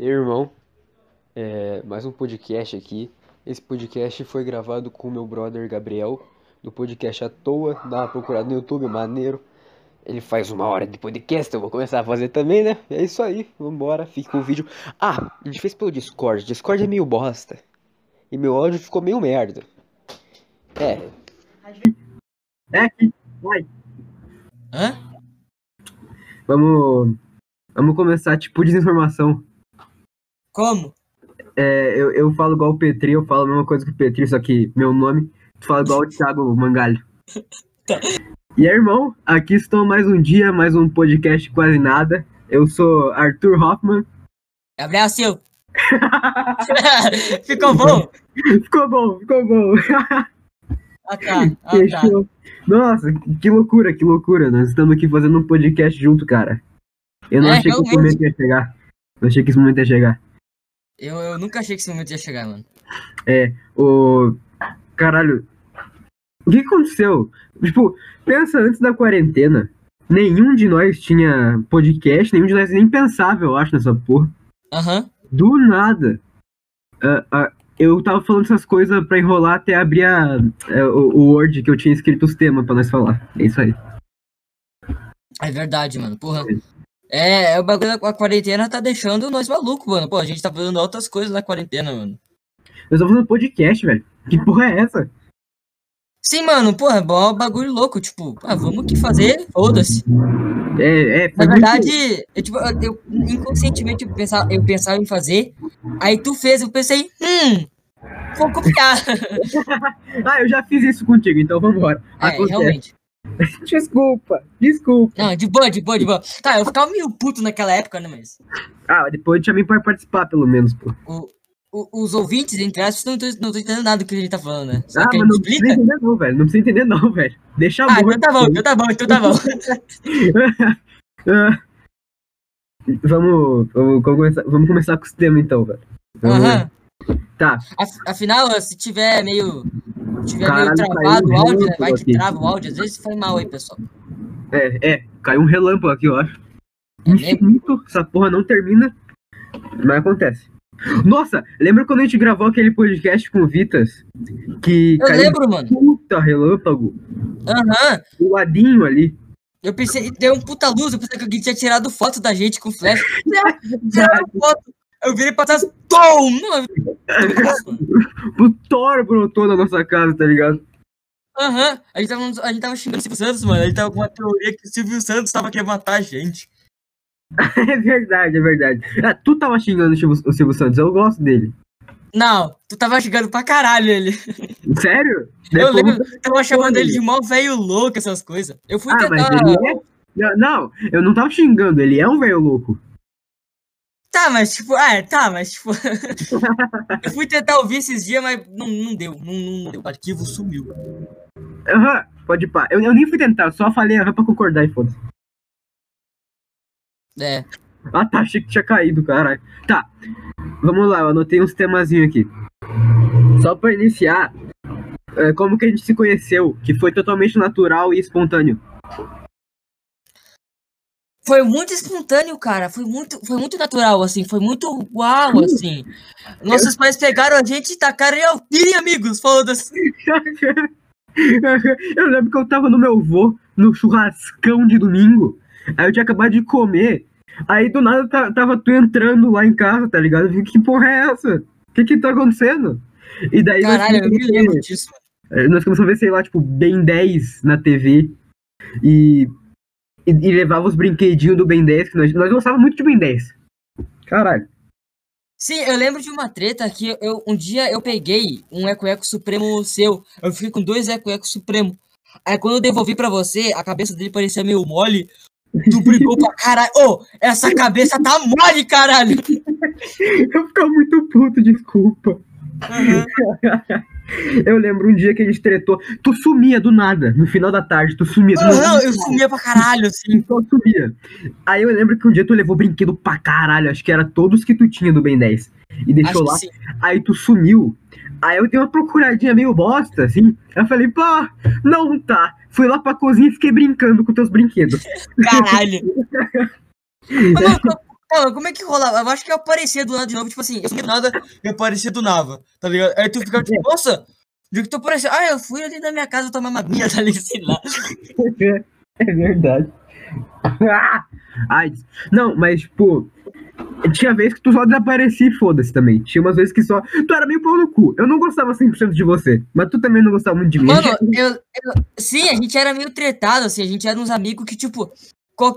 Irmão, é, mais um podcast aqui. Esse podcast foi gravado com meu brother Gabriel, do podcast à toa, dá uma procurada no YouTube, maneiro. Ele faz uma hora de podcast, eu vou começar a fazer também, né? É isso aí, vambora, fica com o vídeo. Ah, a gente fez pelo Discord, Discord é meio bosta. E meu áudio ficou meio merda. É, É aqui, vai. Hã? Vamos, vamos começar, tipo, desinformação. Como? É, eu, eu falo igual o Petri, eu falo a mesma coisa que o Petri, só que meu nome, tu fala igual o Thiago Mangalho. Tá. E aí, irmão, aqui estou mais um dia, mais um podcast quase nada. Eu sou Arthur Hoffman. Gabriel Silva. Ficou bom? ficou bom, ficou bom. Ah tá, ah tá. Nossa, que loucura, que loucura. Nós estamos aqui fazendo um podcast junto, cara. Eu não É, achei que esse realmente. momento ia chegar. Não achei que esse momento ia chegar. Eu, eu nunca achei que esse momento ia chegar, mano. É, o. Caralho. O que aconteceu? Tipo, pensa antes da quarentena. Nenhum de nós tinha podcast, nenhum de nós nem pensava, eu acho, nessa porra. Aham. Do nada. ah, ah, eu tava falando essas coisas pra enrolar até abrir a, é, o, o Word que eu tinha escrito os temas pra nós falar. É isso aí. É verdade, mano. Porra. É, é o bagulho da quarentena tá deixando nós malucos, mano. Pô, a gente tá fazendo outras coisas na quarentena, mano. Eu tô fazendo podcast, velho. Que porra é essa? Sim, mano, porra, é bom bagulho louco. Tipo, ah, vamos que fazer, foda-se. É, é. Na muito- verdade, eu, tipo, eu, eu- inconscientemente eu pensava, eu pensava em fazer. Aí tu fez, eu pensei, hum, vou copiar. Ah, eu já fiz isso contigo, então vambora. É, Acontece. realmente. Desculpa, desculpa. Não, de boa, de boa, de boa. Tá, eu ficava meio puto naquela época, né, mas. Ah, depois chamei pra participar, pelo menos, pô. o- o- os ouvintes, entre aspas, não estão entendendo nada do que gente tá falando, né? Só Ah, mas não precisa explica. entender não, velho. Não precisa entender não, velho. Deixa Ah, amor. então tá bom, então tá bom, então tá bom. Ah. vamos, vamos, começar, vamos começar com esse tema então, velho. Vamos lá. Tá, Af- Afinal, se tiver meio. Se tiver Caralho, meio travado caiu o um áudio, né? Vai que aqui. trava o áudio, às vezes foi mal aí, pessoal. é, é. Caiu um relâmpago aqui, eu acho. É? Infinito, essa porra não termina. Mas acontece. Nossa, lembra quando a gente gravou aquele podcast com o Vitas? Que Eu caiu lembro, mano. um puta relâmpago Aham. do ladinho ali. Eu pensei, deu um puta luz, eu pensei que alguém tinha tirado foto da gente com flash. Tiraram foto. Eu virei pra trás, tom! O Thor brotou na nossa casa, tá ligado? Aham. A, gente tava, a gente tava xingando o Silvio Santos, mano. A gente tava com uma teoria que o Silvio Santos tava querendo matar a gente. É verdade, é verdade. Ah, tu tava xingando o Silvio, o Silvio Santos, eu gosto dele. Não, tu tava xingando pra caralho ele. Sério? Eu Depois- lembro, eu tava chamando ele de mó velho louco, essas coisas. Eu fui Ah, mas tentar. ele é. Não, eu não tava xingando, ele é um velho louco. Tá, mas tipo, ah, tá, mas tipo. eu fui tentar ouvir esses dias, mas não, não deu. Não, não deu. O arquivo sumiu. Aham, pode ir pá. Eu, eu nem fui tentar, eu só falei aham pra concordar e foda-se. É. Ah tá, achei que tinha caído, caralho. Tá, vamos lá, eu anotei uns temazinhos aqui. Só pra iniciar, é, como que a gente se conheceu, que foi totalmente natural e espontâneo. Foi muito espontâneo, cara. Foi muito, foi muito natural, assim. Foi muito uau, assim. Nossos pais pegaram a gente e tacaram em Alpine, amigos. Foda-se. eu lembro que eu tava no meu vô, no churrascão de domingo. Aí eu tinha acabado de comer. Aí do nada ta- tava tu entrando lá em casa, tá ligado? Eu fiquei, que porra é essa? O que que tá acontecendo? E daí nós Caralho, eu me lembro disso. eh, nós começamos a ver, sei lá, tipo, Ben 10 na TV. E, e, e levava os brinquedinhos do Ben 10, que nós, nós gostávamos muito de Ben 10. Caralho. Sim, eu lembro de uma treta que eu, um dia eu peguei um Eco-Eco Supremo seu. Eu fiquei com dois Eco-Eco Supremo. Aí quando eu devolvi pra você, a cabeça dele parecia meio mole. Tu brigou pra caralho. Ô, essa cabeça tá mole, caralho! Eu ficava muito puto, desculpa. Aham. Eu lembro um dia que a gente tretou. Tu sumia do nada, no final da tarde, tu sumia. tu não- Aham, eu sumia pra caralho, assim. Só sumia. Aí eu lembro que um dia tu levou brinquedo pra caralho, acho que era todos que tu tinha do Ben 10. E deixou Acho lá, aí tu sumiu. Aí eu dei uma procuradinha meio bosta, assim. Aí eu falei, pô, não tá. Fui lá pra cozinha e fiquei brincando com teus brinquedos. Caralho. Mas, mano, como é que rolava? Eu acho que eu aparecia do nada de novo, tipo assim, eu do nada, eu aparecia do nada, tá ligado? Aí tu ficava tipo, nossa, de que tu apareceu? Ah, eu fui ali na minha casa tomar uma aguinha, tá ligado? Sei lá. É verdade. Ai, não, mas, tipo, tinha vezes que tu só desaparecia e foda-se também. Tinha umas vezes que só. Tu era meio pau no cu. Eu não gostava 100% de você, mas tu também não gostava muito de mim. Mano, eu, eu- sim, a gente era meio tretado, assim, a gente era uns amigos que, tipo,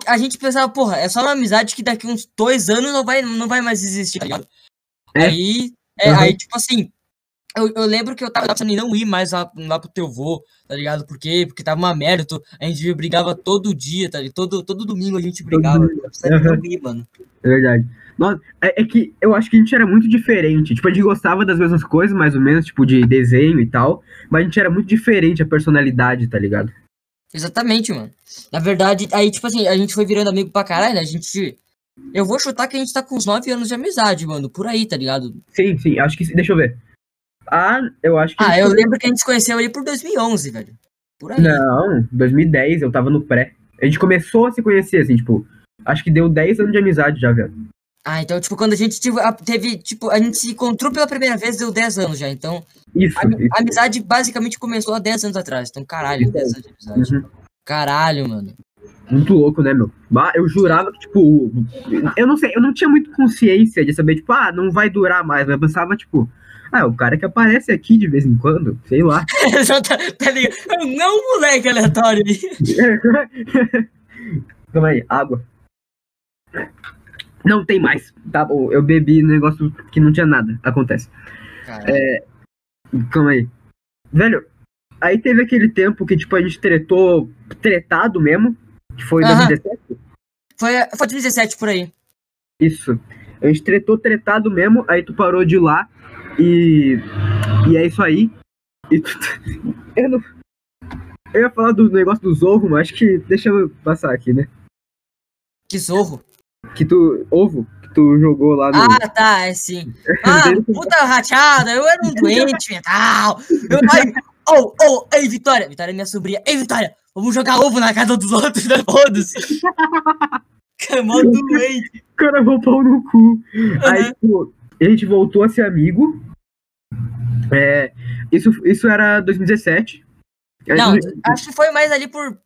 a gente pensava, porra, é só uma amizade que daqui uns dois anos não vai, não vai mais existir, tá ligado? É. Aí, é, Uhum. aí, tipo assim, eu, eu lembro que eu tava pensando em não ir mais lá, lá pro teu vô, tá ligado? Por quê? Porque tava uma merda, tu- a gente brigava todo dia, tá ligado? Todo, todo domingo a gente brigava. uhum. ir, mano. É verdade. Nossa, é, é que eu acho que a gente era muito diferente. Tipo, a gente gostava das mesmas coisas, mais ou menos, tipo, de desenho e tal. Mas a gente era muito diferente a personalidade, tá ligado? Exatamente, mano. Na verdade, aí, tipo assim, a gente foi virando amigo pra caralho, né? A gente. Eu vou chutar que a gente tá com uns 9 anos de amizade, mano. Por aí, tá ligado? Sim, sim, acho que. Deixa eu ver. Ah, eu acho que. Ah, eu foi- lembro que a gente se conheceu ali por 2011, velho. Por aí. Não, 2010, eu tava no pré. A gente começou a se conhecer, assim, tipo. Acho que deu 10 anos de amizade já, velho. Ah, então, tipo, quando a gente teve, tipo, a gente se encontrou pela primeira vez, deu 10 anos já. Então, Isso. a, isso. amizade basicamente começou há 10 anos atrás. Então, caralho, 10 anos de amizade. Uhum. Caralho, mano. Muito louco, né, meu? Bah, Eu jurava que, tipo. Eu não sei, eu não tinha muito consciência de saber, tipo, ah, não vai durar mais. Mas eu pensava, tipo, ah, o cara que aparece aqui de vez em quando, sei lá. Tá, tá? Não, moleque aleatório. Calma aí, água. Não tem mais. Tá bom, eu bebi negócio que não tinha nada. Acontece. Caralho. Calma aí. Velho, aí teve aquele tempo que, tipo, a gente tretou, tretado mesmo, que foi em Aham. 2017. Foi, foi 2017 por aí. Isso. A gente tretou, tretado mesmo, aí tu parou de ir lá e. E é isso aí. E tu... Eu não. Eu ia falar do negócio dos ovos, mas acho que. Deixa eu passar aqui, né? Que zorro. Que tu. Ovo, que tu jogou lá no. Ah, tá, é sim. Ah, puta rachada, eu era um doente mental. Eu, ai, oh, oh, ei, Vitória. Vitória é minha sobrinha. Ei, Vitória, vamos jogar ovo na casa dos outros, né? Foda-se. Que mó doente. O cara vou pau no cu. Aí, Uhum. tipo, a gente voltou a ser amigo. É, isso, isso era 2017. Aí, Não, acho que foi mais ali por.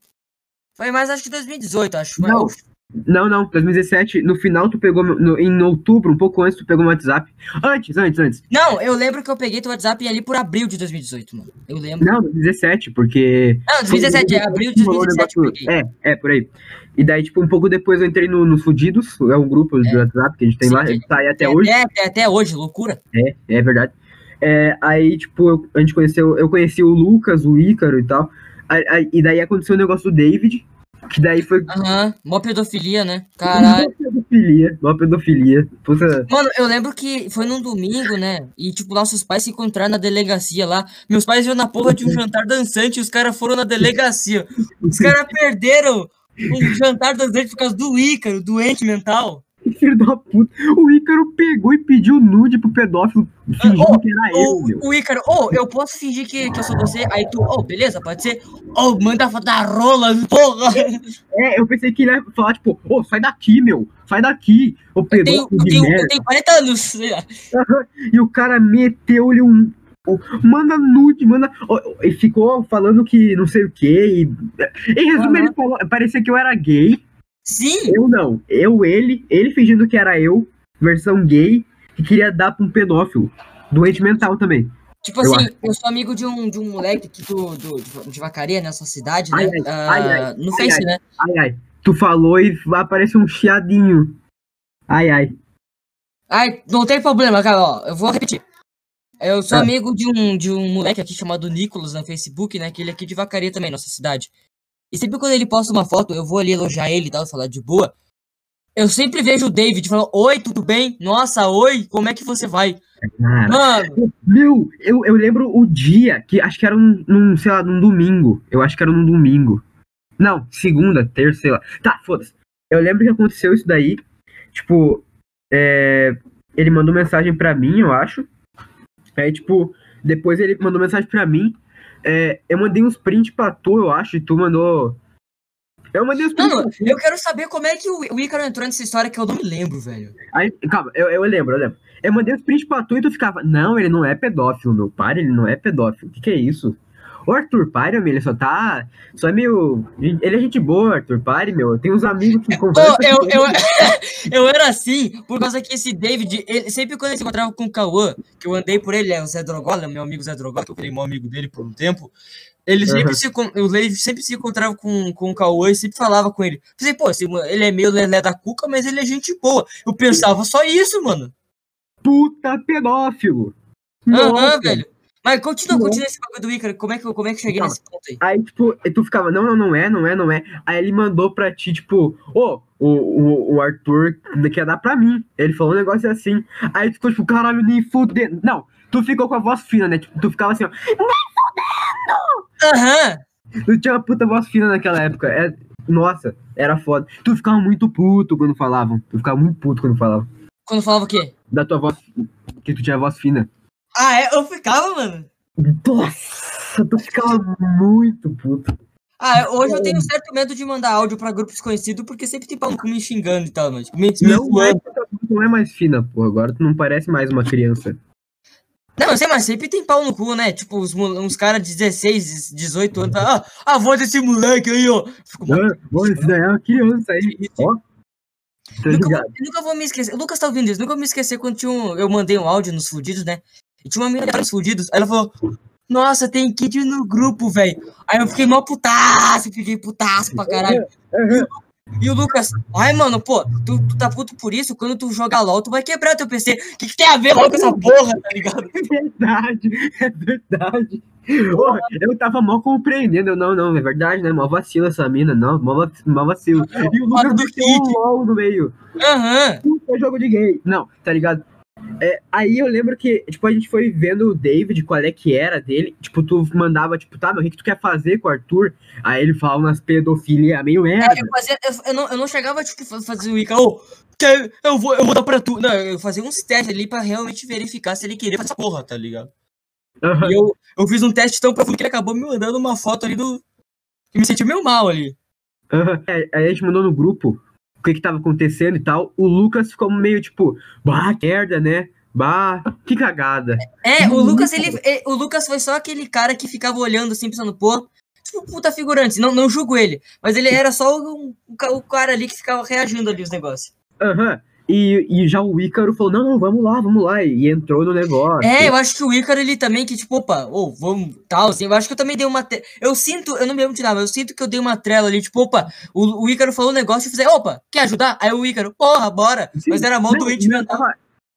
Foi mais acho que 2018, acho. Não. Não, não, 2017, no final tu pegou, no, em outubro, um pouco antes, tu pegou meu WhatsApp. Antes, antes, antes. Não, eu lembro que eu peguei teu WhatsApp ali por abril de 2018, mano. Eu lembro. Não, 2017, porque. Não, 2017, é abril de 2017 eu peguei. É, é, por aí. E daí, tipo, um pouco depois eu entrei no, no Fudidos, é um grupo de É. WhatsApp que a gente tem Sim, lá, ele tá aí até hoje. Até, até hoje, loucura. É, é verdade. É, aí, tipo, eu- a gente conheceu, eu conheci o Lucas, o Ícaro e tal. Aí- aí- e daí aconteceu o negócio do David, que daí foi Aham, mó pedofilia, né? Caralho. uma pedofilia, uma pedofilia. Puta, Mano, eu lembro que foi num domingo, né? E, tipo, nossos pais se encontraram na delegacia lá. Meus pais iam na porra de um jantar dançante e os caras foram na delegacia. Os caras perderam um jantar dançante por causa do Ícaro, doente mental. filho da puta. O Ícaro pegou e pediu nude pro pedófilo, fingindo Ô, que era eu, meu. O, o Ícaro, ô, eu posso fingir que, que eu sou você? Aí tu, ô, beleza, pode ser. Ô, manda a foto da rola, porra. É, eu pensei que ele ia falar, tipo, ô, sai daqui, meu, sai daqui, ô Eu tenho, pedófilo eu tenho, eu tenho 40 anos. E o cara meteu-lhe um. um- Manda nude, manda. E ficou falando que não sei o quê. E, em resumo, Aham. ele falou. Parecia que eu era gay. Sim, Eu não. Eu, ele, ele fingindo que era eu, versão gay, que queria dar pra um pedófilo. Doente mental também. tipo Eu assim, eu sou amigo de um, de um moleque aqui do, do, de- Vacaria, nessa cidade, né? Ai, ai, Ah, ai, ai, no Face, né? Ai, ai. Tu falou e vai aparecer um chiadinho. Ai, ai. Ai, não tem problema, cara, ó, eu vou repetir. Eu sou Ah. amigo de um, de um moleque aqui chamado Nicolas no Facebook, né? Que ele é aqui de Vacaria também, nossa cidade. E sempre quando ele posta uma foto, eu vou ali elogiar ele e tal, falar de boa. Eu sempre vejo o David falando, oi, tudo bem? Nossa, oi, como é que você vai? Cara. Mano, Meu, eu, eu lembro o dia, que acho que era um, num, sei lá, num domingo. Eu acho que era num domingo. Não, segunda, terça, sei lá. Tá, foda-se. Eu lembro que aconteceu isso daí. Tipo, é, ele mandou mensagem pra mim, eu acho. Aí, tipo, depois ele mandou mensagem pra mim. É, eu mandei uns prints pra tu, eu acho, e tu mandou. Eu mandei os Mano, prints. eu quero saber como é que o o Ícaro entrou nessa história que eu não me lembro, velho. Aí, calma, eu, eu lembro, eu lembro. Eu mandei os prints pra tu e tu ficava, não, ele não é pedófilo, meu pai, ele não é pedófilo. O que, que é isso? O Arthur Pare, meu, ele só tá. Só é meio. Ele é gente boa, Arthur Pare, meu. Eu tenho uns amigos que conversam. eu, eu, ele. eu era assim, por causa que esse David, ele, sempre quando ele se encontrava com o Cauã, que eu andei por ele, é o Zé Drogola, meu amigo Zé Drogola, que eu virei meu amigo dele por um tempo, ele sempre, Uhum. se, David sempre se encontrava com, com o Cauã e sempre falava com ele. Falei, pô, esse ele é meio lelé da cuca, mas ele é gente boa. Eu pensava só isso, mano. Puta pedófilo. Aham, Nossa. velho. Mas continua, continua esse bagulho do Ícaro, como é que, eu- como é que eu cheguei Calma. nesse ponto aí? Aí, tipo, tu ficava, não, não, não é, não é, não é. Aí ele mandou pra ti, tipo, ô, o, o, o Arthur quer dar pra mim. Ele falou um negócio assim. Aí tu ficou, tipo, caralho, nem fudendo. Não, tu ficou com a voz fina, né? Tipo, tu ficava assim, ó. Aham. Tu tinha uma puta voz fina naquela época. É, nossa, era foda. Tu ficava muito puto quando falavam. Tu ficava muito puto quando falavam. Quando falava o quê? Da tua voz, que tu tinha voz fina. Ah, é? Eu ficava, mano. Nossa, tu ficava muito puto. Ah, é, hoje eu tenho certo medo de mandar áudio pra grupos conhecidos, porque sempre tem pau no cu me xingando e tal, mas me, me Não é, não é mais fina, pô. Agora tu não parece mais uma criança. Não, eu sei, mas sempre tem pau no cu, né? Tipo, uns, uns caras de 16, 18 anos, ah, a voz desse moleque aí, ó. Fico, mano, Pô, esse daí é uma criança aí. Ó. Nunca, nunca vou me esquecer. O Lucas tá ouvindo isso, nunca vou me esquecer quando tinha um, eu mandei um áudio nos fudidos, né? E tinha uma menina nos fudidos, aí ela falou, nossa, tem kid no grupo, velho. Aí eu fiquei mó putaço, fiquei putaço pra caralho. Aham. E o Lucas, ai, mano, pô, tu, tu tá puto por isso? Quando tu jogar LOL, tu vai quebrar teu PC. O que, que tem a ver com essa porra, tá ligado? É verdade, é verdade. Porra, eu tava mal compreendendo. Não, não, é verdade, né? Mó vacilo essa mina, não, mó, mó vacilo. E o Lucas do LOL no meio. Aham. Puta jogo de gay. Não, tá ligado? É, aí eu lembro que, tipo, a gente foi vendo o David, qual é que era dele. Tipo, tu mandava, tipo, tá, meu, o que, tu quer fazer com o Arthur? Aí ele falava umas pedofilia meio merda. É, eu, fazia, eu, eu não, eu não chegava, tipo, fa- fazer o Ica, ô, eu, vou, eu vou dar pra tu. Não, eu fazia uns testes ali pra realmente verificar se ele queria fazer essa porra, tá ligado? Aham. E eu, eu fiz um teste tão profundo que ele acabou me mandando uma foto ali do. que me sentiu meio mal ali. Aham. É, aí a gente mandou no grupo que que tava acontecendo e tal. O Lucas ficou meio tipo, bah, que merda, né? Bah, que cagada. É, o Uhum. Lucas, ele, ele- o Lucas foi só aquele cara que ficava olhando assim, pensando, pô, tipo, puta figurante, não, não julgo ele, mas ele era só o, o, o cara ali que ficava reagindo ali os negócios. Aham. E, e já o Ícaro falou, não, não, vamos lá, vamos lá. E entrou no negócio. É, eu acho que o Ícaro, ele também, que tipo, opa, ô, vamos, tal, assim, eu acho que eu também dei uma, eu sinto, eu não me lembro de nada, mas eu sinto que eu dei uma trela ali, tipo, opa, o, o Ícaro falou um negócio e eu fiz, opa, quer ajudar? Aí o Ícaro, porra, bora, Sim. mas era mó Não, doente não, eu mental. tava,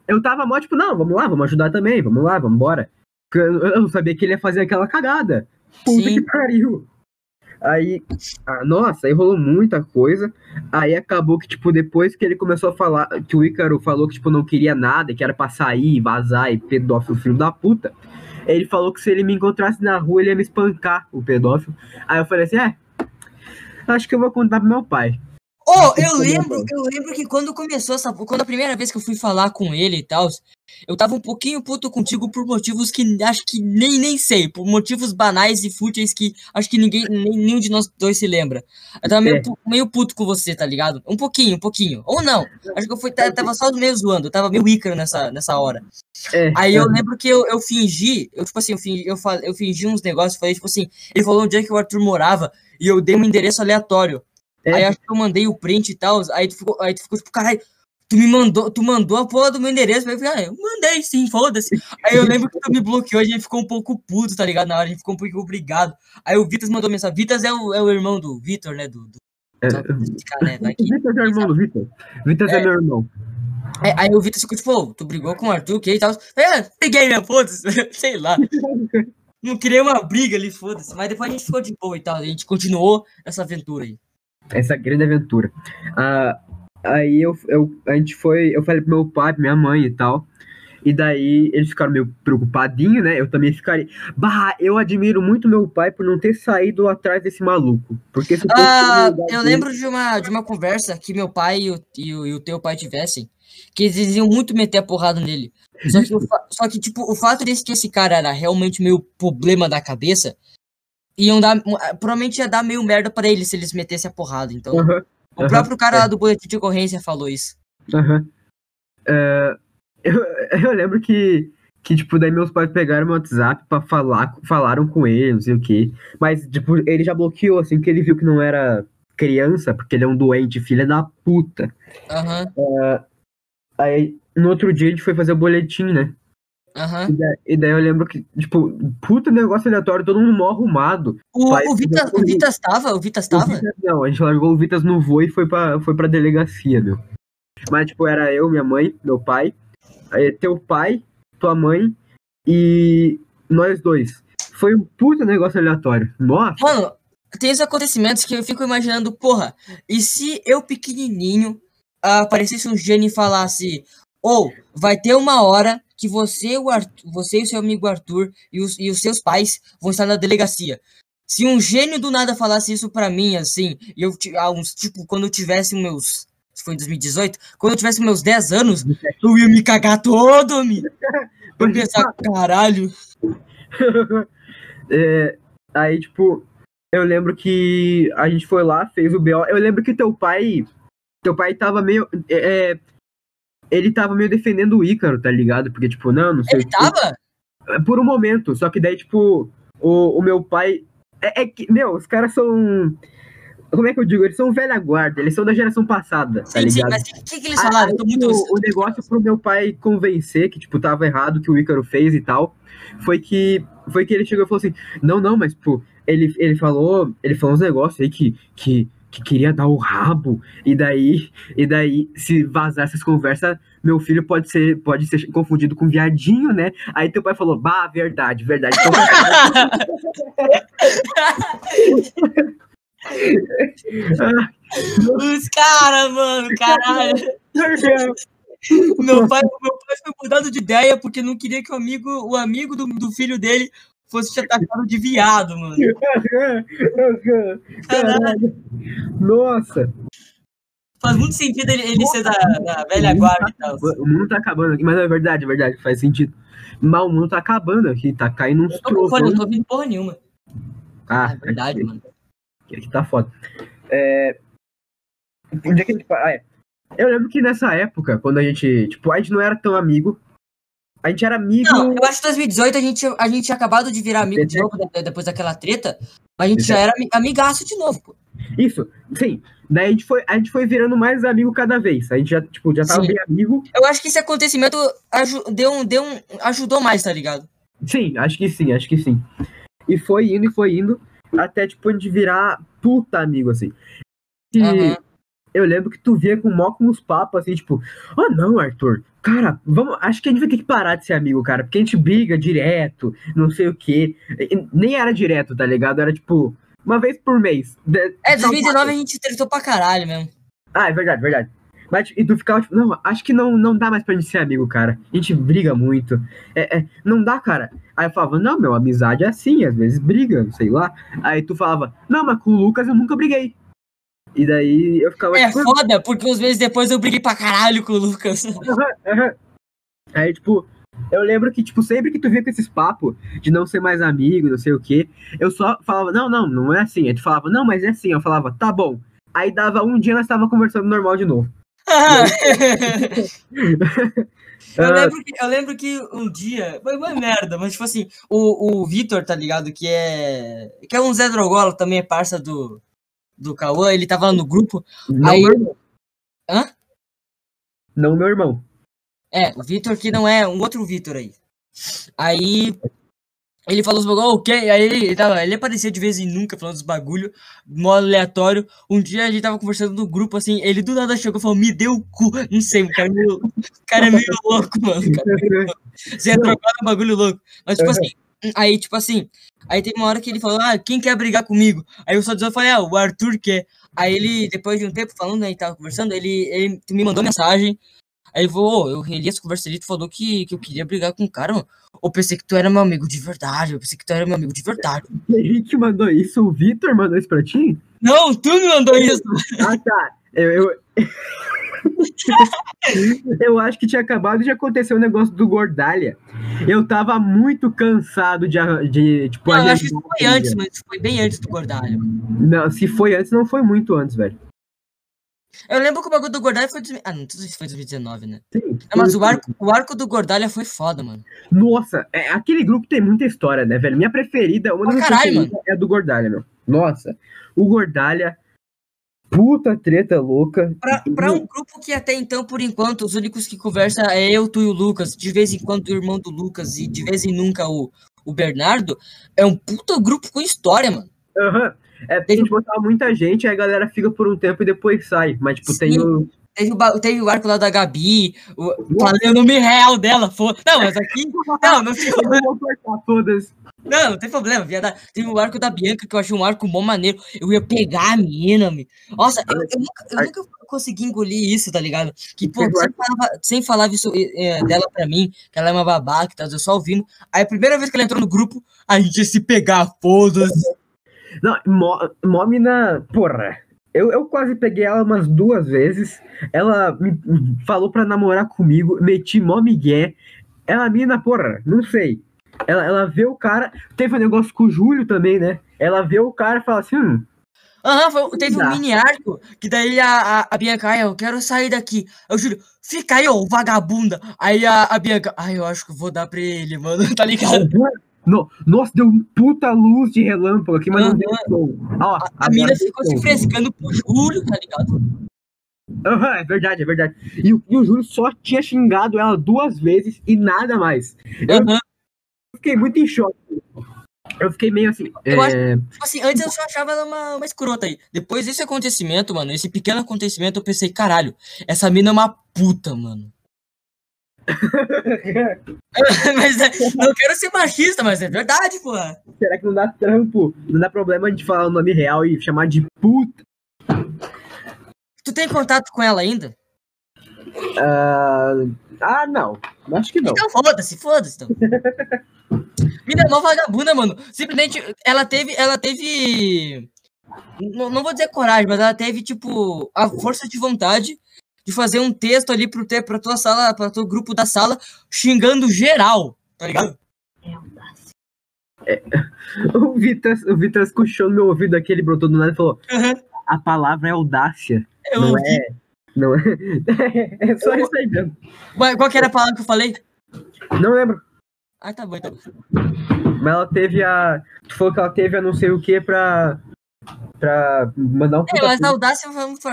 eu tava mó, tipo, não, vamos lá, vamos ajudar também, vamos lá, vamos embora. Porque Eu, eu sabia que ele ia fazer aquela cagada. Puta Sim. que pariu. Aí, ah, nossa, aí rolou muita coisa. Aí acabou que, tipo, depois que ele começou a falar, que o Ícaro falou que, tipo, não queria nada, que era pra sair, vazar e pedófilo, filho da puta. Ele falou que se ele me encontrasse na rua, ele ia me espancar, o pedófilo. Aí eu falei assim, é, acho que eu vou contar pro meu pai. Oh, eu lembro, eu lembro que quando começou essa. Quando a primeira vez que eu fui falar com ele e tal, eu tava um pouquinho puto contigo por motivos que acho que nem, nem sei. Por motivos banais e fúteis que acho que ninguém, nem, nenhum de nós dois se lembra. Eu tava meio, É. meio puto com você, tá ligado? Um pouquinho, um pouquinho. Ou não. Acho que eu fui, ta- tava só meio zoando. Eu tava meio ícaro nessa, nessa hora. É, Aí eu lembro que eu, eu fingi, eu, tipo assim, eu fingi, eu, fa- eu fingi uns negócios, falei, tipo assim, ele falou onde é que o Arthur morava e eu dei um endereço aleatório. É. Aí acho que eu mandei o print e tal, aí tu ficou, aí tu ficou tipo, caralho, tu me mandou, tu mandou a porra do meu endereço, eu falei, ah, eu mandei sim, foda-se. Aí eu lembro que tu me bloqueou, a gente ficou um pouco puto, tá ligado? Na hora, a gente ficou um pouco obrigado. Aí o Vitas mandou mensagem, Vitas é o, é o irmão do Vitor, né, do, do é, esse cara, né, O Vitor é irmão do Vitor. Vitor é. É. meu irmão. Aí, aí o Vitor ficou tipo, pô, tu brigou com o Arthur, o que e tal. É, peguei, né, foda-se, sei lá. Não criei uma briga ali, foda-se. Mas depois a gente ficou de boa e tal. A gente continuou essa aventura aí. Essa grande aventura. Ah, aí eu, eu, a gente foi, eu falei pro meu pai, pra minha mãe e tal. E daí eles ficaram meio preocupadinhos, né? Eu também ficaria. Bah, eu admiro muito meu pai por não ter saído atrás desse maluco. Porque se Ah, eu dele- lembro de uma, de uma conversa que meu pai e o, e, o, e o teu pai tivessem. Que eles iam muito meter a porrada nele. Só que, fa- só que, tipo, o fato desse que esse cara era realmente meio problema da cabeça. iam dar. Provavelmente ia dar meio merda pra eles se eles metessem a porrada. Então, Aham, o aham, próprio cara lá do boletim de ocorrência falou isso. aham. É, eu, eu lembro que, que, tipo, daí meus pais pegaram meu WhatsApp pra falar, falaram com ele, não sei o quê. Mas, tipo, ele já bloqueou, assim, que ele viu que não era criança, porque ele é um doente, filha da puta. Aham, Aí, no outro dia, a gente foi fazer o boletim, né? Aham. E daí, e daí eu lembro que, tipo, puta negócio aleatório, todo mundo mó arrumado. O, Pai, o, Vitas, o Vitas tava? O Vitas O tava? Vitas não, a gente largou o Vitas no voo e foi pra, foi pra delegacia, meu. Mas, tipo, era eu, minha mãe, meu pai, teu pai, tua mãe e nós dois. Foi um puta negócio aleatório. Nossa, Mano, tem os acontecimentos que eu fico imaginando, porra, e se eu pequenininho aparecesse um gênio e falasse, ou vai ter uma hora que você, o Arthur, você e o seu amigo Arthur e os, e os seus pais vão estar na delegacia. Se um gênio do nada falasse isso pra mim, assim, e eu, uns, tipo, quando eu tivesse meus, foi em 2018, quando eu tivesse meus 10 anos, eu ia me cagar todo, me. Eu pensar, caralho. É, aí, tipo, eu lembro que a gente foi lá, fez o BO. Eu lembro que teu pai. Teu pai tava meio. é, ele tava meio defendendo o Ícaro, tá ligado? Porque, tipo, não, não sei Ele o tava? Por um momento. Só que daí, tipo, o, o meu pai. É, é que, meu, os caras são. Como é que eu digo? Eles são velha guarda, eles são da geração passada, tá Sim, sim, ligado? mas o que, que, eles falaram? Aí, tô muito. tipo, o negócio pro meu pai convencer que, tipo, tava errado o que o Ícaro fez e tal, foi que foi que ele chegou e falou assim, não, não, mas, pô, ele, ele falou, ele falou uns negócios aí que, que, que queria dar o rabo, e daí, e daí, se vazar essas conversas, meu filho pode ser, pode ser confundido com viadinho, né? Aí teu pai falou, bah, verdade, verdade. Os caras, mano, caralho. Meu pai, meu pai foi mudado de ideia porque não queria que o amigo, o amigo do, do filho dele fosse atacado de viado, mano. Caralho. Nossa, Faz muito sentido ele, ele ser da, da velha guarda e tal. o mundo tá acabando aqui, mas é verdade, é verdade, faz sentido. Mas o mundo tá acabando aqui, tá caindo uns fone, eu tô ouvindo porra nenhuma. Ah, É verdade, aqui, mano. aqui tá foda. É... Onde é que a gente... Ah, é. Eu lembro que nessa época, quando a gente, tipo, a gente não era tão amigo, a gente era amigo... Não, eu acho que em 2018 a gente, a gente tinha acabado de virar amigo de novo de- depois daquela treta, mas a gente já era ami- amigaço de novo, pô. Isso, sim. Daí a gente, foi, a gente foi virando mais amigo cada vez. A gente já, tipo, já tava Sim. bem amigo. Eu acho que esse acontecimento deu um, deu um, ajudou mais, tá ligado? Sim, acho que sim, acho que sim. E foi indo e foi indo, até, tipo, a gente virar puta amigo, assim. E Aham. eu lembro que tu via com mó com uns papos, assim, tipo, ah, não, Arthur, cara, vamos, acho que a gente vai ter que parar de ser amigo, cara, porque a gente briga direto, não sei o quê. Nem era direto, tá ligado? Era, tipo, uma vez por mês. É, só 2019 a gente tretou pra caralho mesmo. Ah, é verdade, verdade. Mas, e tu ficava tipo, não, acho que não, não dá mais pra gente ser amigo, cara. A gente briga muito. É, é, não dá, cara. Aí eu falava, não, meu, amizade é assim, às vezes briga, sei lá. Aí tu falava, não, mas com o Lucas eu nunca briguei. E daí eu ficava É tipo, foda, porque uns meses depois eu briguei pra caralho com o Lucas. Aí, tipo, eu lembro que, tipo, sempre que tu via com esses papos de não ser mais amigo, não sei o quê, eu só falava, não, não, não é assim. Aí tu falava, não, mas é assim. Eu falava, tá bom. Aí dava um dia nós tava conversando normal de novo. eu, lembro que, eu lembro que um dia. Foi uma merda, mas tipo assim, o, o Vitor, tá ligado? Que é. Que é um Zé Drogola, também é parça do, do Cauã, ele tava lá no grupo. não, aí- meu irmão. Hã? Não, meu irmão. É, o Vitor que não é um outro Vitor aí. Aí ele falou os bagulho, ok, aí ele, tava, ele aparecia de vez em nunca falando dos bagulho, modo aleatório. Um dia a gente tava conversando no grupo assim, ele do nada chegou e falou, me deu o cu. Não sei, o cara é meio, o cara é meio louco, mano. Cara é meio louco. Você ia trocar um bagulho louco. Mas tipo assim, aí tipo assim, aí teve uma hora que ele falou, ah, quem quer brigar comigo? Aí eu só eu falei, ah, o Arthur quer. Aí ele, depois de um tempo falando, né, e tava conversando, ele, ele me mandou mensagem. Aí ele falou, "Ô, eu reli essa conversa ali, tu falou que, que eu queria brigar com o cara, mano. Eu pensei que tu era meu amigo de verdade, eu pensei que tu era meu amigo de verdade. Quem que mandou isso? O Vitor mandou isso pra ti? Não, tu me mandou isso! Ah, tá. Eu, eu, Eu acho que tinha acabado de acontecer o negócio do Gordalha. Eu tava muito cansado de, de tipo, Não, eu acho que isso foi antes, mas isso foi bem antes do Gordalho. Não, se foi antes, não foi muito antes, velho. Eu lembro que o bagulho do Gordalho foi. 2000 Ah, não, tudo isso foi 2019, né? Sim, Não, mas o arco, o arco do Gordalha foi foda, mano. Nossa, é, aquele grupo tem muita história, né, velho? Minha preferida, uma das minhas preferidas é a do Gordalha, meu. Nossa, o Gordalha, puta treta louca. Pra, pra um grupo que até então, por enquanto, os únicos que conversa é eu, tu e o Lucas. De vez em quando o irmão do Lucas e de vez em nunca o, o Bernardo. É um puta grupo com história, mano. Aham. É, tem que botar muita gente, aí a galera fica por um tempo e depois sai. Mas, tipo, tem Sim. o. Teve o, teve o arco lá da Gabi. O, falei o nome real dela. Foda. Não, mas aqui. Não, não tem problema. Não, não tem problema, viada. Teve o arco da Bianca, que eu achei um arco mó maneiro. Eu ia pegar a menina, me. Nossa, eu, eu nunca, eu nunca consegui engolir isso, tá ligado? Que, pô, sem falar, sem falar isso é, dela pra mim, que ela é uma babaca, tá? Eu só ouvindo. Aí a primeira vez que ela entrou no grupo, a gente ia se pegar, foda-se. Não, Mó- Mómina, porra. Eu, eu quase peguei ela umas duas vezes. Ela me falou pra namorar comigo, meti mó migué. Ela, mina, porra, não sei. Ela, ela vê o cara. Teve um negócio com o Júlio também, né? Ela vê o cara e fala assim: hum, Aham, teve um mini arco, que daí a, a, a Bianca, ai, eu quero sair daqui. Eu juro, fica aí, ô vagabunda. Aí a, a Bianca, ai, eu acho que vou dar pra ele, mano, tá ligado? No, nossa, deu um puta luz de relâmpago aqui, mas não Aham. deu som. Ó, A, a mina ficou se frescando pro Júlio, tá ligado? Aham, é verdade, é verdade. E, o- e o Júlio só tinha xingado ela duas vezes e nada mais. Eu fiquei muito em choque. Eu fiquei meio assim. Eu é, Tipo assim, antes eu só achava ela uma, uma escrota aí. Depois desse acontecimento, mano, esse pequeno acontecimento, eu pensei, caralho, essa mina é uma puta, mano. mas é, não quero ser machista, mas é verdade, porra. Será que não dá trampo? Não dá problema de falar o nome real e chamar de puta? Tu tem contato com ela ainda? Ah, ah, não. Acho que não. Então foda-se, foda-se. Então. Mina é mó vagabunda, mano. Simplesmente, ela teve. Ela teve. Não, não vou dizer coragem, mas ela teve, tipo, a força de vontade de fazer um texto ali pro te, pra tua sala, pra teu grupo da sala, xingando geral, tá ligado? O Vitas, o Vitas coxou no meu ouvido aqui, ele brotou do nada e falou: Uhum. a palavra é audácia. Eu não ouvi. é. Não é. É só isso aí mesmo. Qual qual que era a palavra que eu falei? Não lembro. Ah, tá bom, então. Mas ela teve a. Tu falou que ela teve a não sei o que pra. Pra mandar um É, mas a audácia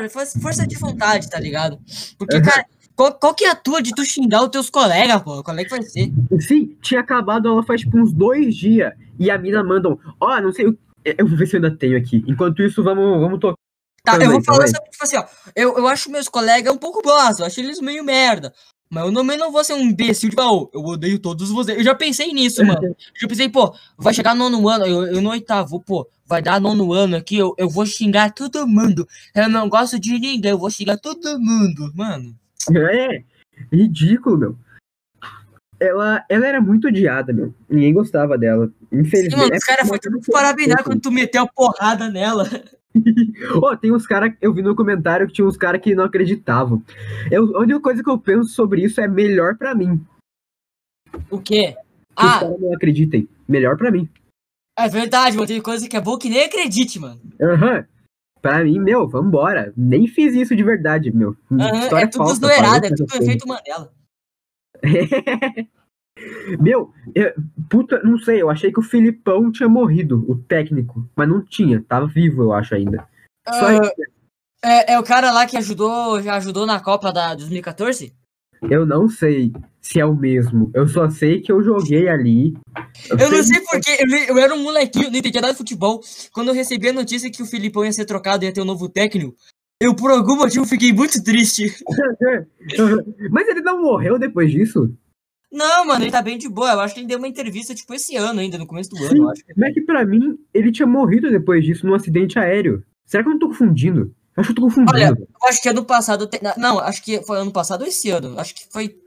foi força de vontade, tá ligado? Porque, cara, qual, qual que é a tua de tu xingar os teus colegas, pô? Qual é que vai ser? Sim, tinha acabado ela faz tipo uns dois dias. E a mina mandam, ó, não sei o. Eu vou ver se eu ainda tenho aqui. Enquanto isso, vamos, vamos tocar. Tá, eu vou falar sobre, tipo assim, ó. Eu, eu acho meus colegas um pouco bosta, eu acho eles meio merda. Mas eu também não vou ser um imbecil, tipo, ó, eu odeio todos vocês. Eu já pensei nisso, mano. Eu já pensei, pô, vai chegar nono ano, eu, eu no oitavo, pô, vai dar nono ano aqui, eu, eu vou xingar todo mundo. Eu não gosto de ninguém, eu vou xingar todo mundo, mano. É, ridículo, meu. Ela, ela era muito odiada, meu. Ninguém gostava dela. Sim, Infelizmente. mano, os caras foram tudo parabenar quando tu meteu a porrada nela. Ó, tem uns caras, eu vi no comentário que tinha uns caras que não acreditavam. Eu, a única coisa que eu penso sobre isso é melhor pra mim. O quê? Que os Ah, caras não acreditem. Melhor pra mim. é verdade, mano. Tem coisa que é boa que nem acredite, mano. Aham. Pra mim, meu, vambora. Nem fiz isso de verdade, meu. História é tudo falsa, zoeirada, falou é tudo efeito Mandela. Meu, eu- puta, não sei, eu achei que o Filipão tinha morrido, o técnico, mas não tinha, tava vivo, eu acho ainda. Isso. é, é o cara lá que ajudou, já ajudou na Copa da 2014? Eu não sei se é o mesmo. Eu só sei que eu joguei ali. Eu não sei porquê, eu, eu era um molequinho, não entendia nada de futebol. Quando eu recebi a notícia que o Filipão ia ser trocado e ia ter um novo técnico, eu por algum motivo fiquei muito triste. Mas ele não morreu depois disso? Não, mano, ele tá bem de boa. Eu acho que ele deu uma entrevista, tipo, esse ano ainda, no começo do ano, eu acho. Mas é que pra mim, ele tinha morrido depois disso num acidente aéreo. Será que eu não tô confundindo? Acho que eu tô confundindo. Olha, Eu acho que ano passado. te- Não, acho que foi ano passado ou esse ano. Acho que foi.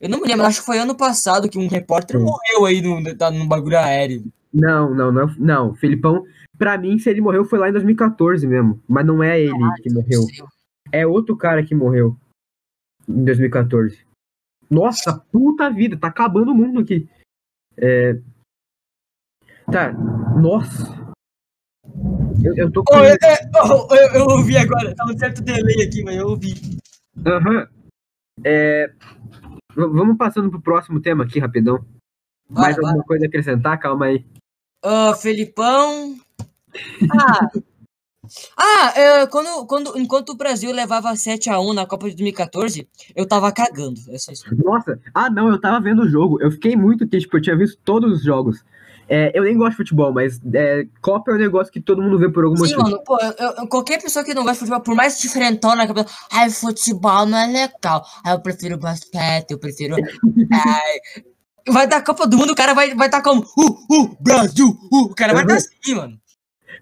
Eu não me lembro, acho que foi ano passado que um repórter Sim. morreu aí no, tá, no bagulho aéreo. Não, não, não. Não, Filipão, pra mim, se ele morreu foi lá em 2014 mesmo. Mas não é ele que morreu. É outro cara que morreu em 2014. Nossa, puta vida, tá acabando o mundo aqui. É... Tá, nossa. Eu, eu tô com. Oh, eu, oh, eu, eu ouvi agora, tá um certo delay aqui, mas eu ouvi. Aham. É, v- Vamos passando pro próximo tema aqui, rapidão. Bora, Mais alguma coisa a acrescentar? Calma aí. Ah, Felipão. Ah. Ah, é, quando, quando, enquanto o Brasil levava 7x1 na Copa de 2014, eu tava cagando. É só isso. Nossa, ah não, eu tava vendo o jogo. Eu fiquei muito triste porque eu tinha visto todos os jogos. É, eu nem gosto de futebol, mas é, Copa é um negócio que todo mundo vê por algum Sim, motivo. mano, pô, eu- eu- qualquer pessoa que não gosta de futebol, por mais diferentona na cabeça, ai, futebol não é legal. Ai, eu prefiro basquete, eu prefiro. ai. Vai dar Copa do Mundo, o cara vai vai tá como, uh, uh, Brasil, uh, o cara vai Uhum. dar assim, mano.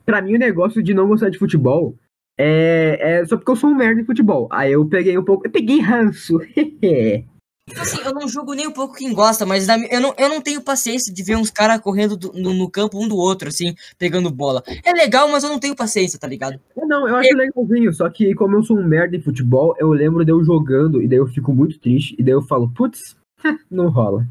Pra mim, o negócio de não gostar de futebol é, é só porque eu sou um merda em futebol. Aí eu peguei um pouco. Eu peguei ranço. Tipo assim, eu não julgo nem um pouco quem gosta, mas na eu não, eu não tenho paciência de ver uns caras correndo do- no, no campo um do outro, assim, pegando bola. É legal, mas eu não tenho paciência, tá ligado? não, eu acho legalzinho, só que como eu sou um merda em futebol, eu lembro de eu jogando e daí eu fico muito triste. E daí eu falo, putz, não rola.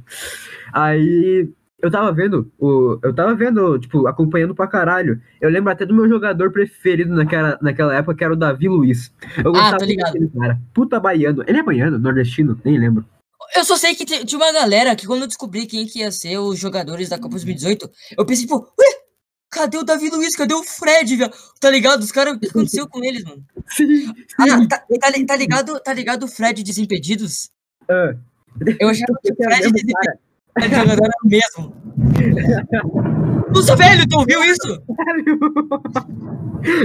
Aí eu tava vendo, o, eu tava vendo, tipo, acompanhando pra caralho. Eu lembro até do meu jogador preferido naquela, naquela época, que era o Davi Luiz. Eu Ah, gostava tô ligado. daquele cara. Puta baiano. Ele é baiano, nordestino, nem lembro. Eu só sei que ti- tinha uma galera que quando eu descobri quem que ia ser os jogadores da Copa 2018, eu pensei, pô, ué, cadê o Davi Luiz? Cadê o Fred, velho? Tá ligado? Os caras, o que aconteceu com eles, mano? Sim, Ah, tá, tá tá ligado, tá ligado o Fred Desimpedidos? Ah. Eu achava que o Era Fred Desimpedidos cara. era jogador o mesmo. Nossa, velho, tu ouviu isso?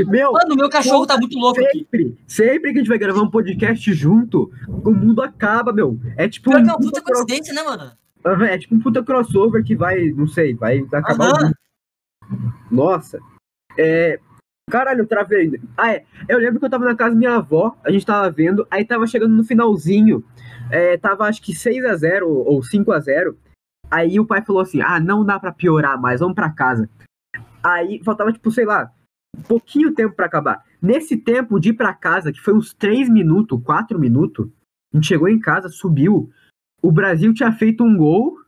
Meu, Mano, meu cachorro tá muito louco aqui. sempre, sempre que a gente vai gravar um podcast junto, o mundo acaba, meu. É tipo Pior um que é uma puta coincidência, né, mano? É tipo um puta crossover que vai, não sei, vai acabar o mundo. Nossa. É. Caralho, eu travei. Ah, é. Eu lembro que eu tava na casa da minha avó, a gente tava vendo, aí tava chegando no finalzinho. É, tava acho que 6x0 ou 5x0. Aí o pai falou assim: ah, não dá pra piorar mais, vamos pra casa. Aí faltava, tipo, sei lá, pouquinho tempo pra acabar. Nesse tempo de ir pra casa, que foi uns 3 minutos, 4 minutos, a gente chegou em casa, subiu. O Brasil tinha feito um gol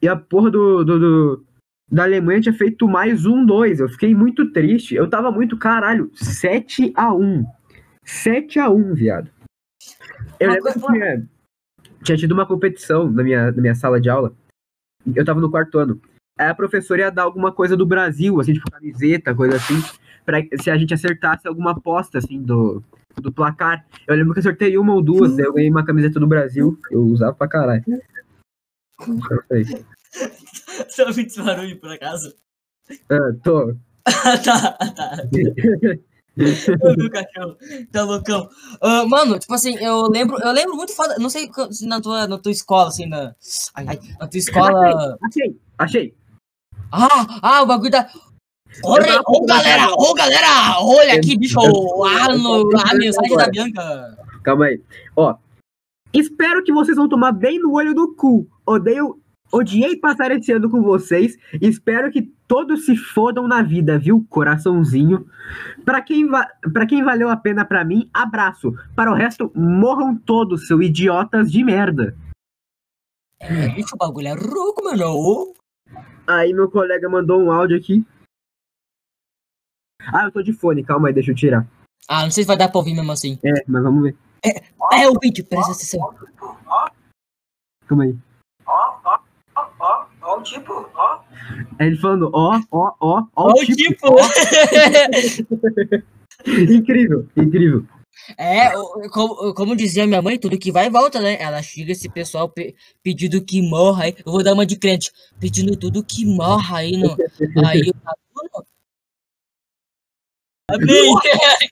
e a porra do, do- do- da Alemanha tinha feito mais um, dois. Eu fiquei muito triste. Eu tava muito, caralho, 7x1. 7x1, viado. Eu Uma lembro que coisa- tinha, tinha tido uma competição na minha, na minha sala de aula. Eu tava no quarto ano. Aí a professora ia dar alguma coisa do Brasil, assim, tipo camiseta, coisa assim, pra se a gente acertasse alguma aposta, assim, do, do placar. Eu lembro que eu acertei uma ou duas, daí eu ganhei uma camiseta do Brasil. Eu usava pra caralho. Você ouviu esse barulho, por acaso? Ah, tô. Ah, tá, tá. Cachorro. Tá loucão. Ah, mano, tipo assim, eu lembro, eu lembro muito foda. Não sei na tua, na tua escola, assim, na. Ai, ai, na tua escola. Achei, achei. Ah, ah, o bagulho da. Olha, ô galera, ô galera, olha aqui, bicho, no, a mensagem da Bianca. Calma aí. Ó. Espero que vocês vão tomar bem no olho do cu. Odeio. Odiei passar esse ano com vocês. Espero que todos se fodam na vida, viu? Coraçãozinho. Pra quem, va pra quem valeu a pena pra mim, abraço. Para o resto, morram todos, seus idiotas de merda. É, bicho, o bagulho é rouco, mano. Aí meu colega mandou um áudio aqui. Ah, eu tô de fone, calma aí, deixa eu tirar. Ah, não sei se vai dar pra ouvir mesmo assim. É, mas vamos ver. É o vídeo, presta atenção. Calma aí. Ó o tipo, ó. Aí ele falando, ó, ó, ó, ó, Olha o o tipo. tipo. incrível, incrível. É, como, como dizia minha mãe, tudo que vai e volta, né? Ela chega esse pessoal pe- pedindo que morra aí. Eu vou dar uma de crente, pedindo tudo que morra aí no. Aí o aluno. Amém!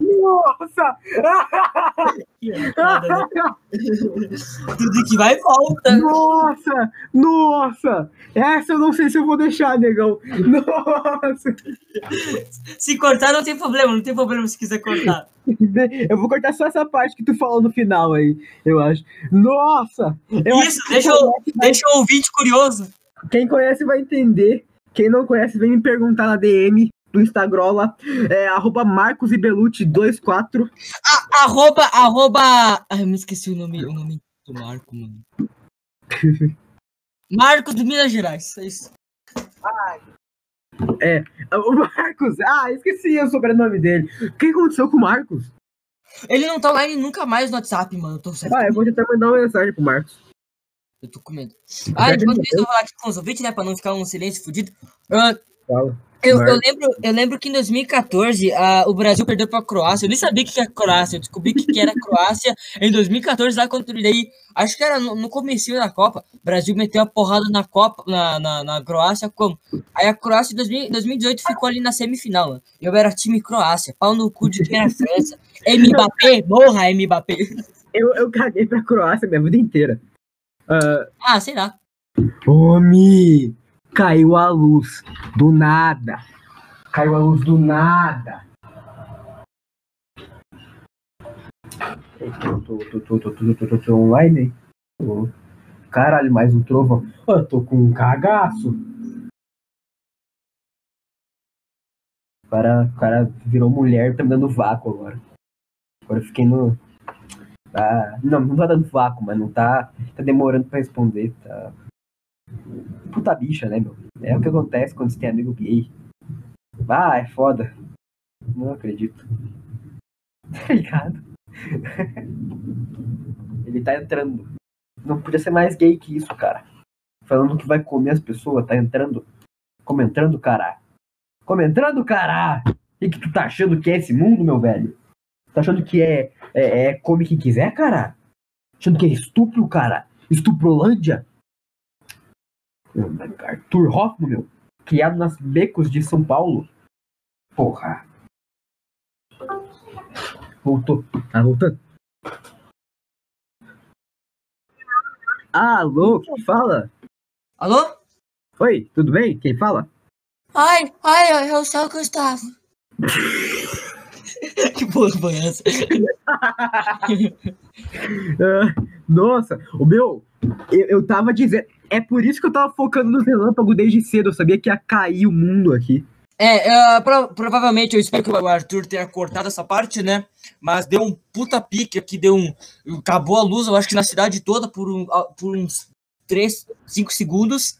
Nossa! tudo que vai e volta. Nossa! Nossa! Essa eu não sei se eu vou deixar, negão. Nossa! Se cortar, não tem problema, não tem problema se quiser cortar. Eu vou cortar só essa parte que tu falou no final aí, eu acho. Nossa! Eu acho Isso, que deixa eu, deixa o ouvinte curioso. Quem conhece vai entender. Quem não conhece, vem me perguntar na DM do Instagram lá, é arroba Marcos Ibelucci 24. Arroba, arroba. Ai, eu me esqueci o nome, o nome do Marco, mano. Marcos de Minas Gerais, é isso. O Marcos, ah, esqueci o sobrenome dele. O que aconteceu com o Marcos? Ele não tá online nunca mais no WhatsApp, mano. Eu tô, certo. Ah, eu vou tentar mandar uma mensagem pro Marcos. eu tô com medo. Ah, enquanto isso, eu vou falar aqui com os ouvintes, né? Pra não ficar um silêncio fudido. Ah, Fala. Eu, eu, lembro, eu lembro que em 2014 ah, o Brasil perdeu pra Croácia. Eu nem sabia o que era Croácia. Eu descobri que que era Croácia em 2014, lá contra o daí. Acho que era no, no comecinho da Copa. O Brasil meteu a porrada na Copa, na, na, na Croácia, como? Aí a Croácia em 2000 2018 ficou ali na semifinal, mano. Eu era time Croácia, pau no cu de quem era França. Mbappé, morra Mbappé. Eu, eu caguei pra Croácia minha vida inteira. Ah, Ah, sei lá. Homem, caiu a luz do nada. Caiu a luz do nada. Eu tô, online, hein? Caralho, mais um trovão. Eu tô com um cagaço. O cara, o cara virou mulher, tá me dando vácuo agora. Agora eu fiquei no. Tá... Não, não tá dando vácuo, mas não tá. Tá demorando pra responder. Tá puta bicha, né, meu? É o que acontece quando você tem amigo gay. Ah, é foda. Não acredito. Tá ligado? Ele tá entrando. Não podia ser mais gay que isso, cara. Falando que vai comer as pessoas, tá entrando. Como entrando, cara? Como entrando, cara? Que, que tu tá achando que é esse mundo, meu velho? Tá achando que é, é, é come quem quiser, cara? Achando que é estupro, cara? Estuprolândia? Arthur Hoffman, meu. Criado nas becos de São Paulo. Porra. Voltou. Tá voltando. Alô, quem fala? Alô? Oi, tudo bem? Quem fala? Ai, ai, eu sou o Gustavo. que porra foi essa? Ah, nossa, o meu, eu, eu tava dizendo. É por isso que eu tava focando no relâmpago desde cedo. Eu sabia que ia cair o mundo aqui. É, é, pro- provavelmente eu espero que o Arthur tenha cortado essa parte, né? Mas deu um puta pique aqui, deu um. Acabou a luz, eu acho que na cidade toda por, um, por uns 3, 5 segundos.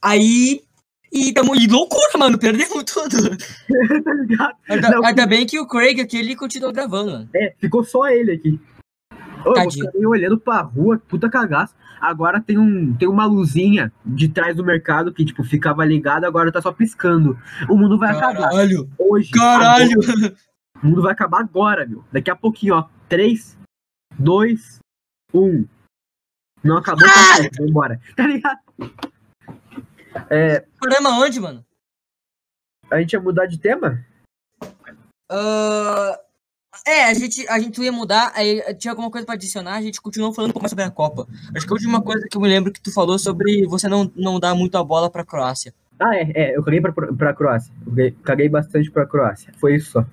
Aí. E tamo em loucura, mano, perdemos tudo. tá ligado? Ainda, Não, ainda bem que o Craig aqui ele continuou gravando. É, ficou só ele aqui. Ô, eu fiquei olhando pra rua, puta cagaço. Agora tem, um, tem uma luzinha de trás do mercado que, tipo, ficava ligada, agora tá só piscando. O mundo vai acabar. Caralho! Hoje. Caralho! agora. o mundo vai acabar agora, meu. Daqui a pouquinho, ó. 3, 2, 1. Não acabou, tá bom, vambora. Tá ligado? É, Programa onde, mano? a gente ia mudar de tema? Ah, é, a gente, a gente ia mudar, aí tinha alguma coisa pra adicionar, a gente continuou falando um pouco mais sobre a Copa. Acho que a última coisa que eu me lembro que tu falou sobre você não, não dar muito a bola pra Croácia. Ah, é, é. Eu caguei pra, pra Croácia. Eu caguei, bastante pra Croácia. Foi isso só.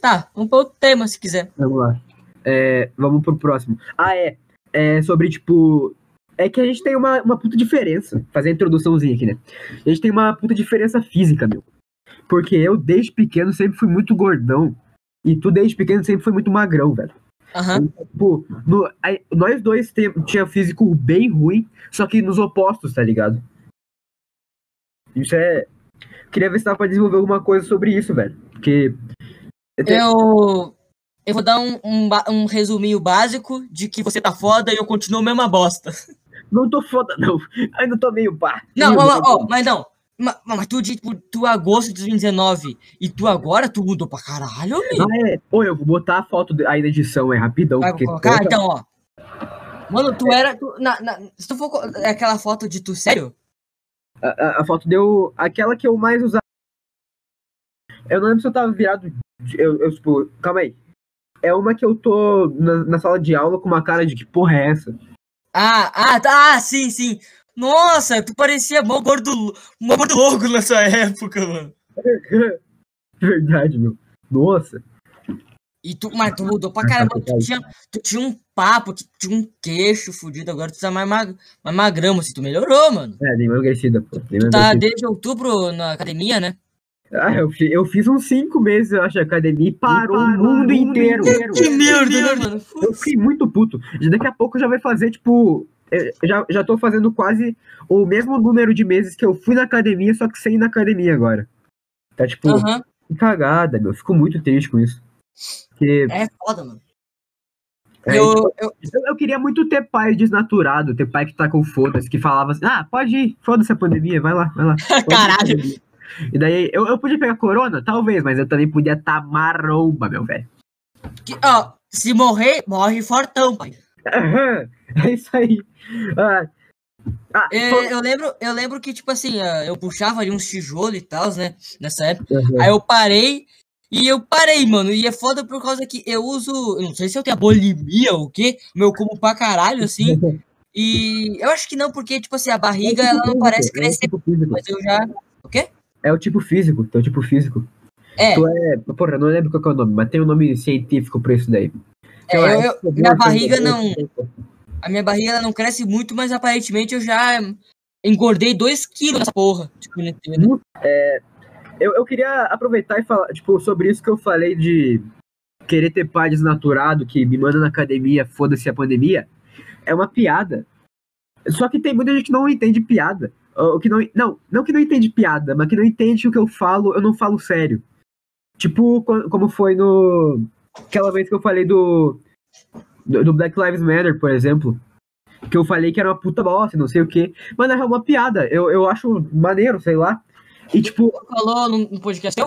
Tá, vamos para outro tema se quiser. Vamos lá. É, vamos pro próximo. Ah, é. É sobre, tipo. É que a gente tem uma, uma puta diferença. Fazer a introduçãozinha aqui, né? A gente tem uma puta diferença física, meu. Porque eu, desde pequeno, sempre fui muito gordão. E tu, desde pequeno, sempre foi muito magrão, velho. Aham. Tipo, no- aí, nós dois tem, tinha físico bem ruim, só que nos opostos, tá ligado? Isso é. Queria ver se dava pra desenvolver alguma coisa sobre isso, velho. Porque. Eu. Eu vou dar um, um, um resuminho básico de que você tá foda e eu continuo a mesma bosta. Não tô foda, não. Ainda tô meio pá. Não, ó, ó, mas não. Ma- Mas tu, de, tu, tu agosto de 2019 e tu agora, tu mudou pra caralho, meu. Ah, é. Ô, eu vou botar a foto aí na edição, é rapidão. Vai porque colocar? Então, ó. Mano, tu era. tu- na, na- se tu for. é Aquela foto de tu, sério? a, a- a foto deu. Aquela que eu mais usava. Eu não lembro se eu tava virado. Eu, eu, tipo, calma aí. É uma que eu tô na, na sala de aula com uma cara de que porra é essa? Ah, ah, tá. Ah, sim, sim. Nossa, tu parecia mó gordo, mó gordo louco nessa época, mano. Verdade, meu. Nossa. E tu, mas tu mudou pra caramba. Tu tinha, tu tinha um papo, tu tinha um queixo fudido. Agora tu tá mais, mag, mais magrão, assim. Tu melhorou, mano. É, dei uma emagrecida, pô. Dei Tu tá desde outubro na academia, né? Ah, eu, eu fiz uns cinco meses, eu acho, de academia e parou, o mundo inteiro. Que merda, né, mano? Eu fiquei muito puto. Daqui a pouco já vai fazer, tipo. Eu Já, já tô fazendo quase o mesmo número de meses que eu fui na academia, só que sem ir na academia agora. Tá tipo, que cagada, meu. Fico muito triste com isso. Porque É foda, mano. É, eu, eu, eu, eu queria muito ter pai desnaturado, ter pai que tá com foda-se, que falava assim, ah, pode ir, foda-se a pandemia, vai lá, vai lá. Caralho. E daí, eu, eu podia pegar corona? Talvez, mas eu também podia estar tá maromba, meu velho. ó, se morrer, morre fortão, pai. É isso aí. Ah, ah, É, eu, lembro, eu lembro que, tipo assim, ah, eu puxava ali uns tijolos e tal, né? Nessa época. aham. Aí eu parei e eu parei, mano. E é foda por causa que eu uso. Eu não sei se eu tenho a bulimia ou o quê. Meu como pra caralho, assim. E eu acho que não, porque, tipo assim, a barriga ela não parece É crescer. tipo físico. Mas eu já. O quê? É o tipo físico, teu tipo físico. É, Tu é. Porra, não lembro qual é o nome, mas tem um nome científico pra isso daí. É, eu- é eu- tipo minha barriga não. A minha barriga não cresce muito, mas aparentemente eu já engordei 2 quilos nessa porra. Tipo, não entendo. Eu, eu queria aproveitar e falar, tipo, sobre isso que eu falei de querer ter pai desnaturado, que me manda na academia, foda-se a pandemia. É uma piada. Só que tem muita gente que não entende piada. Ou que não, não, não que não entende piada, mas que não entende o que eu falo, eu não falo sério. Tipo, co- como foi no. Aquela vez que eu falei do. Do, do Black Lives Matter, por exemplo. Que eu falei que era uma puta bosta, não sei o quê. Mas é uma piada. Eu, eu acho maneiro, sei lá. E tipo, Falou no, podcast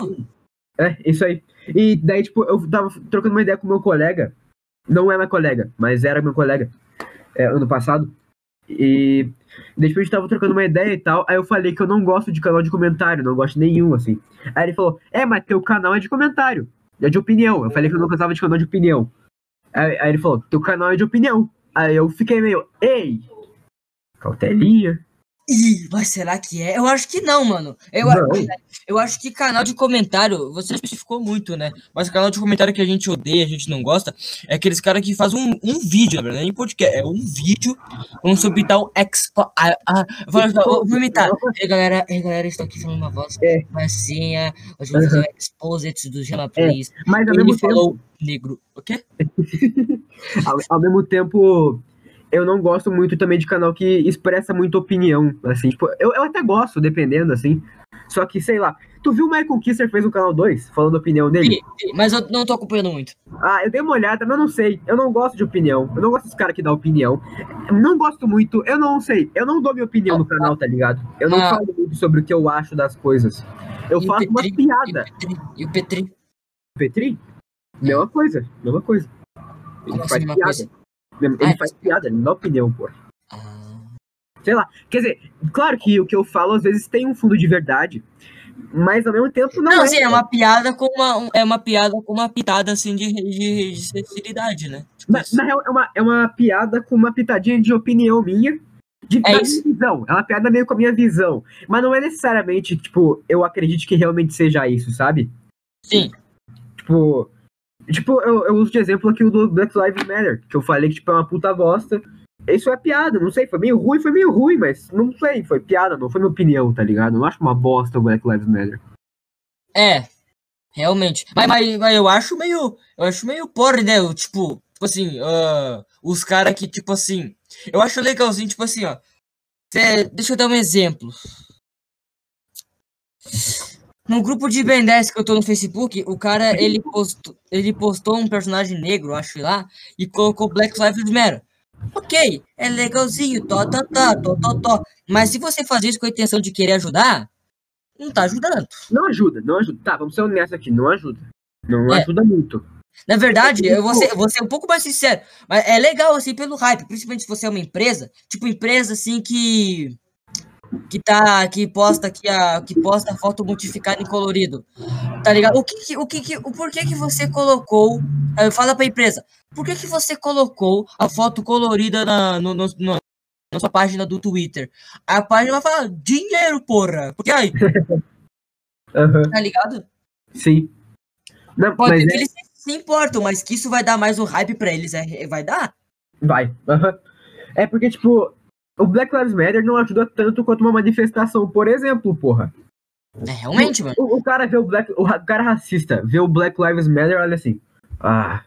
é, isso aí. E daí, tipo, eu tava trocando uma ideia com meu colega. Não é meu colega, mas era meu colega. é, ano passado. E tipo, a gente tava trocando uma ideia e tal. Aí eu falei que eu não gosto de canal de comentário, não gosto nenhum, assim. Aí ele falou, é, mas teu canal é de comentário. É de opinião. Eu falei que eu não gostava de canal de opinião. Aí, aí ele falou, teu canal é de opinião. Aí eu fiquei meio, ei, cautelinha. Ih, mas será que é? Eu acho que não, mano. Eu, Não. eu acho que canal de comentário, você especificou muito, né? Mas canal de comentário que a gente odeia, a gente não gosta, é aqueles caras que fazem um, um vídeo, na verdade, nem podcast, é um vídeo, vamos sobre tal expo... Ah, ah, vou, eu vou imitar. Ei, galera, ei, galera, estou aqui falando uma voz É. massinha, hoje vou fazer um exposit do Gela Please. Mas ao Ele mesmo tempo. falou negro, o quê? ao, ao mesmo tempo, eu não gosto muito também de canal que expressa muita opinião, assim, tipo, eu, eu até gosto, dependendo, assim, só que, sei lá, tu viu o Michael Kisser fez um canal 2, falando a opinião dele? Mas eu não tô acompanhando muito. Ah, eu dei uma olhada, mas eu não sei, eu não gosto de opinião, eu não gosto dos caras que dão opinião, Eu não gosto muito, eu não sei, eu não dou minha opinião no canal, tá ligado? Eu não Ah. falo muito sobre o que eu acho das coisas, eu faço uma piada. E o Petri? E o Petri? Petri? Mesma coisa, mesma coisa. Ele Como assim, faz piada. coisa? Ele Ah, faz piada, ele não dá opinião, pô. Ah. sei lá. Quer dizer, claro que o que eu falo às vezes tem um fundo de verdade, mas ao mesmo tempo não, Não, é. sim, é uma piada com uma. um- É uma piada com uma pitada assim de, de, de sinceridade, né? Na, na real, é uma, é uma piada com uma pitadinha de opinião minha. De, É visão. É uma piada meio com a minha visão. Mas não é necessariamente, tipo, eu acredito que realmente seja isso, sabe? Sim. Tipo. Tipo, eu, eu uso de exemplo aqui o do Black Lives Matter, que eu falei que tipo, é uma puta bosta. Isso é piada, não sei, foi meio ruim, foi meio ruim, mas não sei, foi piada, não foi minha opinião, tá ligado? Não acho uma bosta o Black Lives Matter. É. Realmente. Mas, mas, mas eu acho meio. Eu acho meio porre, né? Eu, tipo, tipo assim, ah, os caras que, tipo assim. Eu acho legalzinho, tipo assim, ó. Cê- deixa eu dar um exemplo. No grupo de Ben 10 que eu tô no Facebook, o cara, ele postou, ele postou um personagem negro, acho lá, e colocou Black Lives Matter. Ok, é legalzinho, tó, tó, tó, tó, tó, tó. Mas se você fazer isso com a intenção de querer ajudar, não tá ajudando. Não ajuda, não ajuda. Tá, vamos ser honestos aqui, não ajuda. Não É. ajuda muito. Na verdade, É, eu vou ser, eu vou ser um pouco mais sincero, mas é legal assim pelo hype, principalmente se você é uma empresa, tipo empresa assim que que tá que posta aqui a que posta foto modificada em colorido. Tá ligado? O que que, o que que o porquê que você colocou? Fala pra empresa. Por que que você colocou a foto colorida na no, no- no- na sua página do Twitter? A página vai falar dinheiro, porra. Porque aí, Aham, tá ligado? sim. Não, Pode mas ser é, que eles se importam, mas que isso vai dar mais um hype pra eles, é, vai dar? vai. aham. É porque, tipo, o Black Lives Matter não ajuda tanto quanto uma manifestação, por exemplo, porra. É, realmente, mano. O, o cara vê o Black. O ra- cara racista, vê o Black Lives Matter, olha assim. Ah,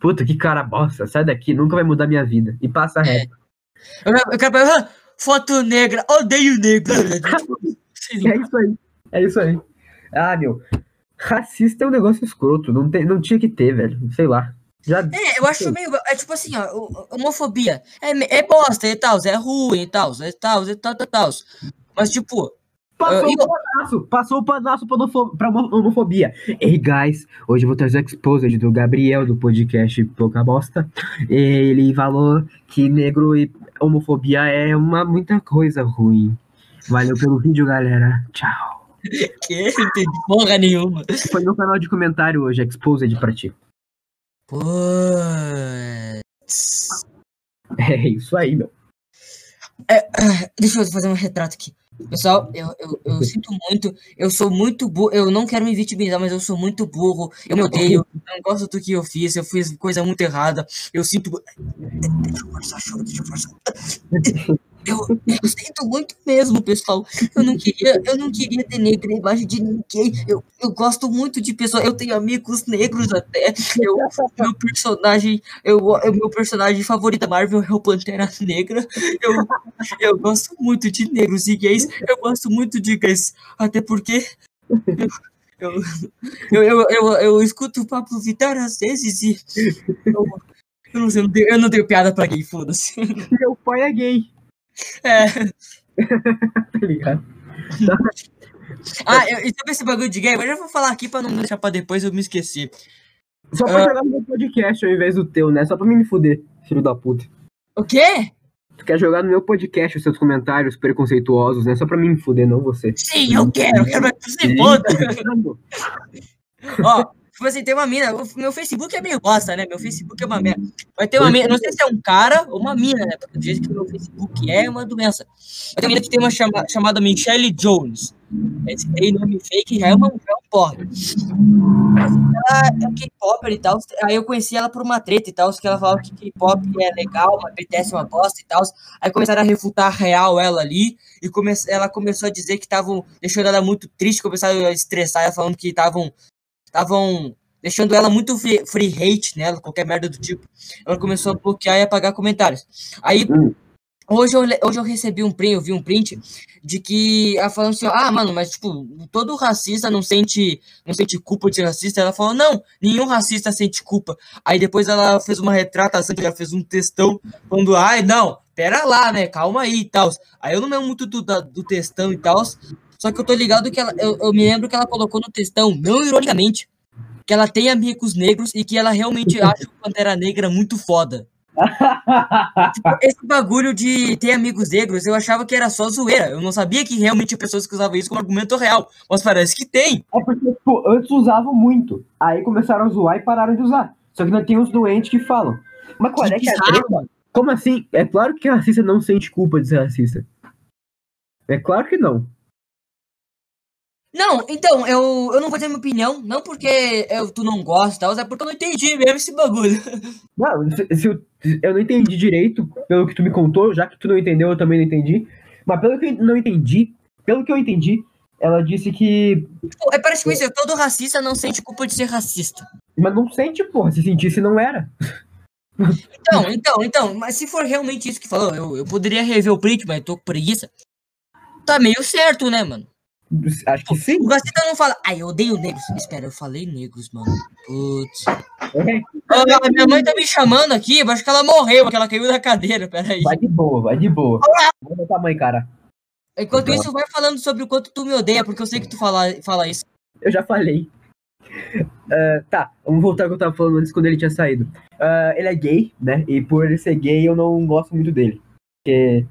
puta, que cara bosta, sai daqui, nunca vai mudar minha vida. E passa reto. Eu, eu quero ah, foto negra, odeio negro. É isso aí. É isso aí. Ah, meu. Racista é um negócio escroto. Não, tem, não tinha que ter, velho. Sei lá. Já. É, eu acho meio. É tipo assim, ó, homofobia. É, é bosta e tal, é ruim e tal, é tal, e tal, tal, tal. Mas, tipo, Passou Eu- o panaço, passou o panaço pra, homofo- pra homo- homofobia. Ei, guys, hoje eu vou trazer o exposed do Gabriel do podcast Pouca Bosta. Ele falou que negro e homofobia é uma muita coisa ruim. Valeu pelo vídeo, galera. Tchau. que não entendi porra nenhuma. Foi no canal de comentário hoje, exposed pra ti. Putz. É isso aí, meu. Deixa eu fazer um retrato aqui. Pessoal, eu, eu, eu sinto muito, eu sou muito burro, eu não quero me vitimizar, mas eu sou muito burro, eu me odeio, eu não gosto do que eu fiz, eu fiz coisa muito errada, eu sinto. Deixa eu forçar, deixa eu forçar. Eu, eu sinto muito mesmo, pessoal. Eu não queria, eu não queria ter negro embaixo de ninguém. Eu, eu gosto muito de pessoas, eu tenho amigos negros até. Eu, meu personagem, eu, o meu personagem favorito da Marvel é o Pantera Negra. Eu, eu gosto muito de negros e gays. Eu gosto muito de gays. Até porque. Eu, eu, eu, eu, eu escuto o Pablo Vittar às vezes e. Eu, eu não sei, eu não tenho, eu não tenho piada pra gay, foda-se. Meu pai é gay, É. tá ligado? Ah, eu, e sobre esse bagulho de gay, eu já vou falar aqui pra não deixar pra depois eu me esquecer. Só pra Ah. jogar no meu podcast ao invés do teu, né? Só pra me fuder, filho da puta. O quê? Tu quer jogar no meu podcast os seus comentários preconceituosos, né? Só pra mim me fuder, não você. Sim, eu quero, eu quero que você foda. Ó, tipo assim, tem uma mina. Meu Facebook é meio bosta, né? Meu Facebook é uma merda. Vai ter uma mina. Não sei se é um cara ou uma mina, né? Porque do jeito que meu Facebook é, é uma doença. Vai ter uma mina que tem uma chama, chamada Michelle Jones. Esse tem nome fake já é, uma, já é um porra. Ela é K-pop e tal. Aí eu conheci ela por uma treta e tal. Que ela falava que K-pop é legal, mas BTS é uma bosta e tal. Aí começaram a refutar real ela ali. E come, ela começou a dizer que estavam deixando ela muito triste. Começaram a estressar ela falando que estavam estavam deixando ela muito free, free hate nela, qualquer merda do tipo. Ela começou a bloquear e apagar comentários. Aí, Hum. hoje, eu, hoje eu recebi um print, eu vi um print de que ela falando assim, ah, mano, mas tipo, todo racista não sente, não sente culpa de ser racista. Ela falou, não, nenhum racista sente culpa. Aí depois ela fez uma retratação, ela fez um textão falando, ai, não, pera lá, né, calma aí e tal. Aí eu não lembro muito do, da- do textão e tal, só que eu tô ligado que ela, eu, eu me lembro que ela colocou no textão, não ironicamente, que ela tem amigos negros e que ela realmente acha o Pantera Negra muito foda. Tipo, esse bagulho de ter amigos negros, eu achava que era só zoeira. Eu não sabia que realmente tinha pessoas que usavam isso como argumento real. Mas parece que tem. É porque, tipo, antes usavam muito. Aí começaram a zoar e pararam de usar. Só que não tem os doentes que falam. Mas qual é que é bizarro, treta? mano. Como assim? É claro que racista não sente culpa de ser racista. É claro que não. Não, então, eu, eu não vou ter minha opinião, não porque eu, tu não gosta tal, é porque eu não entendi mesmo esse bagulho. Não, se, se eu, eu não entendi direito, pelo que tu me contou, já que tu não entendeu, eu também não entendi. Mas pelo que eu não entendi, pelo que eu entendi, ela disse que. Pô, É parece que isso, todo racista não sente culpa de ser racista. Mas não sente, porra. Se sentisse, não era. Então, então, então, mas se for realmente isso que falou, eu, eu poderia rever o print, mas tô com preguiça. Tá meio certo, né, mano? Acho que sim. O racista não fala, ai, eu odeio negros. Espera, eu falei negros, mano. Putz. É, Ah, minha mãe tá me chamando aqui, eu acho que ela morreu, porque ela caiu da cadeira, peraí. vai de boa, vai de boa. Vou botar mãe, cara. Enquanto isso, vai falando sobre o quanto tu me odeia, porque eu sei que tu fala, fala isso. Eu já falei. Ah, tá, vamos voltar ao que eu tava falando antes quando ele tinha saído. Ah, ele é gay, né? E por ele ser gay, eu não gosto muito dele. Porque.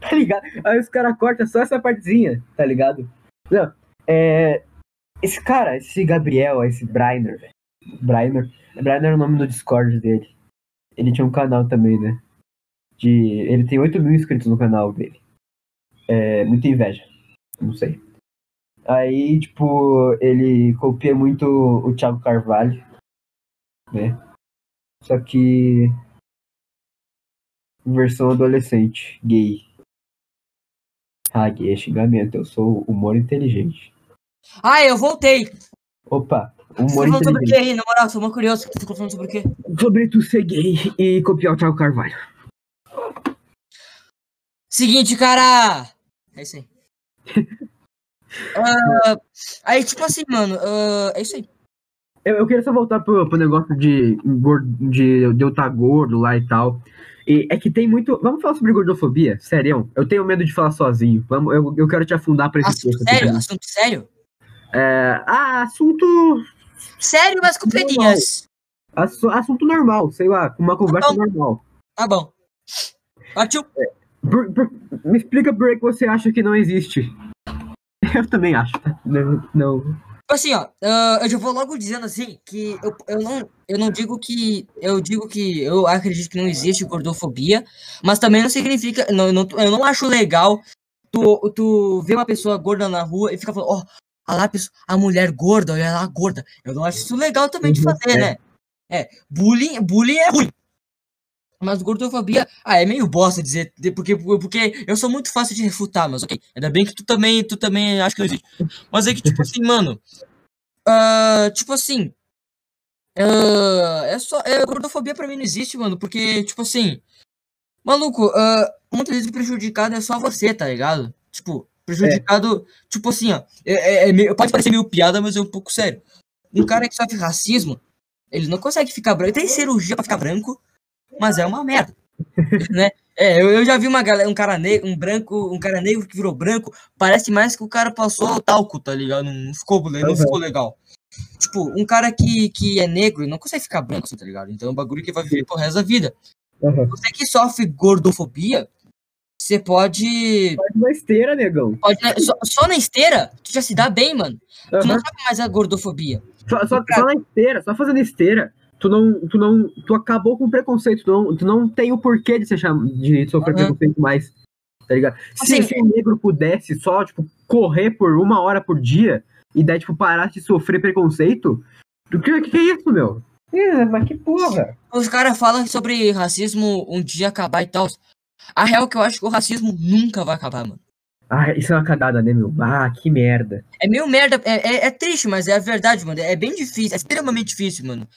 Tá ligado? Aí os caras cortam só essa partezinha, tá ligado? Não, é. Esse cara, esse Gabriel, esse Brainer, velho. Brainer. Brainer é o nome do Discord dele. Ele tinha um canal também, né? De. Ele tem 8 mil inscritos no canal dele. É. Muita inveja. Não sei. Aí, tipo, ele copia muito o Thiago Carvalho, né? Só que. Versão adolescente, gay. Gay é xingamento, eu sou humor inteligente. Ah, eu voltei. Opa, Você humor tá falando sobre o que inteligente. aí? Na moral, sou muito curioso. Você tá falando sobre o quê? Sobre tu ser gay e copiar o Thiago Carvalho. Seguinte, cara. É isso aí. Ah, aí, tipo assim, mano. ah, é isso aí. Eu, eu queria só voltar pro, pro negócio de, de, de eu estar gordo lá e tal. E é que tem muito. Vamos falar sobre gordofobia? Sério? Eu tenho medo de falar sozinho. Vamos, eu, eu quero te afundar pra esse Assunto texto sério? Assunto sério? É, ah, assunto. Sério, mas com pedinhas. assu- Assunto normal, sei lá, uma conversa bom. normal. Tá bom. Partiu. Por- por- me explica por que você acha que não existe. Eu também acho, tá? Não. não. Tipo assim, ó, ah, eu já vou logo dizendo assim que eu, eu, não, eu não digo que. Eu digo que eu acredito que não existe gordofobia, mas também não significa. Não, não, eu não acho legal tu, tu ver uma pessoa gorda na rua e ficar falando, ó, lá a, pessoa, a mulher gorda, olha lá gorda. Eu não acho isso legal também de Uhum, fazer, é. né? É, bullying, bullying é ruim. Mas gordofobia, ah, é meio bosta dizer, porque, porque eu sou muito fácil de refutar, mas ok. Ainda bem que tu também, tu também acha que não existe. Mas é que, tipo assim, mano. ah, tipo assim. ah, é só. É, gordofobia pra mim não existe, mano. Porque, tipo assim. Maluco, ah, muitas vezes prejudicado é só você, tá ligado? Tipo, prejudicado. Tipo assim, ó. É, é- é meio- pode parecer meio piada, mas é um pouco sério. Um cara que sofre racismo, ele não consegue ficar branco. Tem cirurgia pra ficar branco, mas é uma merda. né? É, eu, eu já vi uma galera, um cara negro, um branco, um cara negro que virou branco, parece mais que o cara passou talco, tá ligado? Não, ficou, não Uhum. ficou legal. Tipo, um cara que, que é negro não consegue ficar branco, assim, tá ligado? Então é um bagulho que vai viver pro resto da vida. Uhum. Você que sofre gordofobia, você pode. Faz uma esteira, negão. pode né, só, só na esteira, tu já se dá bem, mano. Tu não Uhum. sabe mais a gordofobia. Só, só, só na esteira, só fazendo esteira. Tu não, tu não, tu acabou com o preconceito. Tu não, tu não tem o porquê de, ser cham... de sofrer Uhum. preconceito mais. Tá ligado? Se, Assim, se o negro pudesse só, tipo, correr por uma hora por dia e daí, tipo, parar de sofrer preconceito, o que, que é isso, meu? É, mas que porra. Os caras falam sobre racismo um dia acabar e tal. A real é que eu acho que o racismo nunca vai acabar, mano. Ah, isso é uma cagada, né, meu? Ah, que merda. É meio merda, é, é, é triste, mas é a verdade, mano. É bem difícil, é extremamente difícil, mano.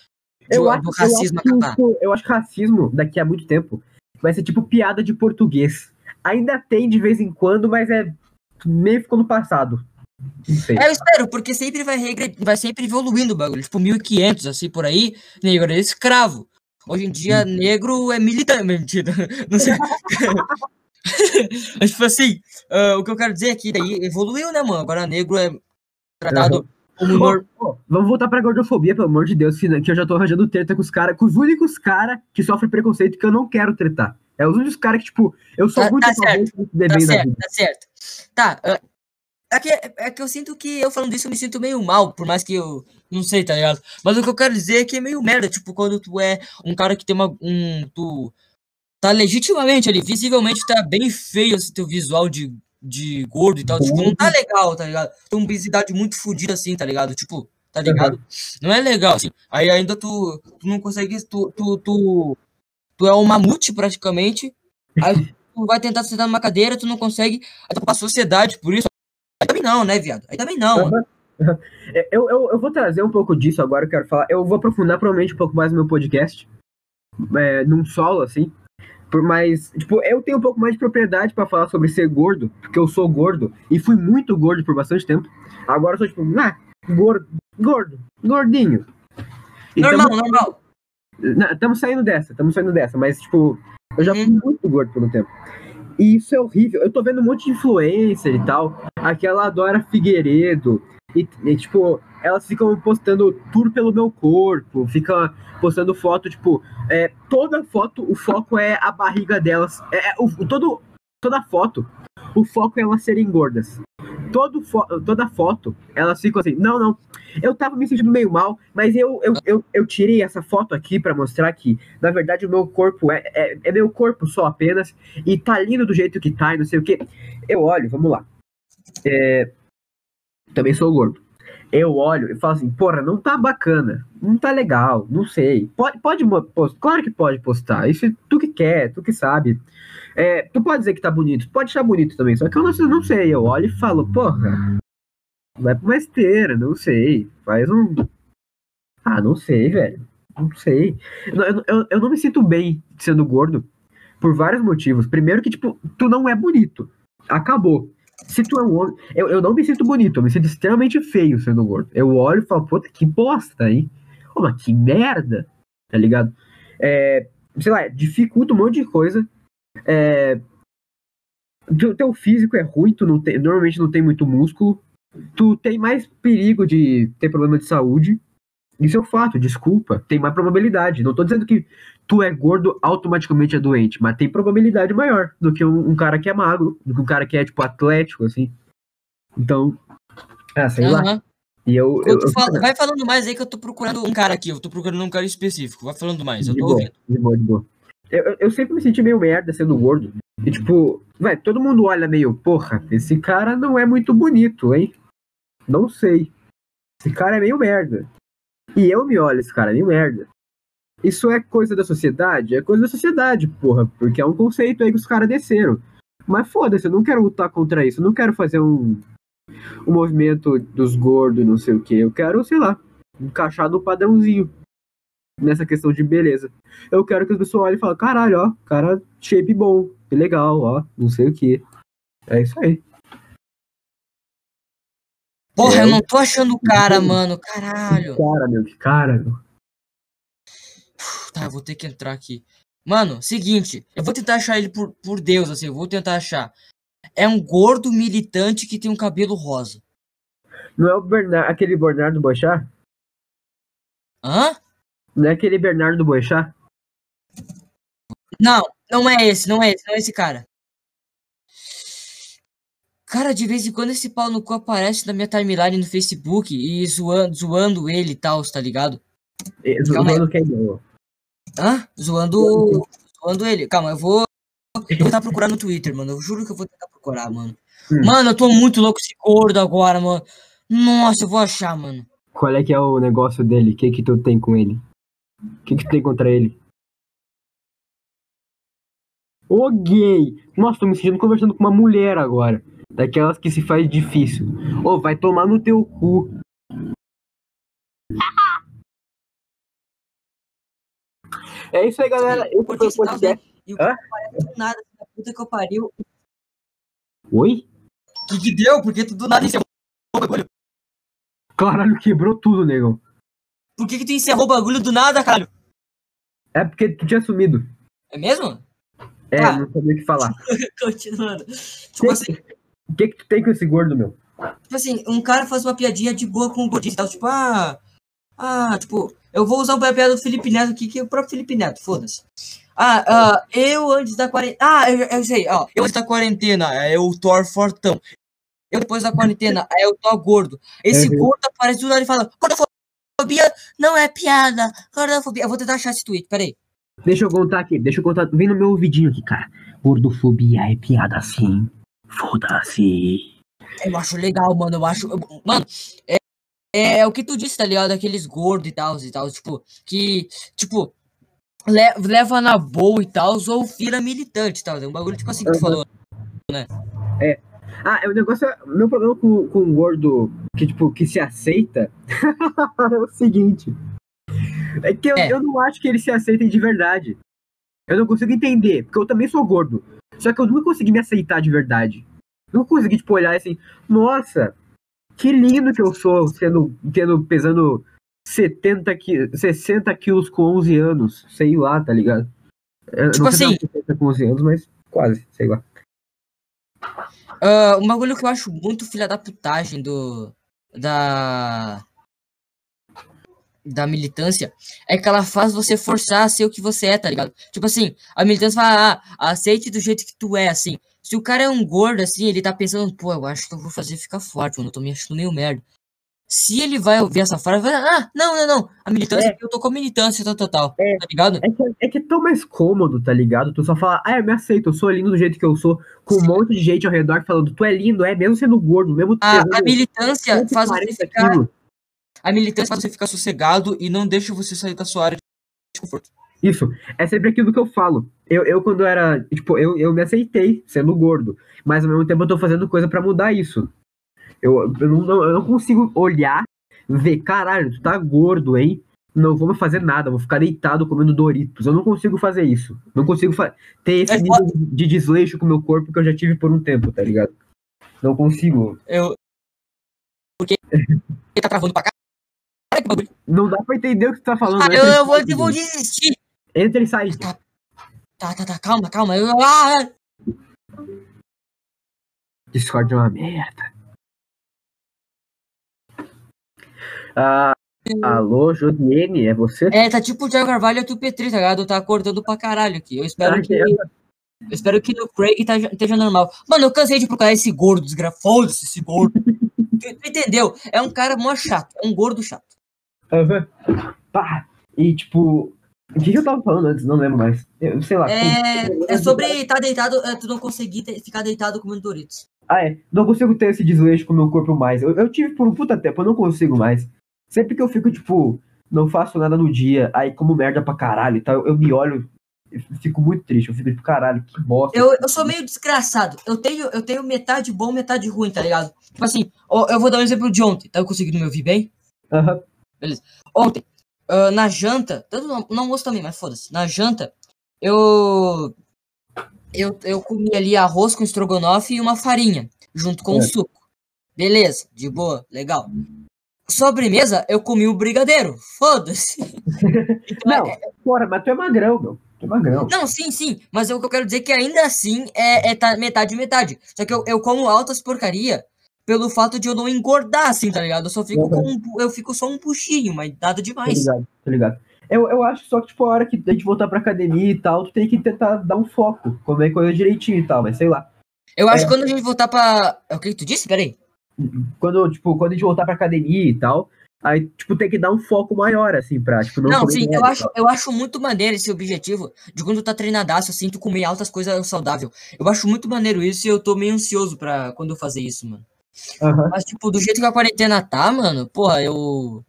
Eu do acho, racismo eu, acho acabar. que, eu acho que racismo, daqui a muito tempo, vai ser tipo piada de português. Ainda tem de vez em quando, mas é meio ficou no passado. É, eu espero, porque sempre vai, regre... vai sempre evoluindo o bagulho. Tipo, 1500, assim, por aí, negro era escravo. Hoje em dia, negro é militante. Mentira, não sei. Mas, tipo assim, ah, o que eu quero dizer é que daí evoluiu, né, mano? Agora negro é tratado como nor... vamos voltar pra gordofobia, pelo amor de Deus, que que eu já tô arranjando treta com os caras, com os únicos caras que sofrem preconceito que eu não quero tretar. É os únicos caras que, tipo, eu sou Tá- muito tá Tá certo, tá certo. Tá, ah, é que, é que eu sinto que eu falando isso eu me sinto meio mal, por mais que eu não sei, tá ligado? Mas o que eu quero dizer é que é meio merda, tipo, quando tu é um cara que tem uma. Um, tu tá legitimamente ali, visivelmente tá bem feio esse teu visual de, de gordo e tal. Tipo, não tá legal, tá ligado? Tem uma obesidade muito fodida assim, tá ligado? Tipo, tá ligado? Não é legal, assim. Aí ainda tu, tu não consegue. Tu, tu, tu, tu é um mamute praticamente. Aí tu vai tentar sentar numa cadeira, tu não consegue. Aí tu pra sociedade por isso. Aí também não, né, viado? Aí também não. É, Eu, eu, eu vou trazer um pouco disso agora, eu quero falar. Eu vou aprofundar provavelmente um pouco mais no meu podcast, é, num solo, assim. Por mais, tipo, eu tenho um pouco mais de propriedade pra falar sobre ser gordo, porque eu sou gordo e fui muito gordo por bastante tempo. Agora eu sou tipo, ah, gordo, gordo, gordinho. E Normal, tamo- normal. Estamos saindo dessa, estamos saindo dessa, mas, tipo, eu já fui Hum. muito gordo por um tempo. E isso é horrível. Eu tô vendo um monte de influencer e tal. Aquela Dora Figueiredo. E, e, tipo, elas ficam postando tour pelo meu corpo. Ficam postando foto, tipo, é, toda foto, o foco é a barriga delas. É, é, o, todo, toda foto, o foco é elas serem gordas. Todo fo toda foto, elas ficam assim, não, não, eu tava me sentindo meio mal, mas eu, eu, eu, eu tirei essa foto aqui pra mostrar que, na verdade, o meu corpo é, é, é meu corpo só apenas, e tá lindo do jeito que tá, e não sei o que. Eu olho, vamos lá. É, também sou gordo. Eu olho e falo assim, porra, não tá bacana, não tá legal, não sei. Pode, pode postar, claro que pode postar, isso é tu que quer, tu que sabe. É, tu pode dizer que tá bonito, pode achar bonito também, só que eu não, sei- não sei, eu olho e falo, porra, Vai pra uma esteira, não sei. Faz um. Ah, não sei, velho. Não sei. Eu, eu, eu não me sinto bem sendo gordo por vários motivos. Primeiro que, tipo, tu não é bonito. Acabou. Se tu é um homem. Eu, eu não me sinto bonito, eu me sinto extremamente feio sendo gordo. Eu olho e falo, puta, que bosta, hein? Ô, mas que merda, tá ligado? É, sei lá, dificulta um monte de coisa. É, teu, teu físico é ruim, tu não tem, normalmente não tem muito músculo. Tu tem mais perigo de ter problema de saúde. Isso é um fato, desculpa. Tem mais probabilidade. Não tô dizendo que tu é gordo, automaticamente é doente, mas tem probabilidade maior do que um, um cara que é magro, do que um cara que é, tipo, atlético, assim. Então, ah, sei lá. Aham. E eu. eu, eu- fala- vai falando mais aí que eu tô procurando um cara aqui. Eu tô procurando um cara específico. Vai falando mais, eu de tô boa, ouvindo. de boa, de boa. Eu, eu- eu sempre me senti meio merda sendo gordo. E, tipo, vai, todo mundo olha meio, porra, esse cara não é muito bonito, hein? Não sei. Esse cara é meio merda. E eu me olho, esse cara meio merda. Isso é coisa da sociedade? É coisa da sociedade, porra. Porque é um conceito aí que os caras desceram. Mas foda-se, eu não quero lutar contra isso. Eu não quero fazer um, um movimento dos gordos, não sei o que. Eu quero, sei lá, encaixar no padrãozinho. Nessa questão de beleza. Eu quero que as pessoas olhem e falem, caralho, ó, cara, shape bom, legal, ó, não sei o que. É isso aí. Porra, É, eu não tô achando o cara, mano. Caralho. Cara, meu, que cara, meu. Tá, eu vou ter que entrar aqui. Mano, seguinte, eu vou tentar achar ele por, por Deus, assim, eu vou tentar achar. É um gordo militante que tem um cabelo rosa. Não é o Bernard, aquele Bernardo Boechat? Hã? Não é aquele Bernardo Boechat? Não, não é esse, não é esse, não é esse cara. Cara, de vez em quando esse pau no cu aparece na minha timeline no Facebook e zoando, zoando ele e tal, tá ligado? É, Calma aí. Zoando quem não. Hã? Zoando. Zoando ele. Calma, eu vou. Eu vou tentar procurar no Twitter, mano. Eu juro que eu vou tentar procurar, mano. Hum. Mano, eu tô muito louco esse gordo agora, mano. Nossa, eu vou achar, mano. Qual é que é o negócio dele? O que que tu tem com ele? O que que tu tem contra ele? Ô gay! Nossa, tô me sentindo conversando com uma mulher agora. Daquelas que se faz difícil. Ô, vai tomar no teu cu. É isso aí, galera. Esse foi o podcast. E o Hã? do nada, da puta que eu pariu. Oi? O que, que deu? Porque tu do nada encerrou o bagulho. Caralho, quebrou tudo, negão. Por que, que tu encerrou o bagulho do nada, caralho? É porque tu tinha sumido. É mesmo? É, Ah. não sabia o que falar. Continuando. Tipo assim, O que que tu tem com esse gordo, meu? tipo assim, um cara faz uma piadinha de boa com o gordinho e tal, tipo, ah. Ah, tipo, eu vou usar a piada do Felipe Neto aqui, que é o próprio Felipe Neto, foda-se. Ah, ah, eu antes da quarentena. Ah, eu, eu sei, ó. Eu antes da quarentena é o Thor Fortão. Eu depois da quarentena é o Thor Gordo. Esse Uhum. gordo aparece do lado e fala: Gordofobia não é piada. Gordofobia. Eu vou tentar achar esse tweet, peraí. Deixa eu contar aqui, deixa eu contar. Vem no meu ouvidinho aqui, cara. Gordofobia é piada assim. Foda-se. Eu acho legal, mano. Eu acho. eu- Mano, é, é o que tu disse, tá ligado? Aqueles gordos e tal, e tal. Tipo, que. Tipo. le- leva na boa e tal, ou vira militante e tal. É um bagulho tipo assim que tu falou. Ah, é o negócio. é- Meu problema com, com o gordo que, tipo, que se aceita é o seguinte. É que eu, É. eu não acho que eles se aceitem de verdade. Eu não consigo entender, porque eu também sou gordo. Só que eu nunca consegui me aceitar de verdade. Nunca consegui, tipo, olhar assim, nossa, que lindo que eu sou, sendo, tendo, pesando 70 qui 60 quilos com 11 anos. Sei lá, tá ligado? Eu Tipo não sei assim- se 60 com 11 anos, mas quase, sei lá. Ah, um bagulho que eu acho muito filha da putagem do. Da. Da militância é que ela faz você forçar a ser o que você é, tá ligado? Tipo assim, a militância fala, ah, aceite do jeito que tu é, assim. Se o cara é um gordo, assim, ele tá pensando, pô, eu acho que eu vou fazer ficar forte, mano, eu tô me achando meio merda. Se ele vai ouvir essa frase, vai, ah, não, não, não, a militância, eu tô com a militância, tal, tal, tal, É. tá ligado? É que, é que é tão mais cômodo, tá ligado? Tu só fala, ah, eu me aceito, eu sou lindo do jeito que eu sou, com um monte de gente ao redor falando, tu é lindo, é, mesmo sendo gordo, mesmo A, a militância faz você 140 ficar quilos. A militância faz você ficar sossegado e não deixa você sair da sua área de conforto. Isso, é sempre aquilo que eu falo. Eu, eu quando era, tipo, eu, eu me aceitei sendo gordo, mas ao mesmo tempo eu tô fazendo coisa pra mudar isso. Eu, eu, não, eu não consigo olhar, ver, caralho, tu tá gordo, hein? Não vou fazer nada, vou ficar deitado comendo Doritos. Eu não consigo fazer isso. Não consigo ter esse É nível de desleixo com o meu corpo que eu já tive por um tempo, tá ligado? Não consigo. Eu. Porque ele tá travando pra cá. Olha que bagulho. Não dá pra entender o que tu tá falando. Ah, Entra eu, eu vou, eu vou desistir. Entra e sai. Tá, tá, tá, calma, calma. Eu, ah, Discord é uma merda. Ah, alô, Josiane, é você? é, tá tipo o Thiago Carvalho e o Petri, tá ligado? Tá acordando pra caralho aqui. Eu espero Ah, que. Eu espero que no Craig tá- esteja normal. Mano, eu cansei de procurar esse gordo desgrafado, esse gordo. entendeu? É um cara mó chato. É um gordo chato. Aham. Pá. E tipo, o que, que eu tava falando antes? Não lembro mais. Eu sei lá. É, é sobre tá deitado, é, tu não conseguir te- ficar deitado comendo Doritos. Ah, é. Não consigo ter esse desleixo com o meu corpo mais. Eu, eu tive por um puta tempo, eu não consigo mais. Sempre que eu fico, tipo, não faço nada no dia, aí como merda pra caralho e tal, eu, eu me olho e fico muito triste. Eu fico tipo, caralho, que bosta. Eu, eu sou meio desgraçado. Eu tenho, eu tenho metade bom, metade ruim, tá ligado? Tipo assim, eu vou dar um exemplo de ontem. Tá conseguindo me ouvir bem? Aham. Ontem, ah, na janta, tanto no, no almoço também, mas foda-se. Na janta, eu, eu. Eu comi ali arroz com estrogonofe e uma farinha, junto com o É. suco. Beleza, de boa, legal. Sobremesa, eu comi o brigadeiro. Foda-se. Não, fora, mas tu é magrão, meu. Tu é magrão. Não, sim, sim. Mas o que eu quero dizer é que ainda assim é, é tá metade metade. Só que eu, eu como altas porcaria pelo fato de eu não engordar, assim, tá ligado? Eu só fico Uhum. com um, eu fico só um puxinho, mas nada demais. ligado, tô ligado. Eu, eu acho só que, tipo, a hora que a gente voltar pra academia e tal, tu tem que tentar dar um foco, comer coisa direitinho e tal, mas sei lá. Eu acho É. que quando a gente voltar pra. É O que tu disse? Peraí. Quando, tipo, quando a gente voltar pra academia e tal, aí, tipo, tem que dar um foco maior, assim, pra, tipo, não Não, sim, eu acho, eu acho muito maneiro esse objetivo de quando tu tá treinadaço, assim, tu comer altas coisas saudáveis. Eu acho muito maneiro isso e eu tô meio ansioso pra quando eu fazer isso, mano. Aham. Mas, tipo, do jeito que a quarentena tá, mano, porra, eu.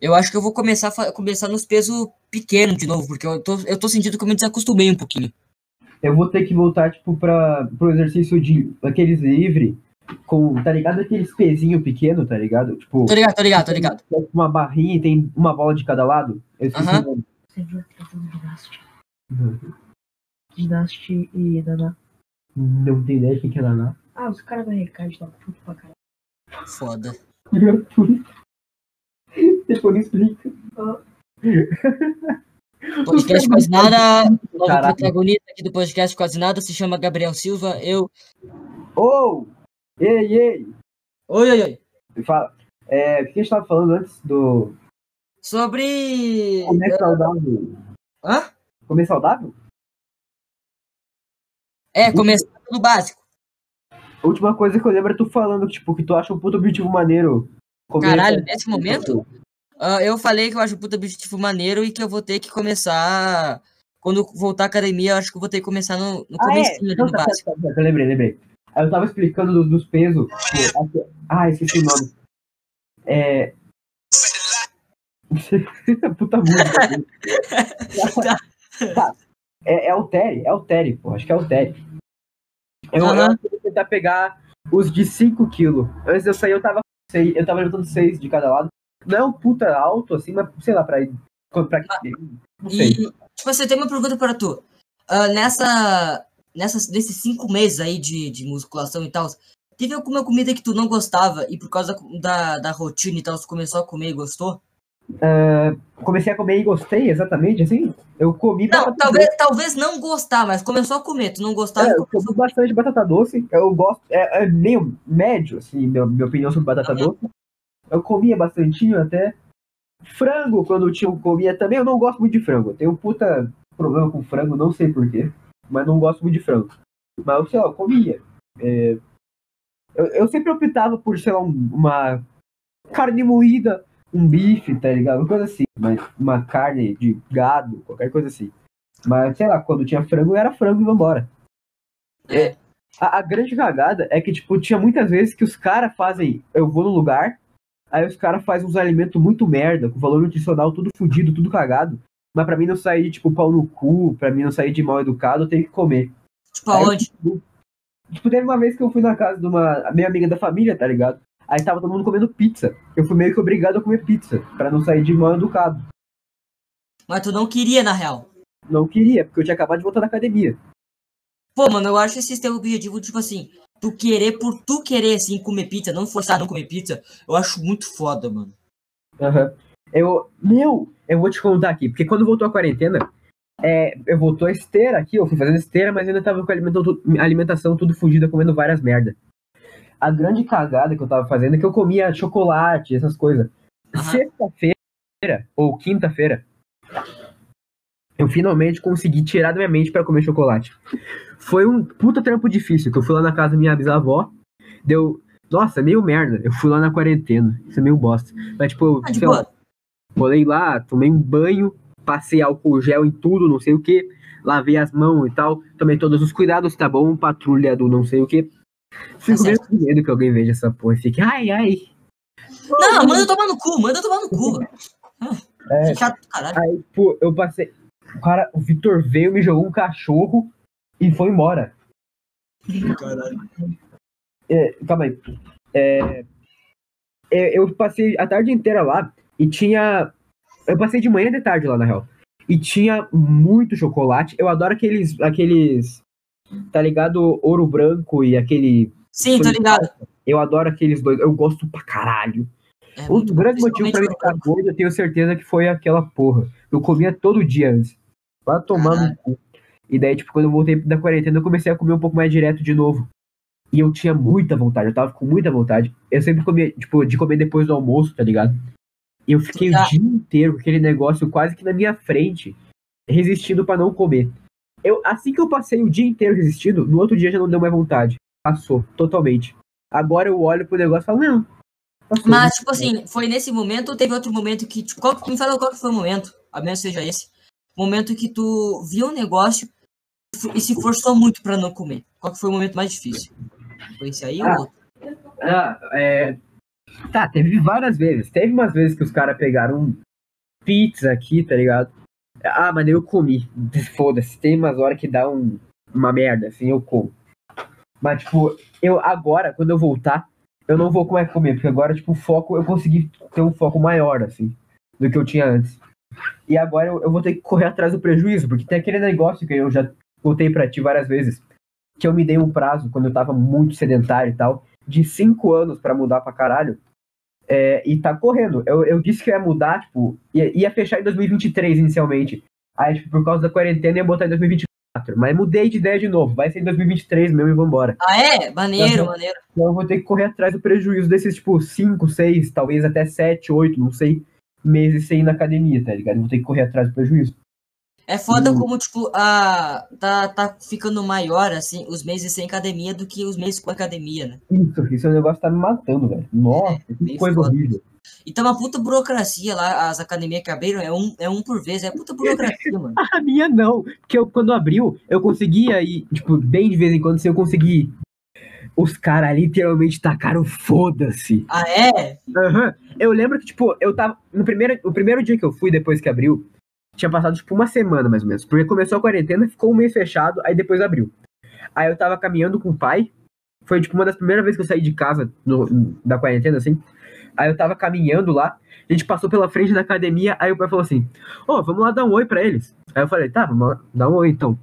Eu acho que eu vou começar começar nos pesos pequenos de novo, porque eu tô, eu tô sentindo que eu me desacostumei um pouquinho. Eu vou ter que voltar, tipo, pra, pro exercício de aqueles livre, com, tá ligado? Aqueles pezinho pequeno, tá ligado? Tipo, Tô ligado, tô ligado, tô ligado. uma barrinha e tem uma bola de cada lado. Eu ginástica? Uhum. Ginástica e danar. Não tenho ideia de quem que é Naná. Ah, os caras da Recade lá, puto pra caralho. Foda. Depois me explica. Podcast quase nada. Novo Caralho. protagonista aqui do podcast quase nada se chama Gabriel Silva. Eu. Ô! Ei, ei! Oi, oi, oi. Fala. É, o que a gente tava falando antes do Sobre. comer saudável? Hã? Comer saudável? É, começar pelo básico. A última coisa que eu lembro é tu falando, tipo, que tu acha um puto objetivo maneiro. Caralho, nesse momento? Ah, eu falei que eu acho o puta objetivo maneiro e que eu vou ter que começar. Quando voltar à academia, eu acho que eu vou ter que começar no, no Ah, é? comecinho ali Não, tá, tá, básico. tá, tá, eu lembrei, lembrei. Aí eu tava explicando do- dos pesos. ah, esqueci o nome. É. Puta música. tá. É, é Altere, é Altere, pô. Acho que é Altere. Eu, que eu vou tentar pegar os de 5 kg. Antes de eu sair, eu tava, sei, eu tava levantando 6 de cada lado. Não é um puta alto, assim, mas sei lá, pra ir. Pra, não sei. E, tipo assim, eu tenho uma pergunta para tu. Ah, nessa, nessas, nesses cinco meses aí de, de musculação e tal, teve alguma comida que tu não gostava e por causa da, da rotina e tal, tu começou a comer e gostou? Comecei a comer e gostei, exatamente, assim. Eu comi Não, talvez, talvez não gostar, mas começou a comer. Tu não gostava É, eu como bastante batata doce. Eu gosto. É, é meio médio, assim, minha, minha opinião sobre batata Aham. doce. Eu comia bastantinho até. Frango, quando eu tinha, eu comia também. Eu não gosto muito de frango. Eu tenho um puta problema com frango, não sei porquê. Mas não gosto muito de frango. Mas, sei lá, eu comia. É, eu, eu sempre optava por, sei lá, um- uma carne moída, um bife, tá ligado? Uma coisa assim. Mas uma carne de gado, qualquer coisa assim. Mas, sei lá, quando tinha frango, era frango e vambora. É. A, a grande cagada é que, tipo, tinha muitas vezes que os caras fazem. Eu vou no lugar, aí os caras fazem uns alimentos muito merda, com valor nutricional tudo fudido, tudo cagado. Mas pra mim não sair, tipo, pau no cu, pra mim não sair de mal educado, eu tenho que comer. Tipo, aonde? tipo, tipo, teve uma vez que eu fui na casa de uma minha amiga da família, tá ligado? Aí tava todo mundo comendo pizza. Eu fui meio que obrigado a comer pizza, pra não sair de mal educado. Mas tu não queria, na real. Não queria, porque eu tinha acabado de voltar da academia. Pô, mano, eu acho esse teu objetivo, tipo assim, tu querer por tu querer, assim, comer pizza, não forçar a não comer pizza, eu acho muito foda, mano. Aham. Eu. Meu, eu vou te contar aqui, porque quando voltou a quarentena, é, eu voltou a esteira aqui, eu fui fazendo esteira, mas ainda tava com a alimentação, alimentação tudo fugida, comendo várias merda. A grande cagada que eu tava fazendo é que eu comia chocolate, essas coisas. Aham. Sexta-feira, ou quinta-feira, eu finalmente consegui tirar da minha mente pra comer chocolate. Foi um puta trampo difícil, que eu fui lá na casa da minha bisavó, deu. Nossa, meio merda. Eu fui lá na quarentena. Isso é meio bosta. Mas, tipo, eu, Ah, sei lá. Rolei lá, tomei um banho, passei álcool gel em tudo, não sei o que, lavei as mãos e tal, tomei todos os cuidados, tá bom? Patrulha do não sei o que. Fico Tá meio certo. com medo que alguém veja essa porra e fique, ai, ai. Não, manda tomar no cu, manda tomar no cu. É. Que chato do caralho. Aí, pô, eu passei. O cara, o Vitor veio, me jogou um cachorro e foi embora. Caralho. É, calma aí. É, é, eu passei a tarde inteira lá e tinha. Eu passei de manhã e de tarde lá, na real. E tinha muito chocolate. Eu adoro aqueles. aqueles. Tá ligado? Ouro branco e aquele. Sim, tô ligado. Eu adoro aqueles dois. Eu gosto pra caralho. É Um grandes motivos pra mim ficar gordo, eu tenho certeza que foi aquela porra. Eu comia todo dia antes. Vai tomar no cu. E daí, tipo, quando eu voltei da quarentena, eu comecei a comer um pouco mais direto de novo. E eu tinha muita vontade, eu tava com muita vontade. Eu sempre comia, tipo, de comer depois do almoço, tá ligado? E eu fiquei Já. o dia inteiro com aquele negócio quase que na minha frente, resistindo pra não comer. Eu, assim que eu passei o dia inteiro resistindo, no outro dia já não deu mais vontade. Passou, totalmente. Agora eu olho pro negócio e falo, não. passou. Mas, tipo assim, foi nesse momento ou teve outro momento que. Tipo, qual, me fala qual que foi o momento, a menos seja esse. Momento que tu viu um negócio e se forçou muito pra não comer. Qual que foi o momento mais difícil? Foi esse aí Ah. ou outro? Ah, é. Tá, teve várias vezes. Teve umas vezes que os caras pegaram pizza aqui, tá ligado? Ah, daí eu comi. Foda-se, tem umas horas que dá um, uma merda, assim, eu como. Mas, tipo, eu agora, quando eu voltar, eu não vou mais comer, porque agora, tipo, o foco, eu consegui ter um foco maior, assim, do que eu tinha antes. E agora eu, eu vou ter que correr atrás do prejuízo, porque tem aquele negócio que eu já contei pra ti várias vezes, que eu me dei um prazo, quando eu tava muito sedentário e tal, de cinco anos pra mudar pra caralho. É, e tá correndo. Eu, eu disse que ia mudar, tipo, ia, ia fechar em 2023 inicialmente. Aí, tipo, por causa da quarentena, ia botar em 2024. Mas mudei de ideia de novo. Vai ser em 2023 mesmo e vambora. Ah, é? Maneiro, Uhum. maneiro. Então eu vou ter que correr atrás do prejuízo desses, tipo, 5, 6, talvez até 7, 8, não sei, meses sem ir na academia, tá ligado? Vou ter que correr atrás do prejuízo. É foda Hum. como, tipo, a, tá, tá ficando maior, assim, os meses sem academia do que os meses com academia, né? Isso, isso é um negócio que tá me matando, velho. Nossa, que bem coisa foda. horrível. E tá uma puta burocracia lá, as academias que abriram, é um, é um por vez, é puta burocracia, mano. A minha não. Porque eu, quando abriu, eu conseguia ir, tipo, bem de vez em quando, se eu conseguir. Os caras literalmente tacaram foda-se. Ah, é? Aham. Eu lembro que, tipo, eu tava. No primeiro, o primeiro dia que eu fui, depois que abriu, tinha passado, tipo, uma semana mais ou menos. Porque começou a quarentena, ficou um mês fechado, aí depois abriu. Aí eu tava caminhando com o pai. Foi, tipo, uma das primeiras vezes que eu saí de casa no- da quarentena, assim. Aí eu tava caminhando lá, a gente passou pela frente da academia, aí o pai falou assim: Ô, vamos lá dar um oi pra eles. Aí eu falei: tá, vamos lá dar um oi então.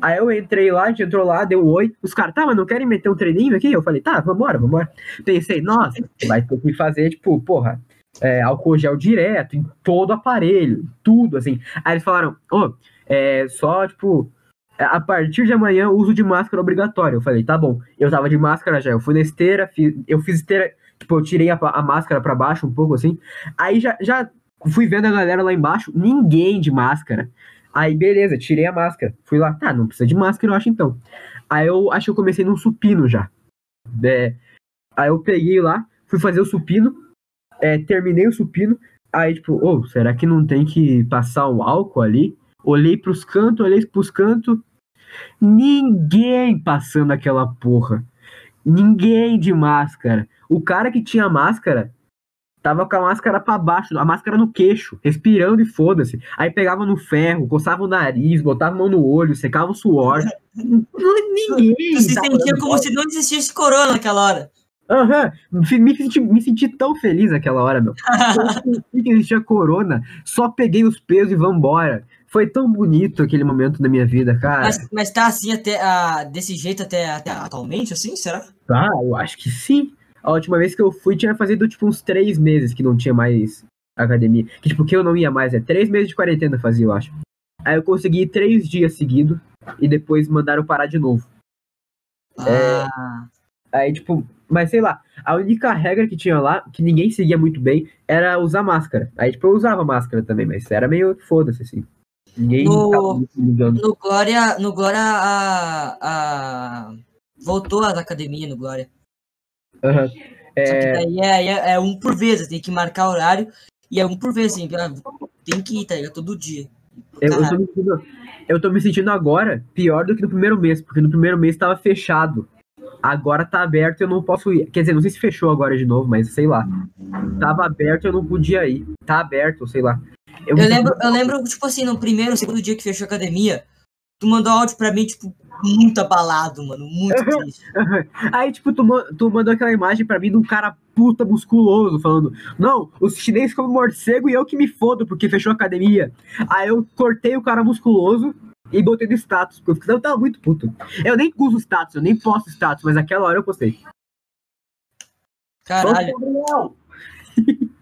Aí eu entrei lá, a gente entrou lá, deu um oi. Os caras, tá, mas não querem meter um treininho aqui? Eu falei, tá, vambora, vambora. Pensei, nossa, vai ter que fazer, tipo, porra, é, álcool gel direto, em todo o aparelho, tudo, assim. Aí eles falaram, ô, é só, tipo, a partir de amanhã, uso de máscara obrigatório. Eu falei, tá bom. Eu tava de máscara já, eu fui na esteira, fiz- eu fiz esteira, tipo, eu tirei a, a máscara pra baixo um pouco, assim. Aí já, já fui vendo a galera lá embaixo, ninguém de máscara. Aí, beleza, tirei a máscara. Fui lá, tá, não precisa de máscara, eu acho então. Aí eu acho que eu comecei num supino já. É, aí eu peguei lá, fui fazer o supino, é, terminei o supino. Aí, tipo, ô, será que não tem que passar um álcool ali? Olhei pros cantos, olhei pros cantos. Ninguém passando aquela porra. Ninguém de máscara. O cara que tinha máscara tava com a máscara pra baixo, a máscara no queixo, respirando e foda-se. Aí pegava no ferro, coçava o nariz, botava a mão no olho, secava o suor. Não- Ninguém. Tu se sentia como se não existisse corona naquela hora. Aham, me, me senti, me senti tão feliz naquela hora, meu. Eu que existia corona, só peguei os pesos e vambora. Foi tão bonito aquele momento da minha vida, cara. Mas, mas tá assim até ah, desse jeito até, até atualmente, assim, será? Tá, eu acho que sim. A última vez que eu fui tinha fazido tipo uns três meses que não tinha mais academia. Que tipo, que eu não ia mais, é três meses de quarentena fazia, eu acho. Aí eu consegui três dias seguidos e depois mandaram parar de novo. É. Ah, Aí, tipo, mas sei lá, a única regra que tinha lá, que ninguém seguia muito bem, era usar máscara. Aí, tipo, eu usava máscara também, mas era meio foda-se, assim. Ninguém No- no Glória, no Glória a, a... voltou às academias no Glória. Aham. Só que É, daí é, é, é um por vez, tem que marcar horário e é um por vez, assim, ah, tem que ir, tá ligado? Todo dia. eu, eu, tô sentindo, eu tô me sentindo agora pior do que no primeiro mês, porque no primeiro mês tava fechado. Agora tá aberto eu não posso ir. Quer dizer, não sei se fechou agora de novo, mas sei lá. Tava aberto eu não podia ir. Tá aberto, sei lá. Eu me lembro, eu lembro, tipo assim, no primeiro, segundo dia que fechou a academia, tu mandou áudio pra mim, tipo, muito abalado, mano, muito triste. Aí, tipo, tu, tu mandou aquela imagem pra mim de um cara puta musculoso, falando: Não, os chineses comem morcego e eu que me fodo porque fechou a academia. Aí eu cortei o cara musculoso e botei no status, porque eu tava muito puto. Eu nem uso status, eu nem posto status, mas naquela hora eu postei. Caralho. Ô!